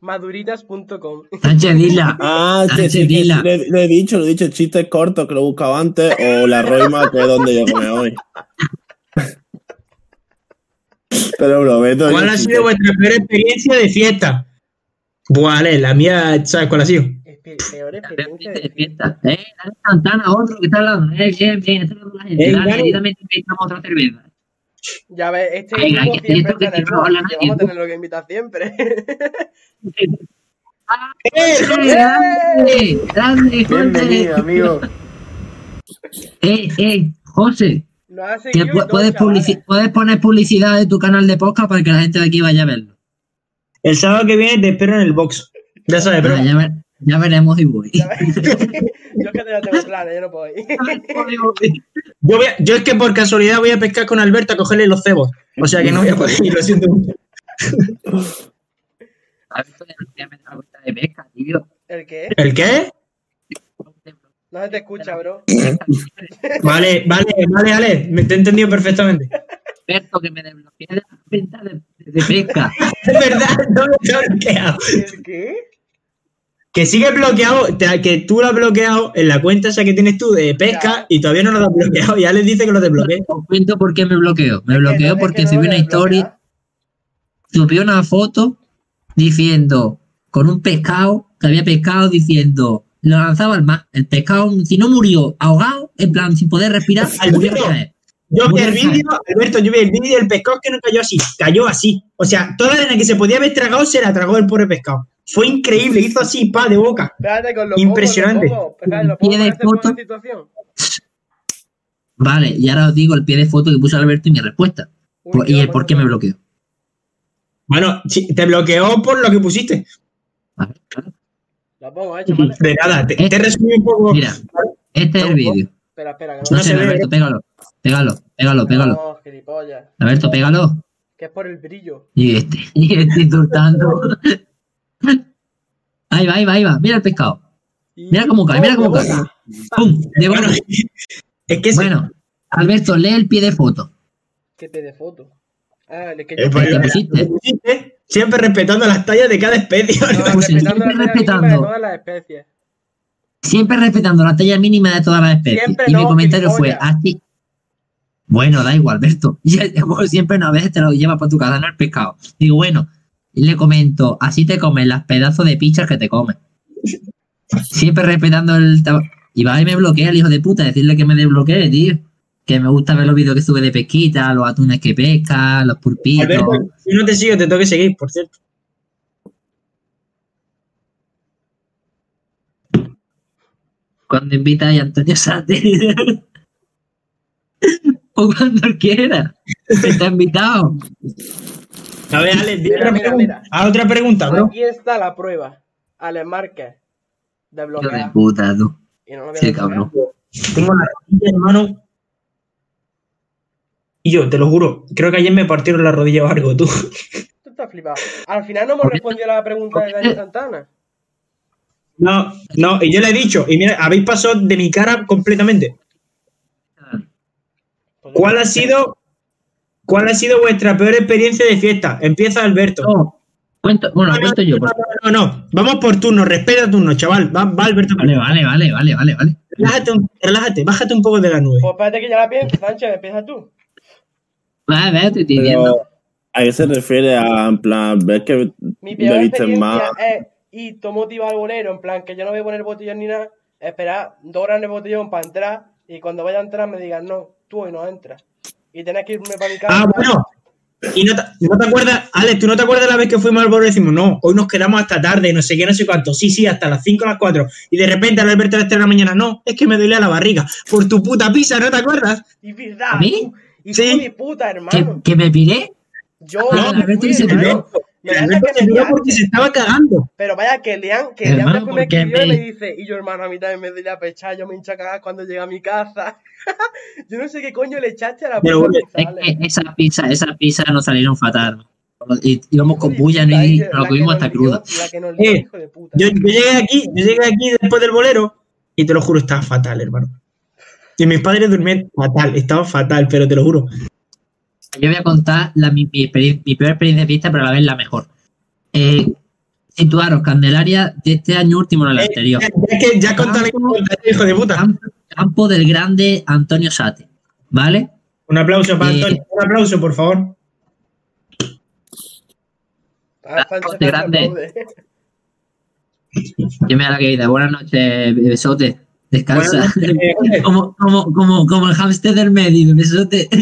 [SPEAKER 1] Maduritas.com.
[SPEAKER 3] Sánchez, dila.
[SPEAKER 5] Ah,
[SPEAKER 3] Sánchez,
[SPEAKER 5] sí, sí,
[SPEAKER 3] dila.
[SPEAKER 5] le, le he dicho, le he dicho chistes cortos que lo he buscado antes o la roima que es donde yo come hoy. Pero prometo.
[SPEAKER 2] ¿Cuál ha sido vuestra peor experiencia de fiesta? Vale, la mía, ¿sabes cuál ha sido?
[SPEAKER 1] Peor
[SPEAKER 3] De
[SPEAKER 1] experiencia de
[SPEAKER 3] fiesta. Eh, dale Santana, otro que está hablando. Eh, bien, bien, está hablando la gente. Dale, también te invitamos otra cerveza.
[SPEAKER 1] Ya ves, este
[SPEAKER 3] Ay, ay,
[SPEAKER 1] grupo
[SPEAKER 3] que
[SPEAKER 1] siempre
[SPEAKER 3] que si no habla
[SPEAKER 1] vamos a tenerlo que invitar siempre.
[SPEAKER 3] ¡Eh, grande! ¡Grande,
[SPEAKER 6] Bienvenido,
[SPEAKER 3] José!
[SPEAKER 6] amigo.
[SPEAKER 3] Eh, eh, José.
[SPEAKER 1] Nos ha
[SPEAKER 3] Que
[SPEAKER 1] seguido y
[SPEAKER 3] pu-
[SPEAKER 1] todo,
[SPEAKER 3] puedes, publici- puedes poner publicidad de tu canal de podcast para que la gente de aquí vaya a verlo.
[SPEAKER 2] El sábado que viene te espero en el box. Ya sabes, pero.
[SPEAKER 3] Ah, ya, ver- ya veremos y voy.
[SPEAKER 1] Yo es que ya tengo planes, yo no puedo ir.
[SPEAKER 2] Yo, voy a- yo es que por casualidad voy a pescar con Alberto a cogerle los cebos. O sea que no voy a poder ir, lo siento mucho.
[SPEAKER 3] No la cuenta de pesca, tío.
[SPEAKER 1] ¿El qué?
[SPEAKER 2] ¿El qué?
[SPEAKER 1] No se te escucha, bro.
[SPEAKER 2] Vale, vale, vale, vale. Me te he entendido perfectamente.
[SPEAKER 3] Alberto, que me desbloquee de la cuenta de, de pesca.
[SPEAKER 2] Es verdad, no me está bloqueado.
[SPEAKER 1] ¿El qué?
[SPEAKER 2] Que sigue bloqueado, te- que tú lo has bloqueado en la cuenta esa que tienes tú de pesca
[SPEAKER 1] Ya.
[SPEAKER 2] y todavía no lo has bloqueado. Ya les dice que lo desbloquee.
[SPEAKER 3] Os cuento por qué me bloqueó. Me bloqueó
[SPEAKER 1] no-
[SPEAKER 3] porque subí una historia, subí una foto diciendo, con un pescado, que había pescado diciendo, lo lanzaba al mar. El pescado, si no murió ahogado, en plan, sin poder respirar, murió
[SPEAKER 2] Alberto.
[SPEAKER 3] otra vez.
[SPEAKER 2] Yo vi el vídeo, Alberto, yo vi el vídeo del pescado que no cayó así, cayó así. O sea, toda la arena que se podía haber tragado se la tragó el pobre pescado. Fue increíble, hizo así, pa, de boca.
[SPEAKER 1] Espérate con los
[SPEAKER 2] Impresionante.
[SPEAKER 1] Pocos, los
[SPEAKER 3] Pie de foto. Vale, y ahora os digo el pie de foto que puso Alberto y mi respuesta.
[SPEAKER 1] Uy,
[SPEAKER 3] Por-
[SPEAKER 1] qué
[SPEAKER 3] y el por qué
[SPEAKER 1] a-
[SPEAKER 3] me bloqueó.
[SPEAKER 2] Bueno, te bloqueó por lo que pusiste.
[SPEAKER 3] Vale, claro.
[SPEAKER 1] Lo pongo, eh, chavales.
[SPEAKER 2] De nada, te, te resumí un poco.
[SPEAKER 3] Mira, este es el vídeo.
[SPEAKER 1] Espera, espera, que
[SPEAKER 3] No,
[SPEAKER 1] no,
[SPEAKER 2] se
[SPEAKER 3] sé. Alberto, pégalo. Pégalo, pégalo, pégalo.
[SPEAKER 1] No, gilipollas.
[SPEAKER 3] Alberto, pégalo.
[SPEAKER 1] Que es por el brillo.
[SPEAKER 3] Y este, y este insultando. Ahí va, ahí va, ahí va. Mira el pescado. Mira cómo cae, mira cómo cae. ¡Pum! De
[SPEAKER 2] Bueno, es que se-
[SPEAKER 3] Bueno, Alberto, lee el pie de foto.
[SPEAKER 1] ¿Qué pie de foto? Ah, el que yo
[SPEAKER 3] ¿Qué pusiste?
[SPEAKER 2] Siempre respetando las tallas de cada especie.
[SPEAKER 1] No, respetando
[SPEAKER 3] siempre
[SPEAKER 1] mínima de
[SPEAKER 3] respetando.
[SPEAKER 1] todas las especies.
[SPEAKER 3] Siempre respetando la talla mínima de todas las especies.
[SPEAKER 1] Siempre
[SPEAKER 3] y mi comentario fue así. Bueno, da igual, Alberto. Siempre una vez te lo llevas para tu casa en el pescado. Digo, bueno, y le comento, así te comen las pedazos de pichas que te comen. Siempre respetando el Y va y me bloquea el hijo de puta, decirle que me desbloquee, tío. Que me gusta ver los vídeos que sube de pesquita, los atunes que pesca, los pulpitos.
[SPEAKER 2] Alberto, si no te sigo, te tengo que seguir, por cierto.
[SPEAKER 3] Cuando invita a Antonio Santi. o cuando quiera. Está invitado.
[SPEAKER 2] A ver, Alex, dime
[SPEAKER 1] Mira,
[SPEAKER 2] otra
[SPEAKER 1] mira,
[SPEAKER 2] pregunta.
[SPEAKER 1] mira.
[SPEAKER 2] Haz otra pregunta, bro.
[SPEAKER 1] Aquí está la prueba. Alex Márquez. De
[SPEAKER 3] Hijo de
[SPEAKER 1] bloquear.
[SPEAKER 3] puta, tú.
[SPEAKER 1] Y no lo voy a
[SPEAKER 3] Sí, cabrón.
[SPEAKER 2] Tengo la rodilla, hermano. Y yo, te lo juro, creo que ayer me partieron la rodilla o algo, tú.
[SPEAKER 1] Tú estás flipado. Al final no hemos respondido a la pregunta de Dani Santana.
[SPEAKER 2] No, no, y yo le he dicho, y mira, habéis pasado de mi cara completamente.
[SPEAKER 1] Pues
[SPEAKER 2] ¿Cuál ha sido, cuál ha sido vuestra peor experiencia de fiesta? Empieza Alberto.
[SPEAKER 3] No, Cuento, bueno,
[SPEAKER 2] No, no,
[SPEAKER 3] cuento yo.
[SPEAKER 2] no,
[SPEAKER 3] porque-
[SPEAKER 2] no, no, no. Vamos por turno, respeta turno, chaval. Va, va Alberto.
[SPEAKER 3] Vale, vale, vale, vale, vale, vale.
[SPEAKER 2] Relájate, relájate, bájate un poco de la nube.
[SPEAKER 1] Pues espérate que ya la pienso, Sánchez, empieza tú.
[SPEAKER 3] Vale, te estoy.
[SPEAKER 5] Pero, ¿a qué se refiere a, en plan, ves que
[SPEAKER 1] Mi peor
[SPEAKER 5] bebiste más?
[SPEAKER 1] es todo motivado al bolero, en plan que yo no voy a poner botellón ni nada, esperar dos horas en el botellón para entrar y cuando vaya a entrar me digan, no, tú hoy no entras. Y tenés que irme para mi casa.
[SPEAKER 2] Ah, bueno. Y no te, no te acuerdas, Alex, ¿tú no te acuerdas la vez que fuimos al bolo y decimos, no, hoy nos quedamos hasta tarde, no sé qué, no sé cuánto? Sí, sí, hasta las 5 o las 4. Y de repente al Alberto a las 3 de la mañana, no, es que me duele la barriga. Por tu puta pizza, ¿no te acuerdas?
[SPEAKER 1] Y verdad,
[SPEAKER 3] ¿A mí?
[SPEAKER 1] Hijo
[SPEAKER 2] Sí.
[SPEAKER 1] de puta,
[SPEAKER 3] ¿Que,
[SPEAKER 1] hermano.
[SPEAKER 3] que me piré?
[SPEAKER 1] Yo
[SPEAKER 3] Ah,
[SPEAKER 1] me
[SPEAKER 3] Alberto
[SPEAKER 1] fui,
[SPEAKER 3] dice que no.
[SPEAKER 2] Piró porque se estaba cagando.
[SPEAKER 1] Pero vaya que Lean, que Lean me escribió y
[SPEAKER 3] me-
[SPEAKER 1] dice, y yo hermano, a mí también me doy la pecha, yo me hincho a cagar cuando llega a mi casa. yo no sé qué coño le echaste a la
[SPEAKER 2] Pero,
[SPEAKER 1] puta
[SPEAKER 3] Es
[SPEAKER 1] pizza,
[SPEAKER 3] que esas pizzas, esas pizzas nos salieron fatal. Y íbamos con bulla y nos lo
[SPEAKER 1] la
[SPEAKER 3] comimos hasta crudo.
[SPEAKER 1] La
[SPEAKER 2] Eh. Yo, yo llegué aquí, yo llegué aquí después del bolero y te lo juro, estaba fatal, hermano. Y mis padres durmían fatal, estaba fatal, pero te lo juro.
[SPEAKER 3] Yo voy a contar la, mi, mi, peor experiencia de fiesta, pero a la vez la mejor. Eh, situaros, Candelaria de este año último, no el
[SPEAKER 2] Eh,
[SPEAKER 3] anterior.
[SPEAKER 2] Ya, que ya conté la hijo de puta.
[SPEAKER 3] Campo, campo del grande Antonio Sate, ¿vale?
[SPEAKER 2] Un aplauso para
[SPEAKER 3] Eh,
[SPEAKER 2] Antonio, un aplauso, por favor.
[SPEAKER 1] Ah,
[SPEAKER 3] grande. Yo me da la querida. Buenas noches, besote. Descansa.
[SPEAKER 2] Eh,
[SPEAKER 3] como, como, como, como el hámster del medio, besote.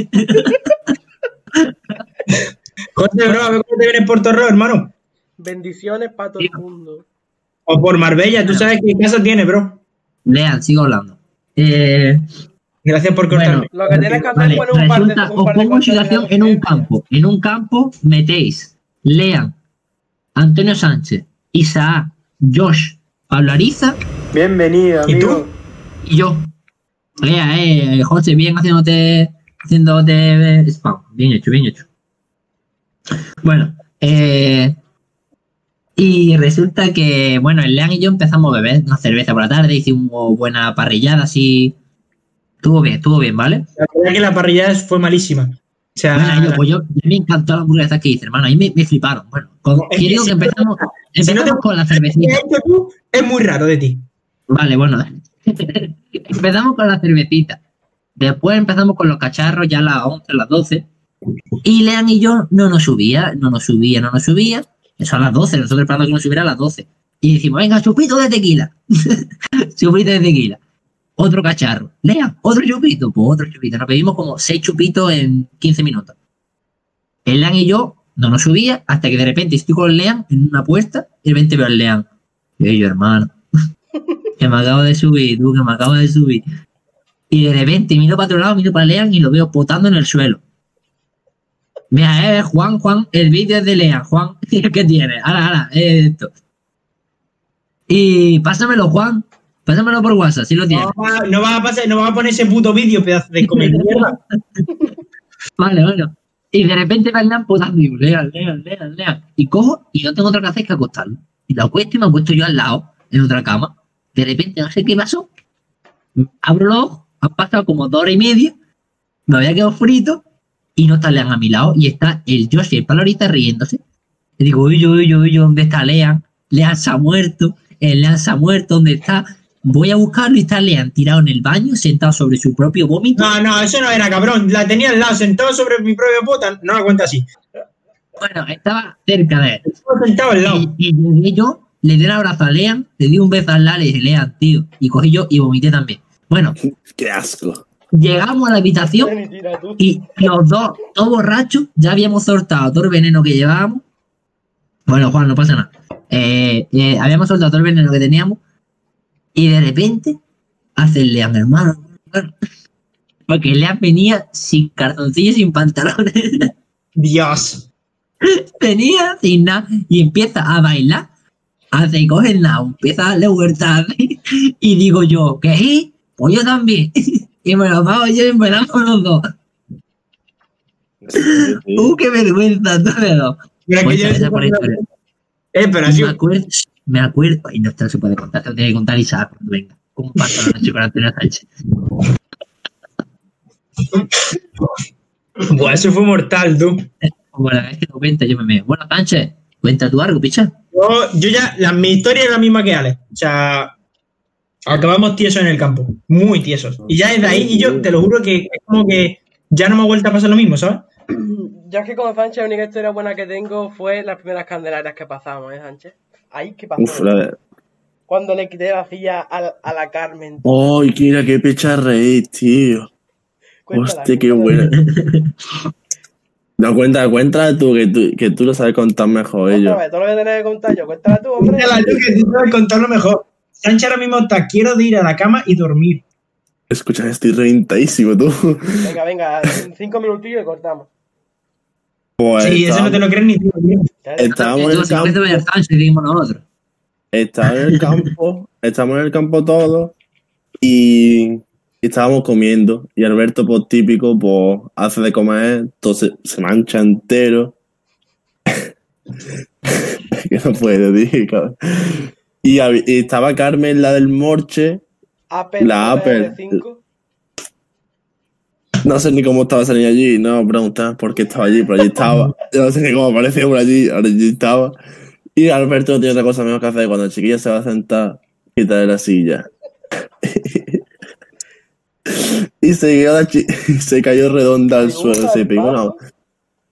[SPEAKER 2] José, bro, a ver cómo te viene Puerto Rico, hermano.
[SPEAKER 1] Bendiciones para todo el mundo.
[SPEAKER 2] O por Marbella, tú sabes qué casa tiene, bro.
[SPEAKER 3] Lean, sigo hablando. Eh,
[SPEAKER 2] Gracias por
[SPEAKER 3] Bueno,
[SPEAKER 2] cortarme.
[SPEAKER 1] Lo que tienes que hacer
[SPEAKER 3] Vale,
[SPEAKER 1] es poner un par de un
[SPEAKER 3] os pongo en situación en un campo. En un campo metéis Lean, Antonio Sánchez, Isaac, Josh, Pablo Ariza
[SPEAKER 6] Bienvenido,
[SPEAKER 2] ¿Y tú?
[SPEAKER 3] Y yo. Eh, José, bien haciéndote, haciéndote spam. Bien hecho, bien hecho. Bueno, eh, y resulta que, bueno, el Lean y yo empezamos a beber una cerveza por la tarde, hicimos buena parrillada así. Estuvo bien, estuvo bien, ¿vale?
[SPEAKER 2] La verdad que la parrillada fue malísima. O sea,
[SPEAKER 3] Bueno, yo, pues yo, me encantó la hamburguesa que hice, hermano. Ahí me, me fliparon. Bueno, con,
[SPEAKER 2] Es
[SPEAKER 3] yo
[SPEAKER 2] que si
[SPEAKER 3] empezamos,
[SPEAKER 2] si no
[SPEAKER 3] empezamos
[SPEAKER 2] te-
[SPEAKER 3] con la cervecita.
[SPEAKER 2] tú es muy raro de ti.
[SPEAKER 3] Vale, bueno. empezamos con la cervecita. Después empezamos con los cacharros ya a las 11, a las 12. Y Lean y yo no nos subía, no nos subía, no nos subía. Eso a las 12, nosotros esperando que nos subiera a las 12. Y decimos, venga, chupito de tequila. chupito de tequila. Otro cacharro. Lean, otro chupito. Pues otro chupito. Nos pedimos como 6 chupitos en 15 minutos. El Lean y yo no nos subía hasta que de repente estoy con Lean en una puerta y de repente veo al Lean. Y yo, hermano, que me acabo de subir, tú, que me acabo de subir. Y de repente miro para otro lado, miro para Lean y lo veo potando en el suelo. Mira, eh, Juan, Juan, el vídeo es de Lean, Juan, ¿qué tiene? Ahora, ahora, eh, esto. Y pásamelo, Juan, pásamelo por WhatsApp, si lo tienes.
[SPEAKER 2] No, va- no vas a pasar, no vas a poner ese puto vídeo, pedazo de comer mierda.
[SPEAKER 3] Vale, bueno. Y de repente me andan potando y digo, lean, lean, lean, lean. Y cojo y no tengo otra que hacer que acostarlo. Y lo acuesto y me acuesto yo al lado, en otra cama. De repente, no sé qué pasó. Abro los ojos, han pasado como dos horas y media. Me había quedado frito y no está Lean a mi lado. Y está el Josh y el palo ahorita riéndose. Y digo, uy, uy, uy, uy, ¿dónde está Lean? Lean se ha muerto. El Lean se ha muerto, ¿dónde está? Voy a buscarlo y está Lean tirado en el baño, sentado sobre su propio vómito.
[SPEAKER 2] No, no, eso no era cabrón. La tenía al lado, sentado sobre mi propia puta. No la cuenta así.
[SPEAKER 3] Bueno, estaba cerca de él.
[SPEAKER 2] Estaba sentado al lado.
[SPEAKER 3] Y, y llegué yo, le di un abrazo a Lean, le di un beso al Lale y Lean, tío. Y cogí yo y vomité también. Bueno,
[SPEAKER 5] Qué asco.
[SPEAKER 3] llegamos a la habitación y los dos, todos borrachos, ya habíamos soltado todo el veneno que llevábamos. Bueno, Juan, no pasa nada. Eh, eh, habíamos soltado todo el veneno que teníamos y de repente hace Lean, hermano. Porque Lean venía sin calzoncillos, sin pantalones.
[SPEAKER 2] Dios.
[SPEAKER 3] tenía sin nada y empieza a bailar, hace y coge el nabo, empieza a darle vueltas y digo yo, ¿qué? Pues yo también. y me lo pago yo y me damos los dos. ¡Uh, qué vergüenza! Todo.
[SPEAKER 2] Mira que yo-
[SPEAKER 3] por historia.
[SPEAKER 2] Eh, pero
[SPEAKER 3] Y
[SPEAKER 2] así.
[SPEAKER 3] me acuerdo, me acuerdo, ay, no, esto no se puede contar, te lo tiene que contar Isaac cuando venga. ¿Cómo pasa la noche con Antonio Sánchez?
[SPEAKER 2] Buah, eso fue mortal, tú.
[SPEAKER 3] Como la vez que lo cuenta, yo me meo. Bueno, Sánchez, Cuenta tú algo, picha.
[SPEAKER 2] Yo, yo ya, la, mi historia es la misma que Alex. O sea, acabamos tiesos en el campo. Muy tiesos. Y ya desde ahí, y yo te lo juro que es como que ya no me ha vuelto a pasar lo mismo, ¿sabes?
[SPEAKER 1] Yo es que con Sánchez la única historia buena que tengo fue las primeras candelarias que pasamos, ¿eh, Sánchez? Ahí, ¿qué pasó?
[SPEAKER 5] Uf, la de...
[SPEAKER 1] Cuando le quité la silla a, a la Carmen.
[SPEAKER 5] ¡Ay, mira qué pecha reír, tío!
[SPEAKER 1] Cuéntala,
[SPEAKER 5] Hostia, qué buena. No, cuenta, cuenta tú que, tú, que tú lo sabes contar mejor ellos.
[SPEAKER 1] todo lo que tenés que contar yo. Cuéntala tú, hombre.
[SPEAKER 2] Cuéntala tú que tú sabes contarlo mejor. Sánchez ahora mismo está, quiero de ir a la cama y dormir.
[SPEAKER 5] Escucha, estoy reventadísimo, tú.
[SPEAKER 1] Venga, venga, en cinco minutillos y cortamos.
[SPEAKER 5] Pues
[SPEAKER 2] Sí, eso no te lo crees ni tú. tío.
[SPEAKER 5] Estábamos en el
[SPEAKER 3] Entonces, siempre te
[SPEAKER 5] campo.
[SPEAKER 3] vaya al Sánchez, dijimos nosotros.
[SPEAKER 5] Estaba en el campo, estamos en el campo todos y estábamos comiendo. Y Alberto, pues típico, pues hace de comer, entonces se mancha entero. que no puede, decir, cabrón. Y, y estaba Carmen, la del Morche,
[SPEAKER 1] Apple,
[SPEAKER 5] La Apple.
[SPEAKER 1] 5
[SPEAKER 5] no sé ni cómo estaba saliendo allí, no preguntar por qué estaba allí, pero allí estaba. Yo no sé ni cómo aparecía por allí, allí estaba. Y Alberto no tiene otra cosa mejor que hacer cuando el chiquillo se va a sentar, quitarle la silla. y se quedó la chi- se cayó redonda al suelo, se pegó una-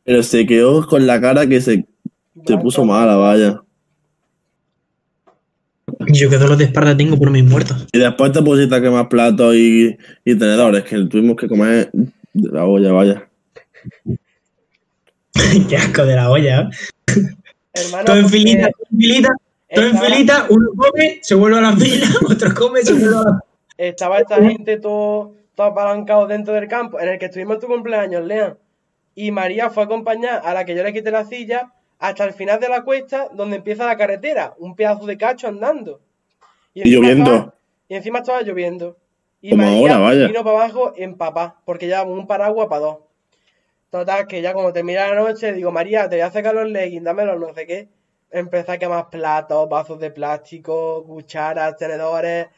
[SPEAKER 5] Pero se quedó con la cara que se, se puso mala, vaya.
[SPEAKER 2] Yo que dolor de espalda tengo por mis muertos.
[SPEAKER 5] Y después te pusiste a quemar platos y, y tenedores, que tuvimos que comer de la olla, vaya.
[SPEAKER 2] Qué asco de la olla. ¿eh?
[SPEAKER 1] Hermano,
[SPEAKER 2] Todo en filita, todo en filita, todo en filita, uno come, se vuelve a la fila, otro come, se vuelve a la
[SPEAKER 1] estaba esta gente todo, todo apalancado dentro del campo en el que estuvimos en tu cumpleaños, Lean. Y María fue a acompañar a la que yo le quité la silla hasta el final de la cuesta donde empieza la carretera, un pedazo de cacho andando.
[SPEAKER 5] Y
[SPEAKER 1] encima
[SPEAKER 5] lloviendo.
[SPEAKER 1] estaba- y encima estaba lloviendo. Y
[SPEAKER 5] Como
[SPEAKER 1] María
[SPEAKER 5] ahora, vaya.
[SPEAKER 1] vino para abajo en papá, porque ya un paraguas para dos. Total, que ya como termina la noche, digo, María, te voy a sacar los leggings, dámelos, no sé qué. Empecé a quemar platos, vasos de plástico, cucharas, tenedores,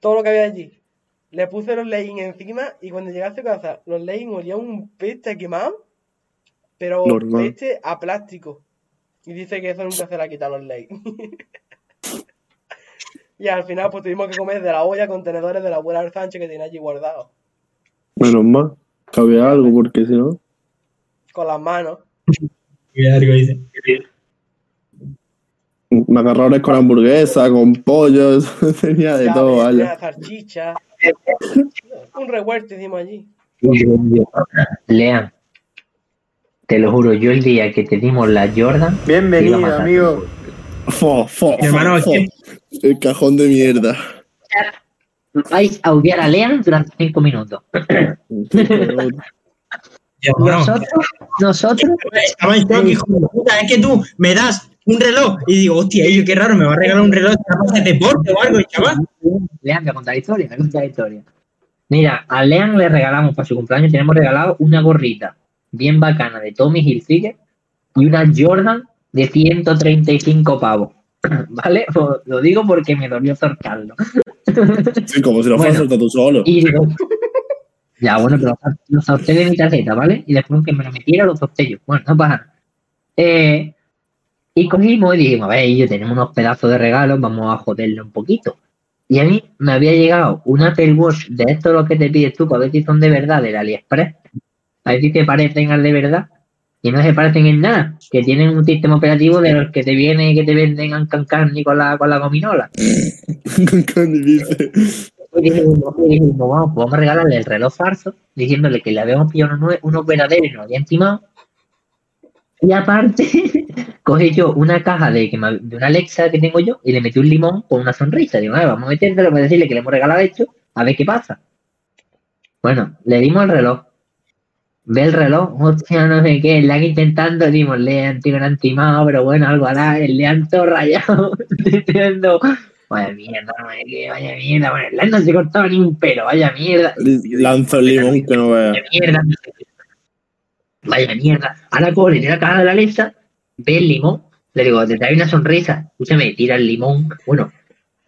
[SPEAKER 1] todo lo que había allí. Le puse los leggings encima y cuando llegué a su casa, los leggings olían un peste quemado, pero
[SPEAKER 5] Normal.
[SPEAKER 1] peste a plástico. Y dice que eso nunca se le ha quitado los leggings. y al final pues tuvimos que comer de la olla con tenedores de la abuela del Sánchez que tiene allí guardado.
[SPEAKER 5] Menos mal, que había algo, porque si no.
[SPEAKER 1] Con las manos.
[SPEAKER 2] Dice.
[SPEAKER 5] Macarrones con hamburguesa, con pollo, eso tenía de todo, vaya.
[SPEAKER 1] una salchicha. Un revuelto hicimos allí.
[SPEAKER 3] Lean, te lo juro, yo el día que te dimos la Jordan.
[SPEAKER 6] Bienvenido,
[SPEAKER 3] matar.
[SPEAKER 6] amigo.
[SPEAKER 5] Fo, fo,
[SPEAKER 2] hermano.
[SPEAKER 5] El cajón de mierda.
[SPEAKER 3] Vais a odiar a Lean durante cinco minutos. Nosotros, nosotros,
[SPEAKER 2] estaba en shock, hijo de puta. Es que tú me das un reloj y digo, hostia, yo qué raro, me va a regalar un reloj de deporte o algo, chaval.
[SPEAKER 3] Lean, me contar la historia, me contar la historia. Mira, a Lean le regalamos para su cumpleaños, tenemos regalado una gorrita bien bacana de Tommy Hilfiger y una Jordan de 135 pavos. ¿Vale? Os Lo digo porque me dolió sorcarlo.
[SPEAKER 5] Sí, como si lo fueras a
[SPEAKER 3] Bueno.
[SPEAKER 5] soltar tú solo.
[SPEAKER 3] Y digo, ya, bueno, pero lo sorteé de mi tarjeta, ¿vale? Y después que me lo metiera, lo sorteé yo. Bueno, no pasa nada. Eh, y cogimos y dijimos, a ver, yo tenemos unos pedazos de regalos, vamos a joderle un poquito. Y a mí me había llegado un Apple Watch de esto lo que te pides tú para ver si son de verdad del AliExpress. A ver si te parecen al de verdad. Y no se parecen en nada. Que tienen un sistema operativo de los que te viene y que te venden a Cancarni con la, con la gominola.
[SPEAKER 5] Dice.
[SPEAKER 3] Y dijimos, vamos, pues vamos a regalarle el reloj falso, diciéndole que le habíamos pillado uno, nue- uno verdadero y nos habían timado. Y aparte, cogí yo una caja de, que me- de una Alexa que tengo yo y le metí un limón con una sonrisa. Digo, "A ver, vamos a metértelo para decirle que le hemos regalado esto, a ver qué pasa. Bueno, le dimos el reloj. Ve el reloj, hostia, no sé qué, le han intentando, dimos, le han tirado, le han timado, pero bueno, algo hará, le han todo rayado, diciendo, vaya mierda, vaya, que- vaya mierda, bueno, el no se cortaba ni un pelo, vaya mierda,
[SPEAKER 5] Lanza el limón que no vea.
[SPEAKER 3] vaya mierda, vaya mierda. Ahora coge, tira la caja de la Alexa, ve el limón, le digo, te trae una sonrisa, escúchame, tira el limón, bueno,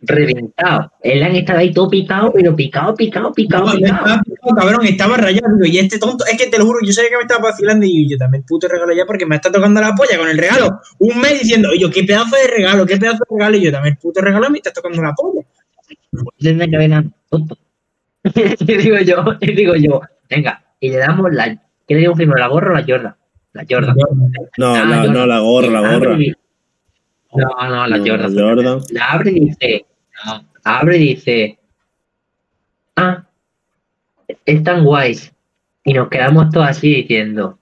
[SPEAKER 3] reventado. El Lan estaba ahí todo picado, pero picado, picado, picado,
[SPEAKER 2] No,
[SPEAKER 3] picado.
[SPEAKER 2] estaba picado, cabrón, estaba rayado. digo, Y este tonto, es que te lo juro, yo sabía que me estaba vacilando y yo también puto regalo ya porque me está tocando la polla con el regalo. Un mes diciendo, oye, qué pedazo de regalo, qué pedazo de regalo. Y yo también puto regalo me está tocando la polla.
[SPEAKER 3] Tendrá que haber nada, tonto. digo yo, digo yo, venga, y le damos la. ¿Qué le digo primero, la gorra o la Jordan? La Jordan.
[SPEAKER 5] No,
[SPEAKER 3] Ah,
[SPEAKER 5] la,
[SPEAKER 3] Jordan.
[SPEAKER 5] no, la gorra, la gorra.
[SPEAKER 3] No, no, la
[SPEAKER 5] No,
[SPEAKER 3] Jordan.
[SPEAKER 5] la Jordan.
[SPEAKER 3] La abre y dice, no, abre y dice, ah, están guays. Y nos quedamos todos así diciendo,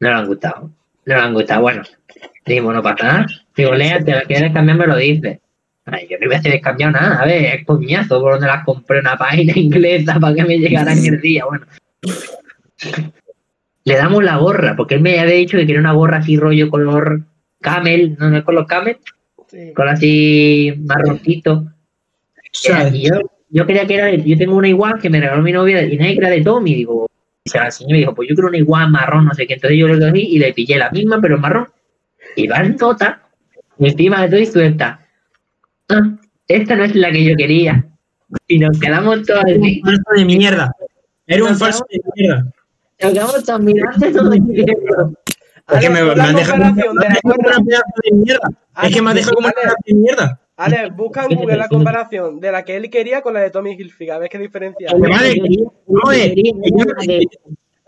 [SPEAKER 3] no le han gustado, no le han gustado. Bueno, digo, no pasa nada. Digo, Lea, te la quieres cambiar, me lo dices. Ay, yo no voy a hacer descambiado nada, a ver, es coñazo por donde las compré una página inglesa para que me llegaran el día. Bueno, le damos la gorra, porque él me había dicho que quería una gorra así rollo color camel, ¿no? ¿No es color camel?
[SPEAKER 1] Sí.
[SPEAKER 3] Color así marroncito. Y yo, yo quería que era, de- yo tengo una igual que me regaló mi novia y era de Tommy, digo, y se la enseñó y me dijo, pues yo quiero una igual marrón, no sé qué, entonces yo le cogí y le pillé la misma, pero marrón, y va en nota, y encima de todo y suelta, ah, esta no es la que yo quería, y nos quedamos todos
[SPEAKER 2] Era un falso de mierda. Era un falso de mierda.
[SPEAKER 3] Todo diciendo,
[SPEAKER 2] Es que me, me han dejado
[SPEAKER 1] de
[SPEAKER 2] mierda. Es que me ha dejado como una pedazo de mierda.
[SPEAKER 1] Ale, busca en Google la comparación de la que él quería con la de Tommy Hilfiger. A ver qué diferencia.
[SPEAKER 2] Vale. No,
[SPEAKER 3] Era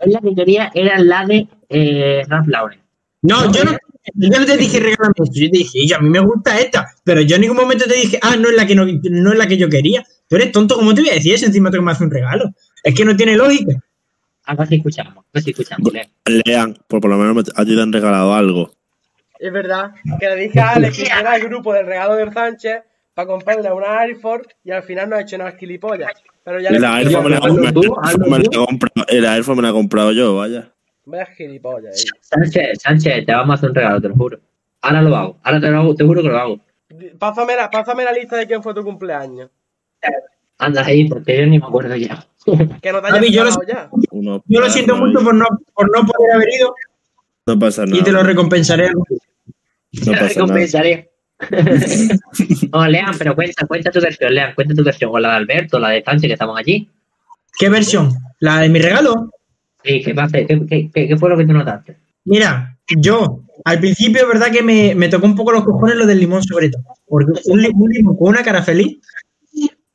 [SPEAKER 3] la que quería era la de eh, Ralph Lauren.
[SPEAKER 2] No, yo no, yo no te dije regálame esto. Yo te dije, "Oye, a mí me gusta esta. Pero yo en ningún momento te dije, ah, no es la que no, no es la que yo quería. Tú eres tonto, ¿cómo te voy a decir eso? Encima tú que me haces un regalo. Es que no tiene lógica.
[SPEAKER 3] Algo así escuchamos, algo así escuchamos. Lea.
[SPEAKER 5] Lean, por, por lo menos me- a ti te han regalado algo.
[SPEAKER 1] Es verdad que le dije a Ale que hiciera el grupo del regalo del Sánchez para comprarle una Air Force y al final no ha hecho nada gilipollas. Pero ya le
[SPEAKER 5] La Air
[SPEAKER 1] puse
[SPEAKER 5] Force me la, he comprado, la Air Force me la he comprado yo, vaya.
[SPEAKER 1] Vaya gilipollas. eh.
[SPEAKER 3] Sánchez, Sánchez, te vamos a hacer un regalo, te lo juro. Ahora lo hago, ahora te lo hago, te juro que lo hago.
[SPEAKER 1] Pásame la, pásame la lista de quién fue tu cumpleaños.
[SPEAKER 3] Anda ahí, porque yo ni me acuerdo ya.
[SPEAKER 1] Que no te
[SPEAKER 2] yo lo-
[SPEAKER 1] pagado ya.
[SPEAKER 5] Uno-
[SPEAKER 2] Yo lo siento mucho por no, por no poder haber ido
[SPEAKER 5] No pasa nada.
[SPEAKER 2] y te lo recompensaré.
[SPEAKER 5] No
[SPEAKER 3] Te
[SPEAKER 5] pasa nada.
[SPEAKER 3] recompensaré. oh, Lean, pero cuenta, cuenta tu versión, Lean, cuenta tu versión, o la de Alberto, la de Sánchez, que estamos allí.
[SPEAKER 2] ¿Qué versión? ¿La de mi regalo?
[SPEAKER 3] Sí, ¿qué, pasa? ¿Qué, qué, qué, qué fue lo que tú notaste?
[SPEAKER 2] Mira, yo al principio es verdad que me, me tocó un poco los cojones lo del limón sobre todo. Porque un limón con una cara feliz.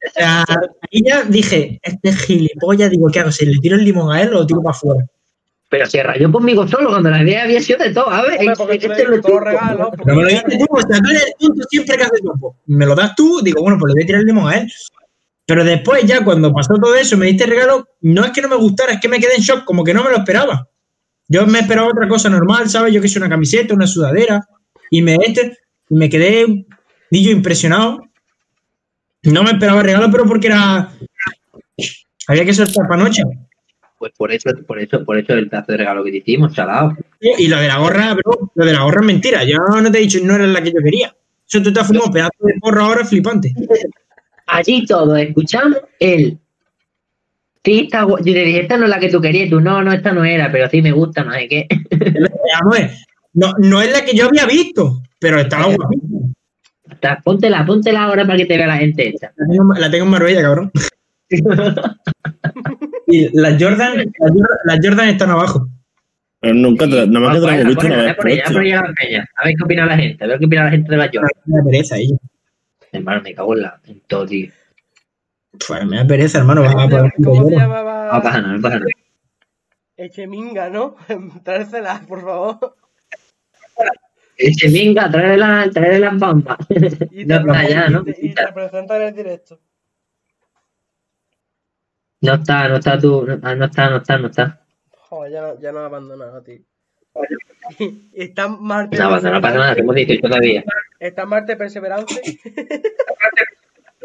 [SPEAKER 2] O sea, ahí ya dije, este es gilipollas, digo, ¿qué hago? ¿Si le tiro el limón a él o lo tiro para afuera?
[SPEAKER 3] Pero se rayó conmigo solo cuando la idea había sido de todo. A ver,
[SPEAKER 1] Hombre, porque
[SPEAKER 3] este es lo chulo.
[SPEAKER 1] regalos.
[SPEAKER 2] Pero me lo dices tú, o sea, tú eres el tonto siempre que haces topo. Me lo das tú, digo, bueno, pues le voy a tirar el limón a él. Pero después, ya cuando pasó todo eso, me diste el regalo, no es que no me gustara, es que me quedé en shock, como que no me lo esperaba. Yo me esperaba otra cosa normal, ¿sabes? Yo que soy una camiseta, una sudadera, y me este, y me quedé, digo, impresionado. No me esperaba regalo, pero porque era. Había que soltar para noche.
[SPEAKER 3] Pues por eso, por eso, por eso el pedazo de regalo que te hicimos, chalado.
[SPEAKER 2] Y lo de la gorra, bro, lo de la gorra es mentira. Yo no te he dicho, no era la que yo quería. Eso tú te has fumado un pedazo de porro ahora flipante.
[SPEAKER 3] Allí todos escuchamos el. Sí, está Yo le dije, esta no es la que tú querías. Tú, no, no, esta no era, pero sí me gusta, no sé qué.
[SPEAKER 2] No, no es la que yo había visto, pero estaba guapísima.
[SPEAKER 3] Está- Póntela, póntela ahora para que te vea la gente esta.
[SPEAKER 2] La tengo, la tengo en Marbella, cabrón. Y las Jordan, las Jordan, las Jordan están abajo.
[SPEAKER 5] Pero nunca nada más que te la visto una vez.
[SPEAKER 3] por ella, por ella la. A ver qué opina la gente, a ver qué opina la gente de la Jordan.
[SPEAKER 2] Me da pereza, ella.
[SPEAKER 3] Hermano, me cago en la. En todo, tío.
[SPEAKER 2] Pues me da pereza, hermano. vas a
[SPEAKER 1] ¿Cómo se-
[SPEAKER 2] poner
[SPEAKER 1] ¿Cómo se
[SPEAKER 2] Jordan.
[SPEAKER 3] No
[SPEAKER 1] llamaba?
[SPEAKER 3] pasa nada, no pasa nada.
[SPEAKER 1] Echeminga, ¿no? Tráesela, por favor.
[SPEAKER 3] Ese venga, trae la, trae las bambas.
[SPEAKER 1] Y
[SPEAKER 3] No está ya, ¿no?
[SPEAKER 1] y te- y te presenta en el directo.
[SPEAKER 3] No está, no está tú, no, ah, no está, no está, no está.
[SPEAKER 1] Joder, ya no, ya no ha abandonado, tío. Está Marte.
[SPEAKER 3] No pasa, no pasa nada, tenemos 18 todavía.
[SPEAKER 1] Está Marte perseverante.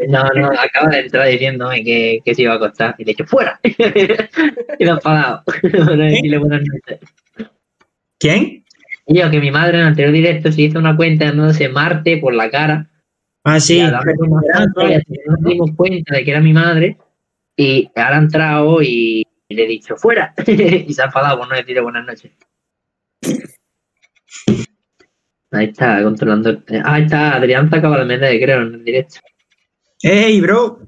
[SPEAKER 3] No, no, acaba de entrar diciéndome que, que se iba a acostar. Y le he dicho, ¡fuera! y lo ha enfadado. Para decirle buenas noches.
[SPEAKER 2] ¿Quién?
[SPEAKER 3] Yo, que mi madre en el anterior directo se hizo una cuenta llamándose Marte por la cara.
[SPEAKER 2] Ah, sí.
[SPEAKER 3] y así nos dimos cuenta de que era mi madre. Y ahora ha entrado y, y le he dicho, ¡fuera! y se ha enfadado por no decirle buenas noches. Ahí está, controlando. el- Ah, ahí está, Adrián sacaba la meta de creo en el directo.
[SPEAKER 2] ¡Ey, bro!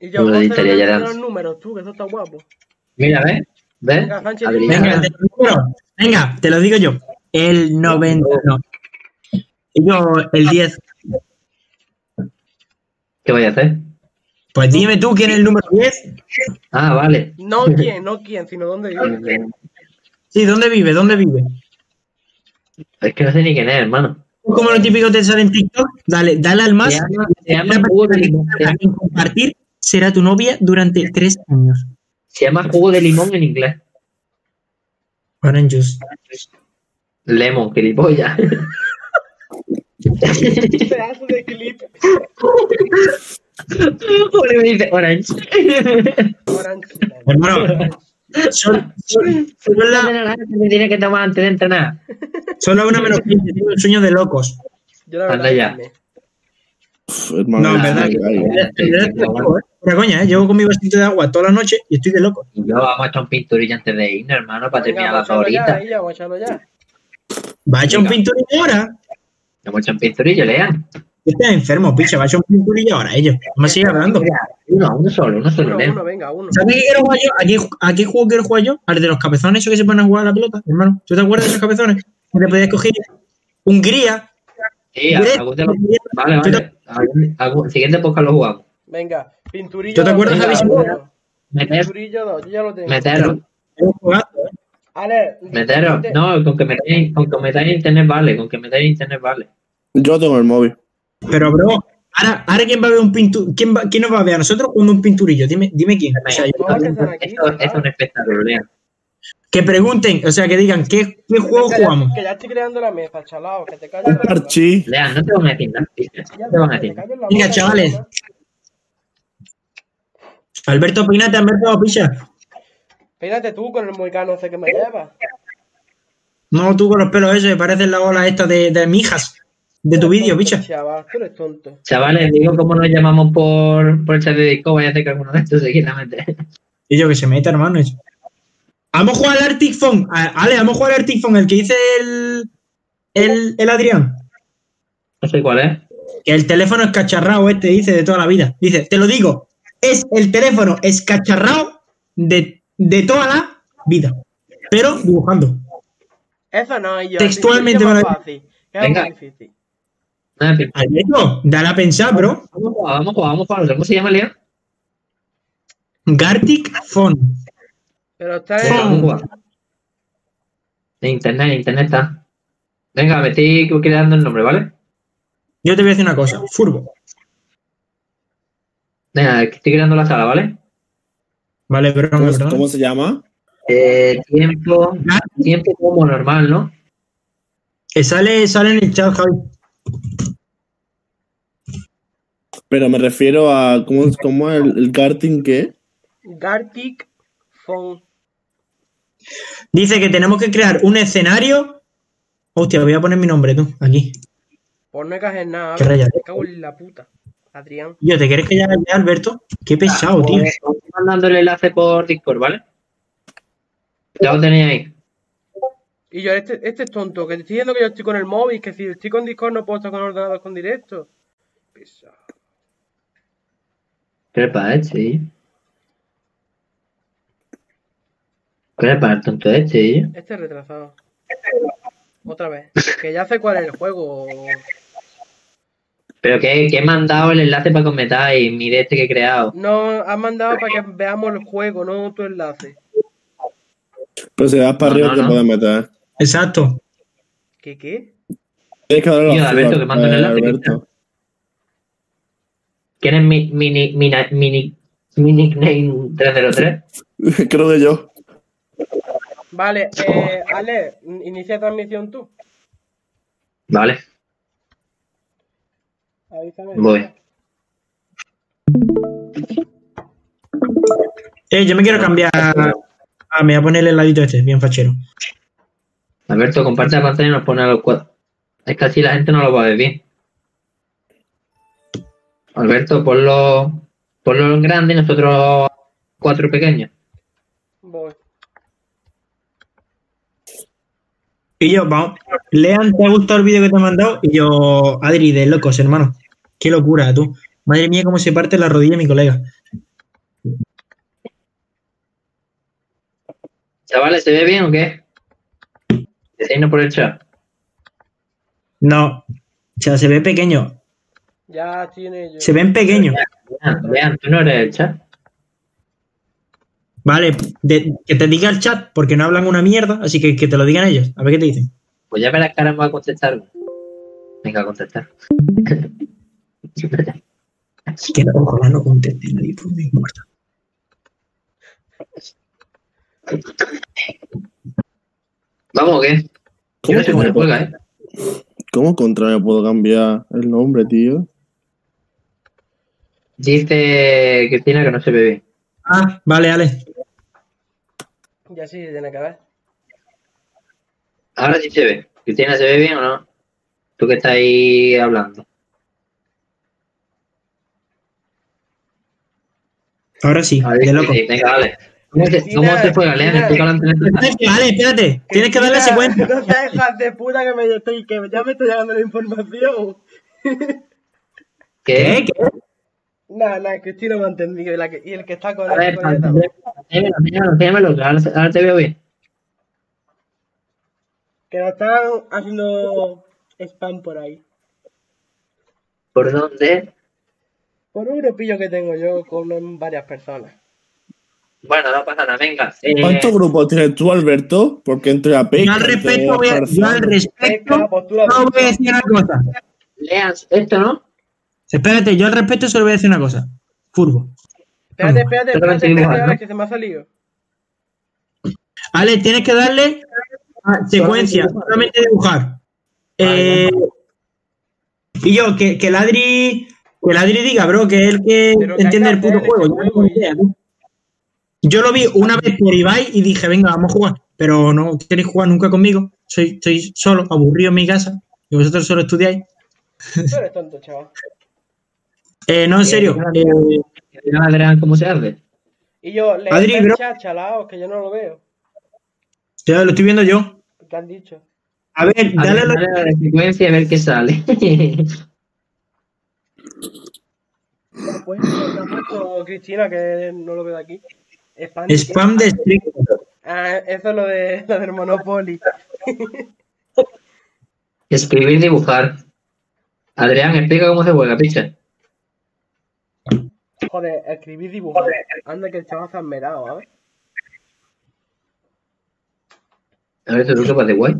[SPEAKER 1] Y yo,
[SPEAKER 3] ya
[SPEAKER 1] te
[SPEAKER 3] de
[SPEAKER 1] los números, tú, que eso está guapo.
[SPEAKER 3] Mira, ¿ves? ¿Ves?
[SPEAKER 1] Venga, Sánchez,
[SPEAKER 3] Adrián.
[SPEAKER 2] Venga, venga, te lo digo yo. El 90, no. Y yo, el 10.
[SPEAKER 3] ¿Qué voy a hacer?
[SPEAKER 2] Pues dime tú quién es el número 10.
[SPEAKER 3] Ah, vale.
[SPEAKER 1] No quién, no quién, sino dónde vive.
[SPEAKER 2] Sí, ¿dónde vive? ¿Dónde vive?
[SPEAKER 3] Es que no sé ni quién es, hermano.
[SPEAKER 2] Como lo típico te sale en TikTok, dale, dale al más.
[SPEAKER 3] Se llama, se llama jugo de limón.
[SPEAKER 2] Compartir será tu novia durante tres años.
[SPEAKER 3] se llama jugo de limón en inglés.
[SPEAKER 2] Orange juice.
[SPEAKER 3] Lemon, gilipollas.
[SPEAKER 1] Pedazo de clip.
[SPEAKER 3] Porque me dice orange.
[SPEAKER 1] Orange.
[SPEAKER 2] Hermano, son, son- son la-
[SPEAKER 3] Me tiene que tomar antes de entrenar.
[SPEAKER 2] son las una menos 15, tengo un sueño de locos.
[SPEAKER 1] Yo la
[SPEAKER 3] Anda
[SPEAKER 1] verdad
[SPEAKER 3] ya.
[SPEAKER 1] que me-
[SPEAKER 5] Pff, hermano,
[SPEAKER 2] No, en verdad. ¿eh? Fuera coña, ¿eh? Llevo con mi vasito de agua toda la noche y estoy de loco.
[SPEAKER 3] Y yo vamos a echar un pinturillo antes de irnos, hermano, para
[SPEAKER 1] Venga,
[SPEAKER 3] terminar la favorita.
[SPEAKER 1] ahí ya, vamos a echarlo ya.
[SPEAKER 2] ¿Va a echar un pinturillo ahora?
[SPEAKER 3] Vamos a echar un pinturillo, Lea.
[SPEAKER 2] Estás enfermo, picha. Va a echar un pinturillo ahora, ellos. No me sigue hablando.
[SPEAKER 3] Uno, uno solo, uno solo,
[SPEAKER 1] Uno, uno, venga, uno.
[SPEAKER 2] ¿Sabes qué quiero jugar yo? ¿A qué, a qué juego quiero jugar yo? Al de los cabezones, esos que se ponen a jugar a la pelota, hermano. ¿Tú te acuerdas de esos cabezones? Que te podías coger Hungría.
[SPEAKER 3] Sí, algún de los- Vale, vale. Algún- algún- Siguiente podcast lo jugamos.
[SPEAKER 1] Venga, pinturillo.
[SPEAKER 2] ¿Tú te acuerdas,
[SPEAKER 3] Javi. Meter,
[SPEAKER 1] Pinturillo dos, yo ya lo tengo.
[SPEAKER 2] jugado, ¿eh?
[SPEAKER 1] Ale,
[SPEAKER 3] meteros.
[SPEAKER 1] te-
[SPEAKER 3] No, con que metáis, con que metáis internet vale, con que metáis internet vale.
[SPEAKER 5] Yo tengo el móvil.
[SPEAKER 2] Pero, bro, ahora, ahora ¿quién va a ver un pinturillo? ¿Quién, va- ¿Quién nos va a ver a nosotros jugando un pinturillo? Dime, dime quién. O sea, yo-
[SPEAKER 1] No, que están aquí,
[SPEAKER 3] Esto, esto es un espectáculo, Lea.
[SPEAKER 2] Que pregunten, o sea, que digan, ¿qué, qué juego
[SPEAKER 1] que ya-
[SPEAKER 2] jugamos?
[SPEAKER 1] Que ya estoy creando la mesa, chalao, que te calles.
[SPEAKER 5] Archie.
[SPEAKER 3] Lea, no te van a decir nada. tío.
[SPEAKER 1] Ya,
[SPEAKER 3] No te van a
[SPEAKER 1] la
[SPEAKER 2] Venga, chavales. Alberto, pínate, Alberto, picha.
[SPEAKER 1] Peínate tú con el moicano ese que me llevas.
[SPEAKER 2] No, tú con los pelos esos, pareces la ola esta de, de mijas de tu vídeo, picha.
[SPEAKER 1] Chaval, tú eres tonto.
[SPEAKER 3] Chavales, digo cómo nos llamamos por, por el chat de Discord, vaya a hacer que alguno de estos seguidamente.
[SPEAKER 2] Y yo que se meta, hermano. eso. Vamos a jugar al Arctic Phone. Ale, vamos a jugar al Arctic Phone, el que dice el, el, el Adrián.
[SPEAKER 3] No sé cuál es.
[SPEAKER 2] Que el teléfono escacharrado este dice de toda la vida. Dice, te lo digo, es el teléfono escacharrado de, de toda la vida. Pero dibujando.
[SPEAKER 1] Eso no, yo.
[SPEAKER 2] Textualmente
[SPEAKER 1] es
[SPEAKER 2] lo-
[SPEAKER 1] fácil. Es
[SPEAKER 3] Venga.
[SPEAKER 1] difícil.
[SPEAKER 2] Alberto, dale a pensar, bro.
[SPEAKER 3] Vamos a jugar, vamos a jugar, vamos a jugar. ¿Cómo se llama, Lea?
[SPEAKER 2] Gartic Phone.
[SPEAKER 1] Pero está en.
[SPEAKER 3] internet, en internet está. Venga, me estoy creando el nombre, ¿vale?
[SPEAKER 2] Yo te voy a decir una cosa. Furbo.
[SPEAKER 3] Venga, que estoy creando la sala, ¿vale?
[SPEAKER 2] Vale, pero
[SPEAKER 5] ¿Cómo,
[SPEAKER 2] perdón.
[SPEAKER 5] cómo se llama?
[SPEAKER 3] Eh, tiempo, tiempo como normal, ¿no?
[SPEAKER 2] Que sale, sale en el chat, Javi.
[SPEAKER 5] Pero me refiero a. ¿Cómo, cómo es el, el karting qué?
[SPEAKER 1] Gartic Phone.
[SPEAKER 2] Dice que tenemos que crear un escenario. Hostia, voy a poner mi nombre tú, aquí.
[SPEAKER 1] Por no caer nada.
[SPEAKER 2] Qué.
[SPEAKER 1] Me cago en la puta. Adrián.
[SPEAKER 2] Yo, ¿te quieres que ya, ya, Alberto? Qué pesado, tío.
[SPEAKER 3] Pues, estoy mandando el enlace por Discord, ¿vale? Ya lo tenéis ahí.
[SPEAKER 1] Y yo, este, este es tonto, que te estoy diciendo que yo estoy con el móvil, que si estoy con Discord no puedo estar con ordenador con directo. Pesado.
[SPEAKER 3] ¿Qué le pasa a este? tío? ¿Qué le pasa al tonto este, tío?
[SPEAKER 1] Este es retrasado. Otra vez. Que ya sé cuál es el juego.
[SPEAKER 3] Pero que, que he mandado el enlace para comentar y mire este que he creado.
[SPEAKER 1] No, has mandado para que veamos el juego, no tu enlace.
[SPEAKER 5] Pero si das para
[SPEAKER 3] No,
[SPEAKER 5] arriba
[SPEAKER 3] no,
[SPEAKER 5] te
[SPEAKER 3] no.
[SPEAKER 5] puedes meter.
[SPEAKER 2] Exacto.
[SPEAKER 1] ¿Qué qué?
[SPEAKER 5] Tienes que darle
[SPEAKER 3] Tío, Alberto, que mando el
[SPEAKER 5] eh,
[SPEAKER 3] enlace,
[SPEAKER 5] Alberto.
[SPEAKER 3] ¿Quién es mi mini, mini, mini, mi nickname 303?
[SPEAKER 5] Creo que yo.
[SPEAKER 1] Vale, eh, Ale, inicia transmisión tú.
[SPEAKER 3] Vale,
[SPEAKER 1] Avísame.
[SPEAKER 3] voy.
[SPEAKER 2] Eh, yo me quiero cambiar. Ah, me voy a poner el ladito este, bien fachero.
[SPEAKER 3] Alberto, comparte la pantalla y nos pone a los cuatro. Es que así la gente no lo va a ver bien. Alberto, ponlo, ponlo en grande y nosotros cuatro pequeños.
[SPEAKER 1] Voy.
[SPEAKER 2] Y yo, vamos. Lean, ¿te ha gustado el vídeo que te he mandado? Y yo, Adri, de locos, hermano. Qué locura, tú. Madre mía, cómo se parte la rodilla mi colega.
[SPEAKER 3] Chavales, ¿se ve bien o qué? Decidnos por el chat.
[SPEAKER 2] No. O sea, se ve pequeño.
[SPEAKER 1] Ya tiene yo.
[SPEAKER 2] Se ven pequeños.
[SPEAKER 3] Vean, vean, tú no eres el chat.
[SPEAKER 2] Vale, de- que te diga el chat, porque no hablan una mierda, así que que te lo digan ellos. A ver qué te dicen.
[SPEAKER 3] Pues ya verás que ahora me va a contestar. Venga, a contestar.
[SPEAKER 2] Que no, ojalá no conteste nadie, pues me importa.
[SPEAKER 3] Vamos, ¿o qué? Yo
[SPEAKER 5] ¿Cómo,
[SPEAKER 3] no sé cómo se
[SPEAKER 5] contra-
[SPEAKER 3] juega, ¿eh?
[SPEAKER 5] ¿Cómo contra me puedo cambiar el nombre, tío?
[SPEAKER 3] Dice Cristina que no se ve bien.
[SPEAKER 2] Ah, vale, Ale.
[SPEAKER 1] Ya sí, tiene que ver.
[SPEAKER 3] Ahora sí se ve. Cristina, ¿se ve bien o no? Tú que estás ahí hablando.
[SPEAKER 2] Ahora sí,
[SPEAKER 3] A ver,
[SPEAKER 2] de loco.
[SPEAKER 3] sí, venga, dale. ¿Cómo
[SPEAKER 1] Cristina,
[SPEAKER 3] cómo juega, Lean?
[SPEAKER 1] Cristina.
[SPEAKER 3] Explícalo antes de empezar.
[SPEAKER 2] Ale, espérate. Tienes que darle secuencia.
[SPEAKER 1] No hijas de puta que me estoy, que ya me estoy llegando la información.
[SPEAKER 3] ¿Qué?
[SPEAKER 2] ¿Qué?
[SPEAKER 1] Nada, nada, Cristina me ha entendido. Y, la que- y el que está con
[SPEAKER 3] A ver,
[SPEAKER 1] él, con
[SPEAKER 3] que ahora, ahora te veo bien.
[SPEAKER 1] Que nos están haciendo spam por ahí.
[SPEAKER 3] ¿Por dónde?
[SPEAKER 1] Por un grupillo que tengo yo con varias personas.
[SPEAKER 3] Bueno, no pasa nada, venga. Eh,
[SPEAKER 5] ¿Cuántos grupos tienes tú, Alberto? Porque entre a
[SPEAKER 2] Yo al respecto, voy a, yo al respecto, no voy a decir una cosa.
[SPEAKER 3] lean esto, ¿no?
[SPEAKER 2] Espérate, yo al respecto solo voy a decir una cosa. Furbo.
[SPEAKER 1] Espérate, espérate, espérate, espérate,
[SPEAKER 3] ¿no?
[SPEAKER 1] ahora que se me ha salido.
[SPEAKER 2] Ale, tienes que darle a secuencia, solamente dibujar.
[SPEAKER 3] Vale,
[SPEAKER 2] Eh, y yo, que, que el Adri, que el Adri diga, bro, que es el que entiende el puto juego. Yo lo vi una vez por Ibai y dije, venga, vamos a jugar. Pero no queréis jugar nunca conmigo. Soy, estoy solo, aburrido en mi casa. Y vosotros solo estudiáis.
[SPEAKER 1] Tú eres tonto, chaval.
[SPEAKER 2] Eh, no, en serio. eh,
[SPEAKER 3] digan a Adrián cómo se hace.
[SPEAKER 1] Y yo, le
[SPEAKER 2] Adri,
[SPEAKER 1] el
[SPEAKER 2] bro.
[SPEAKER 1] chat, chalao, que yo no lo veo.
[SPEAKER 2] ya lo estoy viendo yo.
[SPEAKER 1] ¿Qué han dicho?
[SPEAKER 2] A ver,
[SPEAKER 3] A
[SPEAKER 2] dale
[SPEAKER 3] ver, a la secuencia y a ver qué sale.
[SPEAKER 1] Pues, Cristina, que no lo veo aquí. Spam.
[SPEAKER 2] spam de stream.
[SPEAKER 1] Ah, eso es lo, de, lo del Monopoly.
[SPEAKER 3] Escribir, dibujar. Adrián, explica cómo se juega, picha.
[SPEAKER 1] Joder, escribir dibujar. Anda que el chaval se ha merado, ¿sabes?
[SPEAKER 3] A ver, ¿tú qué pasa de guay?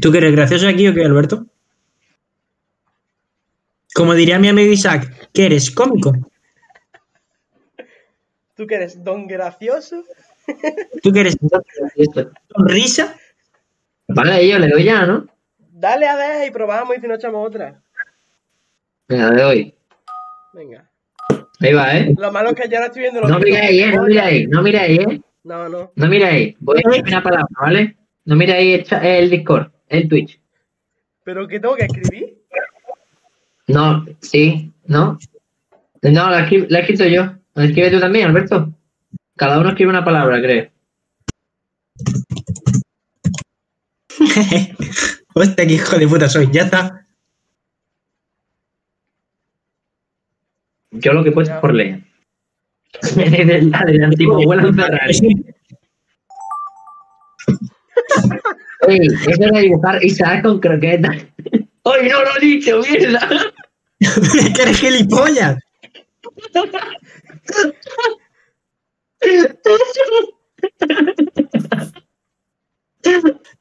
[SPEAKER 2] ¿Tú que eres gracioso aquí o qué, Alberto? Como diría mi amigo Isaac, ¿que eres cómico?
[SPEAKER 1] ¿Tú que eres don gracioso?
[SPEAKER 2] ¿Tú que eres
[SPEAKER 3] Esto.
[SPEAKER 2] sonrisa?
[SPEAKER 3] Vale, yo le doy ya, ¿no?
[SPEAKER 1] Dale a ver y probamos y si no echamos otra.
[SPEAKER 3] Venga, le doy.
[SPEAKER 1] Venga.
[SPEAKER 3] Ahí va, ¿eh?
[SPEAKER 1] Lo malo es que ya no estoy viendo los
[SPEAKER 3] No miráis, ¿eh? No miráis, no miráis, ¿eh?
[SPEAKER 1] No, no.
[SPEAKER 3] No miráis. Voy a escribir una palabra, ¿vale? No miráis el, cha- el Discord, el Twitch.
[SPEAKER 1] ¿Pero qué tengo que escribir?
[SPEAKER 3] No, sí, no. No, la, escri- la he escrito yo. ¿La escribes tú también, Alberto? Cada uno escribe una palabra, creo.
[SPEAKER 2] Hostia, qué hijo de puta soy. Ya está.
[SPEAKER 3] Yo lo que he puesto es por leer. antiguo abuelo en Ferrari. Ey, eso de dibujar Isaac con croquetas. ¡Ay, no lo he dicho, mierda!
[SPEAKER 2] que eres gilipollas.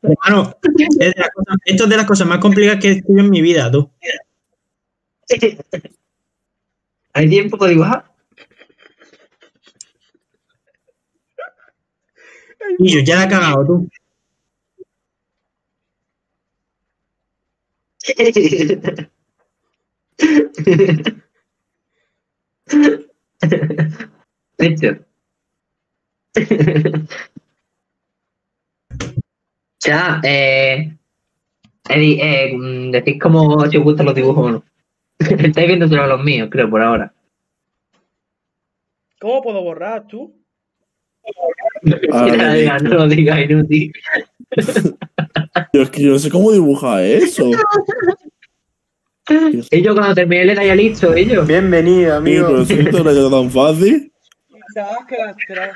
[SPEAKER 2] Hermano, es de las cosas- esto es de las cosas más complicadas que he escrito en mi vida, tú.
[SPEAKER 3] ¿Hay tiempo para dibujar?
[SPEAKER 2] Y yo ya la he cagado, tú.
[SPEAKER 3] Hecho. Ya, eh, eh, mm, decís cómo si os gustan los dibujos o no. Estáis viendo solo los míos, creo, por ahora.
[SPEAKER 1] ¿Cómo puedo borrar tú?
[SPEAKER 5] Ah,
[SPEAKER 3] Ya, ya, no lo digas, inútil.
[SPEAKER 5] Yo es que yo no sé cómo dibujar eso.
[SPEAKER 3] Y yo cuando terminé le daría listo, ellos.
[SPEAKER 6] Bienvenido,
[SPEAKER 5] pero
[SPEAKER 6] amigo.
[SPEAKER 5] si esto no era tan fácil.
[SPEAKER 1] Quizás que las tres.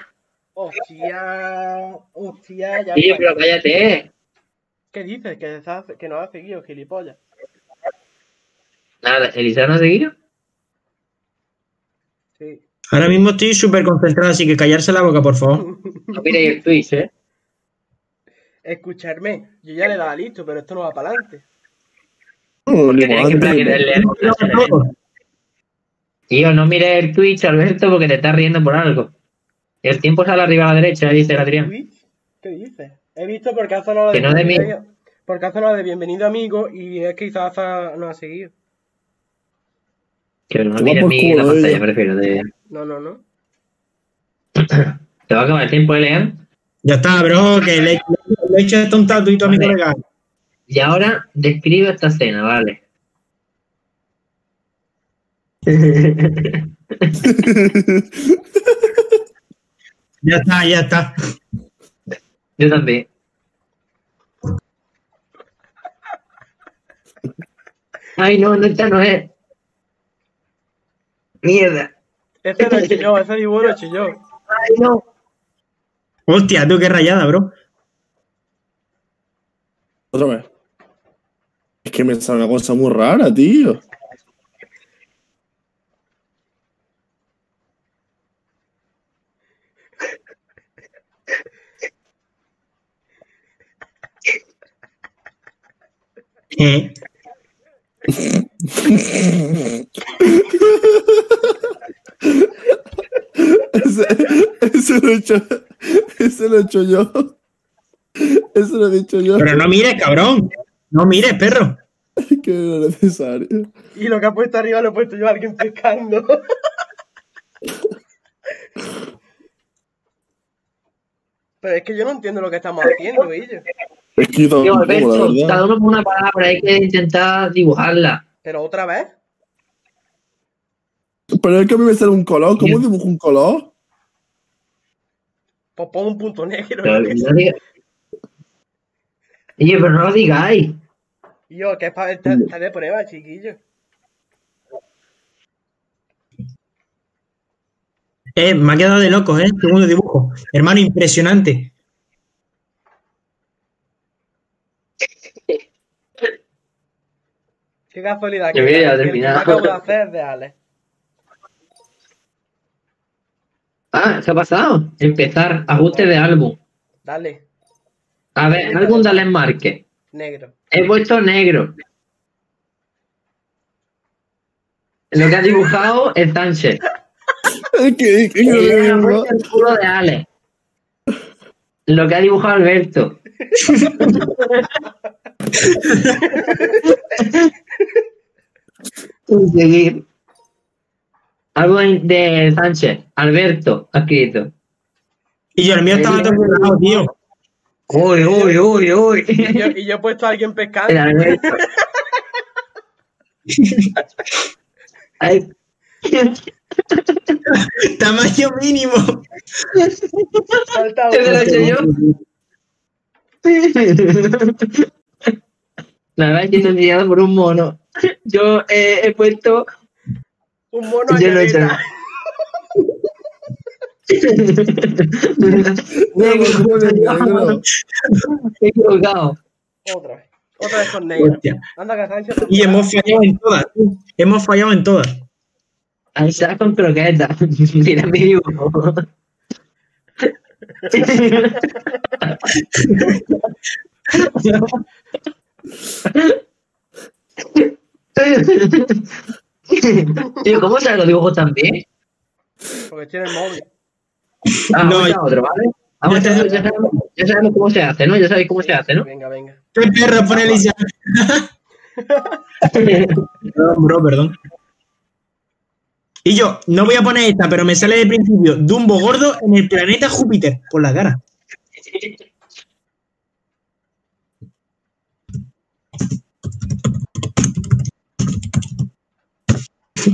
[SPEAKER 1] Hostia. Hostia, ya. Fue.
[SPEAKER 3] pero cállate.
[SPEAKER 1] ¿Qué dices? Que, que nos ha seguido, gilipollas.
[SPEAKER 3] Nada, ¿Elisa no ha seguido?
[SPEAKER 1] Sí.
[SPEAKER 2] Ahora mismo estoy súper concentrado, así que callarse la boca, por favor.
[SPEAKER 3] No miréis el Twitch, ¿eh?
[SPEAKER 1] Escucharme, yo ya le daba listo, pero esto no va para adelante.
[SPEAKER 3] Tío, no mires el Twitch, Alberto, porque te estás riendo por algo. El tiempo sale arriba a la derecha, dice el Adrián.
[SPEAKER 1] ¿Twitch? ¿Qué dices? He visto porque hace lo de,
[SPEAKER 3] no de
[SPEAKER 1] bienvenido- porque de bienvenido amigo y es que quizás no ha seguido.
[SPEAKER 3] Que no
[SPEAKER 5] por
[SPEAKER 3] mi la pantalla, prefiero. De...
[SPEAKER 1] No, no, no.
[SPEAKER 3] ¿Te va a acabar el tiempo, Elian?
[SPEAKER 2] Ya está, bro, que le, le he hecho esto un tatuito a mi colega.
[SPEAKER 3] Y ahora describe esta escena, vale.
[SPEAKER 2] Ya está, ya está.
[SPEAKER 3] Yo también. Ay, no, no, esta no es. Mierda.
[SPEAKER 1] Ese hecho yo, ese dibujo lo yo.
[SPEAKER 3] Ay, no.
[SPEAKER 2] Hostia, tú qué rayada, bro.
[SPEAKER 5] Otra vez. Es que me sale una cosa muy rara, tío.
[SPEAKER 2] Eh,
[SPEAKER 5] Ese, ese lo he hecho. Ese lo he hecho yo. Ese lo he dicho yo.
[SPEAKER 2] pero no mires, cabrón. No mires, perro.
[SPEAKER 5] Que no necesario.
[SPEAKER 1] Y lo que ha puesto arriba lo he puesto yo a alguien pescando. Pero es que yo no entiendo lo que estamos haciendo, ellos.
[SPEAKER 5] Es que yo tampoco, la
[SPEAKER 3] cada uno con una palabra, hay que intentar dibujarla.
[SPEAKER 1] Pero otra vez.
[SPEAKER 5] Pero es que a mí me sale un color. ¿Cómo dibujo un color?
[SPEAKER 1] Pues pon un punto negro.
[SPEAKER 3] Pero no diga- Oye, pero no lo digáis.
[SPEAKER 1] Yo, que es para estar estar de prueba, chiquillo.
[SPEAKER 2] Eh, me ha quedado de locos, ¿eh? Segundo dibujo. Hermano, impresionante.
[SPEAKER 1] Qué casualidad. Que que
[SPEAKER 3] terminar.
[SPEAKER 1] acabo de hacer de Alex.
[SPEAKER 3] Ah, ¿qué ha pasado? Empezar, ajuste de álbum.
[SPEAKER 1] Dale,
[SPEAKER 3] A ver, álbum de Alex Márquez.
[SPEAKER 1] negro.
[SPEAKER 3] He puesto negro. Lo que ha dibujado es Sánchez. Y ha puesto el culo de. Lo que ha dibujado Alberto. Seguir. Algo de- Sánchez. Alberto ha escrito.
[SPEAKER 2] Y yo, el mío estaba todo cerrado, tío.
[SPEAKER 3] Uy, uy, uy, uy.
[SPEAKER 1] Y yo, y yo he puesto a alguien
[SPEAKER 3] El
[SPEAKER 1] pescando.
[SPEAKER 3] Alberto. Ay.
[SPEAKER 2] Tamaño mínimo.
[SPEAKER 1] Falta
[SPEAKER 3] ¿Qué me lo he yo? La verdad es que estoy enviado por un mono. Yo eh, he puesto.
[SPEAKER 1] Un mono
[SPEAKER 3] Yo lo he equivocado.
[SPEAKER 1] Otra vez. Otra vez con negro.
[SPEAKER 2] Hostia.
[SPEAKER 1] Anda que Sánchez.
[SPEAKER 2] Y hemos fallado en todas. Hemos fallado en todas.
[SPEAKER 3] Ahí está con croquetas. Mira mi dibujo. Tío, ¿cómo se los dibujos también?
[SPEAKER 1] Porque tiene el móvil.
[SPEAKER 3] Ah,
[SPEAKER 2] No,
[SPEAKER 3] vamos a
[SPEAKER 2] ya-
[SPEAKER 3] otro, ¿vale? Vamos
[SPEAKER 2] ya
[SPEAKER 3] a
[SPEAKER 2] te-
[SPEAKER 3] otro, ya, sabemos, ya sabemos cómo se hace, ¿no? Ya sabéis cómo se hace, ¿no?
[SPEAKER 1] Venga, venga.
[SPEAKER 2] ¿Qué perro pone Elisa? Perdón, bro, perdón. Y yo, no voy a poner esta, pero me sale de principio Dumbo gordo en el planeta Júpiter, por la cara.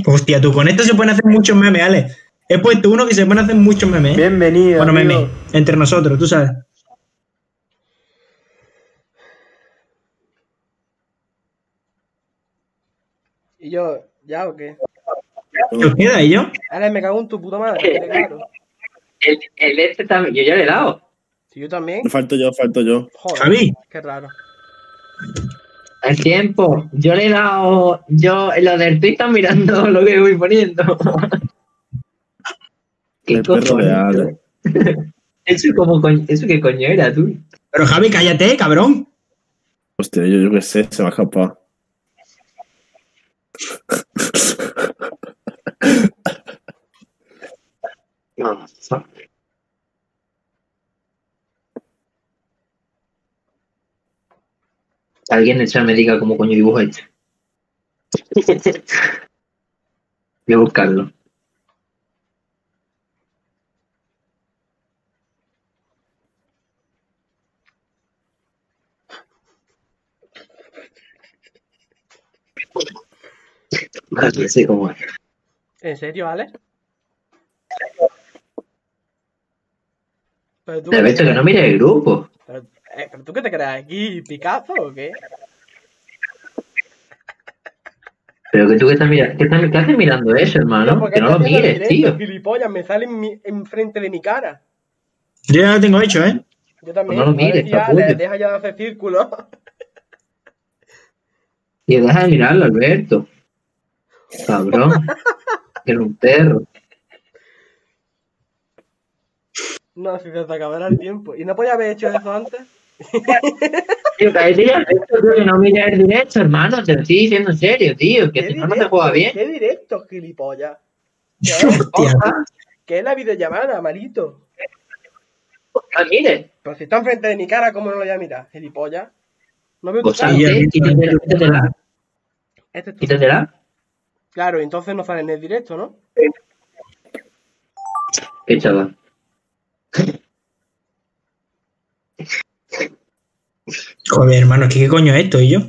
[SPEAKER 2] Hostia, tú con esto se pueden hacer muchos memes, Ale. He puesto uno que se pueden hacer muchos memes. ¿eh?
[SPEAKER 6] Bienvenido.
[SPEAKER 2] Bueno,
[SPEAKER 6] amigo.
[SPEAKER 2] memes, entre nosotros, tú sabes.
[SPEAKER 1] Y yo, ¿ya o qué?
[SPEAKER 2] ¿Qué os queda, y yo?
[SPEAKER 1] Ahora me cago en tu puta madre.
[SPEAKER 3] El, el este también, yo ya le he dado.
[SPEAKER 1] Si yo también.
[SPEAKER 5] Falto yo, falto yo.
[SPEAKER 1] Joder,
[SPEAKER 2] Javi.
[SPEAKER 1] qué raro.
[SPEAKER 3] El tiempo. Yo le he dado. Yo, lo del tweet está mirando lo que voy poniendo. ¿Qué
[SPEAKER 5] El perro? Ale.
[SPEAKER 3] Eso, como coño, eso qué coño era, tú.
[SPEAKER 2] Pero Javi, cállate, cabrón.
[SPEAKER 5] Hostia, yo, yo qué sé, se me ha escapado.
[SPEAKER 3] Alguien en el chat me diga cómo coño dibujo este. Voy a buscarlo. No sé cómo es.
[SPEAKER 1] ¿En serio, Alex? Pero tú,
[SPEAKER 3] Te
[SPEAKER 1] qué
[SPEAKER 3] he
[SPEAKER 1] te
[SPEAKER 3] visto que no mire el grupo.
[SPEAKER 1] Pero, eh, ¿pero tú qué te crees aquí, Picasso o qué?
[SPEAKER 3] Pero que tú que estás mirando, ¿qué, estás- qué haces mirando eso, hermano?
[SPEAKER 1] ¿por qué
[SPEAKER 3] Que no lo mires,
[SPEAKER 1] directo,
[SPEAKER 3] tío.
[SPEAKER 1] Gilipollas, me sale en mi- enfrente de mi cara.
[SPEAKER 2] Yo ya lo tengo hecho, ¿eh?
[SPEAKER 1] Yo también.
[SPEAKER 3] Pues no lo mires, capullo.
[SPEAKER 1] le deja ya de hacer círculos.
[SPEAKER 3] Y deja de mirarlo, Alberto. Cabrón. que era un perro.
[SPEAKER 1] No, si se te acabará el tiempo. ¿Y no podía haber hecho eso antes?
[SPEAKER 3] Tío, ya, Alberto, tío, que no mires el directo, hermano. Te lo estoy diciendo en serio, tío. Que
[SPEAKER 1] ¿Qué
[SPEAKER 3] si no, no te juega bien.
[SPEAKER 1] ¿Qué directo, gilipollas? ¿Qué. ¿Qué es la videollamada, malito?
[SPEAKER 3] No mires.
[SPEAKER 1] Pero si está enfrente de mi cara, ¿cómo no lo voy a mirar? Gilipollas. No veo
[SPEAKER 3] Pues quítatela.
[SPEAKER 1] Este
[SPEAKER 3] Quítatela.
[SPEAKER 1] Claro, entonces no sale en el directo, ¿no?
[SPEAKER 3] Qué chaval.
[SPEAKER 2] Joder, hermano, ¿qué, ¿qué coño es esto, y yo?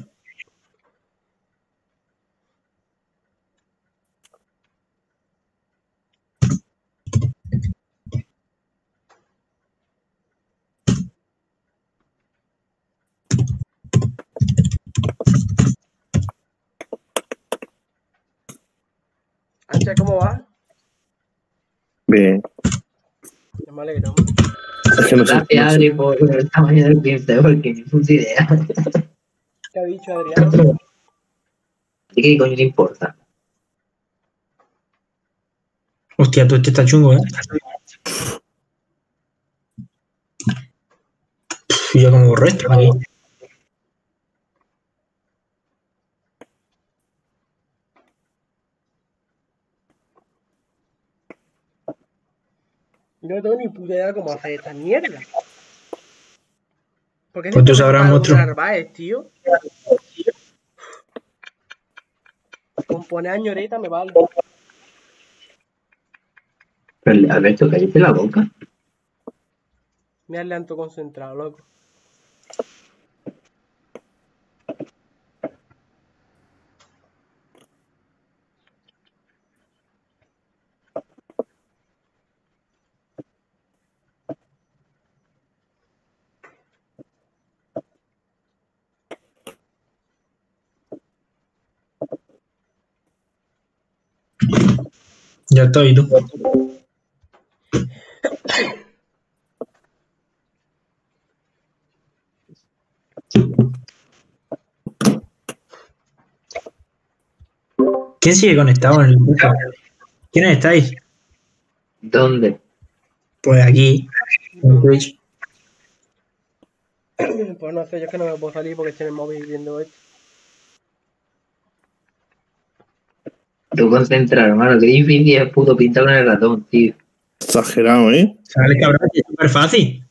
[SPEAKER 1] Ancha, ¿cómo va?
[SPEAKER 5] Bien.
[SPEAKER 1] Me alegro.
[SPEAKER 3] Gracias. Adri, por el tamaño del cliente, porque ni puta idea.
[SPEAKER 1] ¿Qué ha dicho Adrián?
[SPEAKER 3] ¿Y qué coño le importa?
[SPEAKER 2] Hostia, tú este está chungo, ¿eh? Pff, yo como borro esto.
[SPEAKER 1] Yo no tengo ni puta idea de cómo hacer esta mierda. ¿Por qué
[SPEAKER 2] Pues sabrás,
[SPEAKER 1] me pagan
[SPEAKER 2] monstruo.
[SPEAKER 1] Narváez, tío? Con poner añoreta me vale.
[SPEAKER 3] Pero, Alberto, cállate la boca.
[SPEAKER 1] Me has leanto concentrado, loco.
[SPEAKER 2] Ya estoy, tú. ¿Quién sigue conectado en el grupo? ¿Quiénes estáis?
[SPEAKER 3] ¿Dónde?
[SPEAKER 2] Pues aquí, en Twitch.
[SPEAKER 1] Pues no sé, yo es que no me puedo salir porque estoy en el móvil viendo esto.
[SPEAKER 3] Tú concentrar, hermano. Qué difícil es puto pintar con el ratón, tío.
[SPEAKER 5] Exagerado, ¿eh?
[SPEAKER 2] Sale cabrón, que es súper fácil.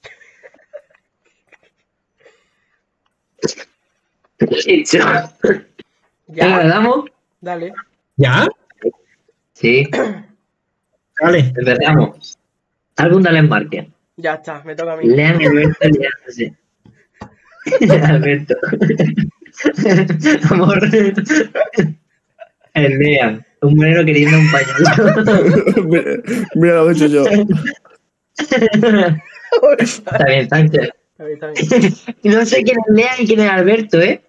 [SPEAKER 3] ¿Ya le
[SPEAKER 1] Ya,
[SPEAKER 3] damos?
[SPEAKER 1] dale.
[SPEAKER 2] ¿Ya?
[SPEAKER 3] Sí,
[SPEAKER 2] Vale.
[SPEAKER 3] empezamos. Álbum de Alan Marker.
[SPEAKER 1] Ya está, me toca a mí.
[SPEAKER 3] Lean Alberto liándose. Alberto. Amor. El Lean. Un moreno queriendo un pañuelo.
[SPEAKER 5] mira, mira lo que he hecho yo.
[SPEAKER 3] Está bien, Sánchez.
[SPEAKER 1] Está bien, está bien.
[SPEAKER 3] No sé quién es Lean y quién es Alberto, ¿eh?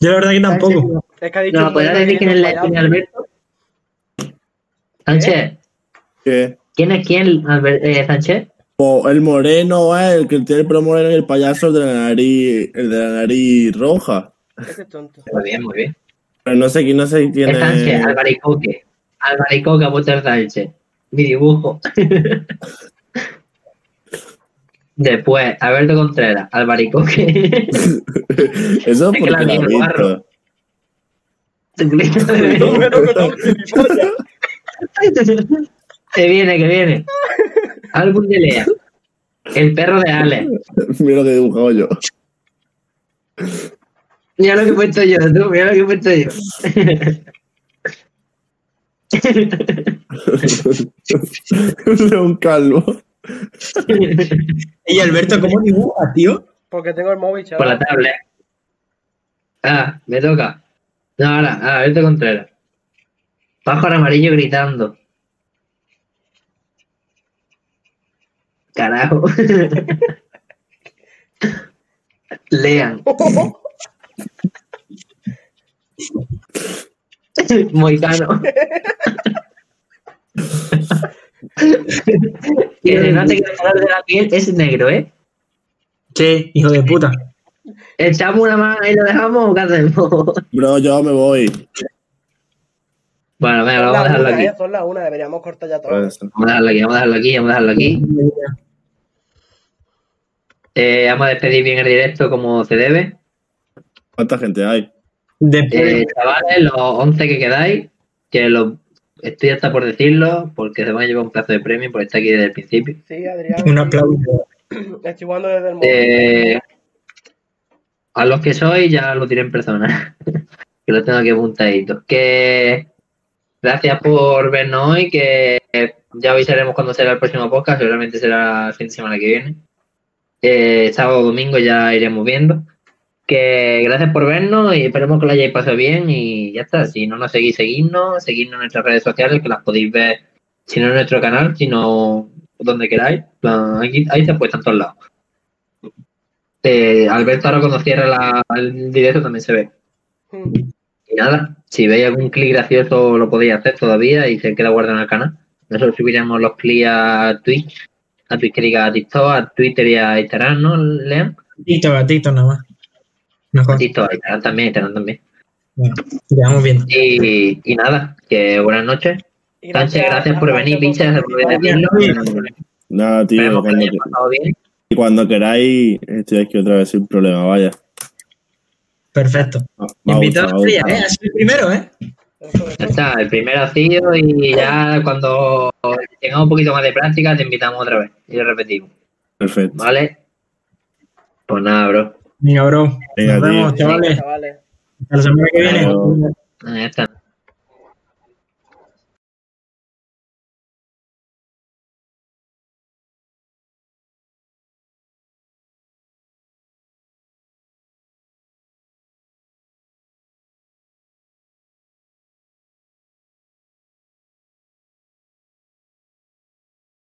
[SPEAKER 2] Yo la verdad que tampoco.
[SPEAKER 1] Es que ha dicho
[SPEAKER 3] ¿No podrías
[SPEAKER 1] Moreno y
[SPEAKER 3] decir quién es la- quién es. Alberto? Sánchez,
[SPEAKER 5] ¿Qué?
[SPEAKER 3] ¿quién es quién, Albert- eh, Sánchez?
[SPEAKER 5] O el moreno, eh, el que tiene el pelo moreno y el payaso el de la nariz, el de la nariz roja.
[SPEAKER 1] Ese es tonto.
[SPEAKER 3] Muy bien, muy bien.
[SPEAKER 5] Pero no sé quién, no sé quién
[SPEAKER 3] Es Sánchez. Albaricoque. Albaricoque, el Sánchez. Mi dibujo. Después, Alberto Contreras, Albaricoque.
[SPEAKER 5] Eso
[SPEAKER 3] Es
[SPEAKER 5] porque la visto.
[SPEAKER 1] Gilipollas.
[SPEAKER 3] que viene, que viene. Álbum de Lea. El perro de Ale.
[SPEAKER 5] Mira lo que he dibujado yo.
[SPEAKER 3] Mira lo que he puesto yo, tú, mira lo que he puesto yo.
[SPEAKER 5] Es un calvo.
[SPEAKER 2] Y Alberto, ¿cómo dibuja, tío?
[SPEAKER 1] Porque tengo el móvil,
[SPEAKER 3] Por la
[SPEAKER 1] chaval.
[SPEAKER 3] tablet. Ah, me toca. No, ahora, ah, Alberto Contreras. Pájaro amarillo gritando. Carajo. Lean. Moicano. el enlace que el color de la piel es negro, ¿eh?
[SPEAKER 2] ¿Qué? Hijo de puta.
[SPEAKER 3] ¿Echamos una mano y lo dejamos o qué hacemos?
[SPEAKER 5] Bro, yo me voy.
[SPEAKER 3] Bueno, venga, vamos a dejarlo aquí.
[SPEAKER 1] son las una, deberíamos cortar ya todo.
[SPEAKER 5] Pues,
[SPEAKER 3] Vamos a dejarlo aquí, vamos a dejarlo aquí, vamos a dejarlo aquí. Eh, vamos a despedir bien el directo como se debe.
[SPEAKER 5] ¿Cuánta gente hay?
[SPEAKER 2] Después,
[SPEAKER 3] Eh, chavales, los 11 que quedáis, que los estoy hasta por decirlo, porque se van a llevar un plazo de premio por estar aquí desde el principio.
[SPEAKER 1] Sí, Adrián.
[SPEAKER 2] un aplauso.
[SPEAKER 1] Estoy jugando desde el.
[SPEAKER 3] Eh, a los que sois ya lo diré en persona, que lo tengo aquí apuntadito. Que gracias por vernos hoy, que ya avisaremos cuándo será el próximo podcast, seguramente será el fin de semana que viene. Eh, sábado o domingo ya iremos viendo. Que gracias por vernos y esperemos que lo hayáis pasado bien y ya está. Si no nos seguís, seguidnos, seguidnos en nuestras redes sociales, que las podéis ver, si no en nuestro canal, sino donde queráis. Aquí, ahí se puesto en todos lados. Eh, Alberto ahora cuando cierre la- el directo también se ve.
[SPEAKER 1] Hmm.
[SPEAKER 3] Y nada, si veis algún clic gracioso lo podéis hacer todavía y se queda guardado en el canal. Nosotros subiremos los clics a Twitch, a Twitch que diga a TikTok, a Twitter y a Instagram, ¿no, Leon?
[SPEAKER 2] Tito, gatito, nada más. Mejor.
[SPEAKER 3] TikTok, a Instagram también, Instagram también.
[SPEAKER 2] Bueno, ya vamos viendo.
[SPEAKER 3] Y, y nada, que buenas noches.
[SPEAKER 1] Y
[SPEAKER 3] Sánchez, gracias por venir, decirlo.
[SPEAKER 5] Nada, tío.
[SPEAKER 3] Lo
[SPEAKER 5] Cuando, queráis, estoy aquí otra vez sin problema, vaya.
[SPEAKER 2] Perfecto.
[SPEAKER 5] Me ha
[SPEAKER 2] Invitado estrella, ¿eh? Ha sido el primero, ¿eh?
[SPEAKER 3] Ya está, el primero ha sido y ya cuando tengamos un poquito más de práctica te invitamos otra vez y lo repetimos.
[SPEAKER 5] Perfecto.
[SPEAKER 3] ¿Vale? Pues nada, bro.
[SPEAKER 2] Venga, bro.
[SPEAKER 5] Venga,
[SPEAKER 2] Nos vemos, chavales.
[SPEAKER 1] Chavales.
[SPEAKER 2] Hasta la semana que viene.
[SPEAKER 3] Ya está.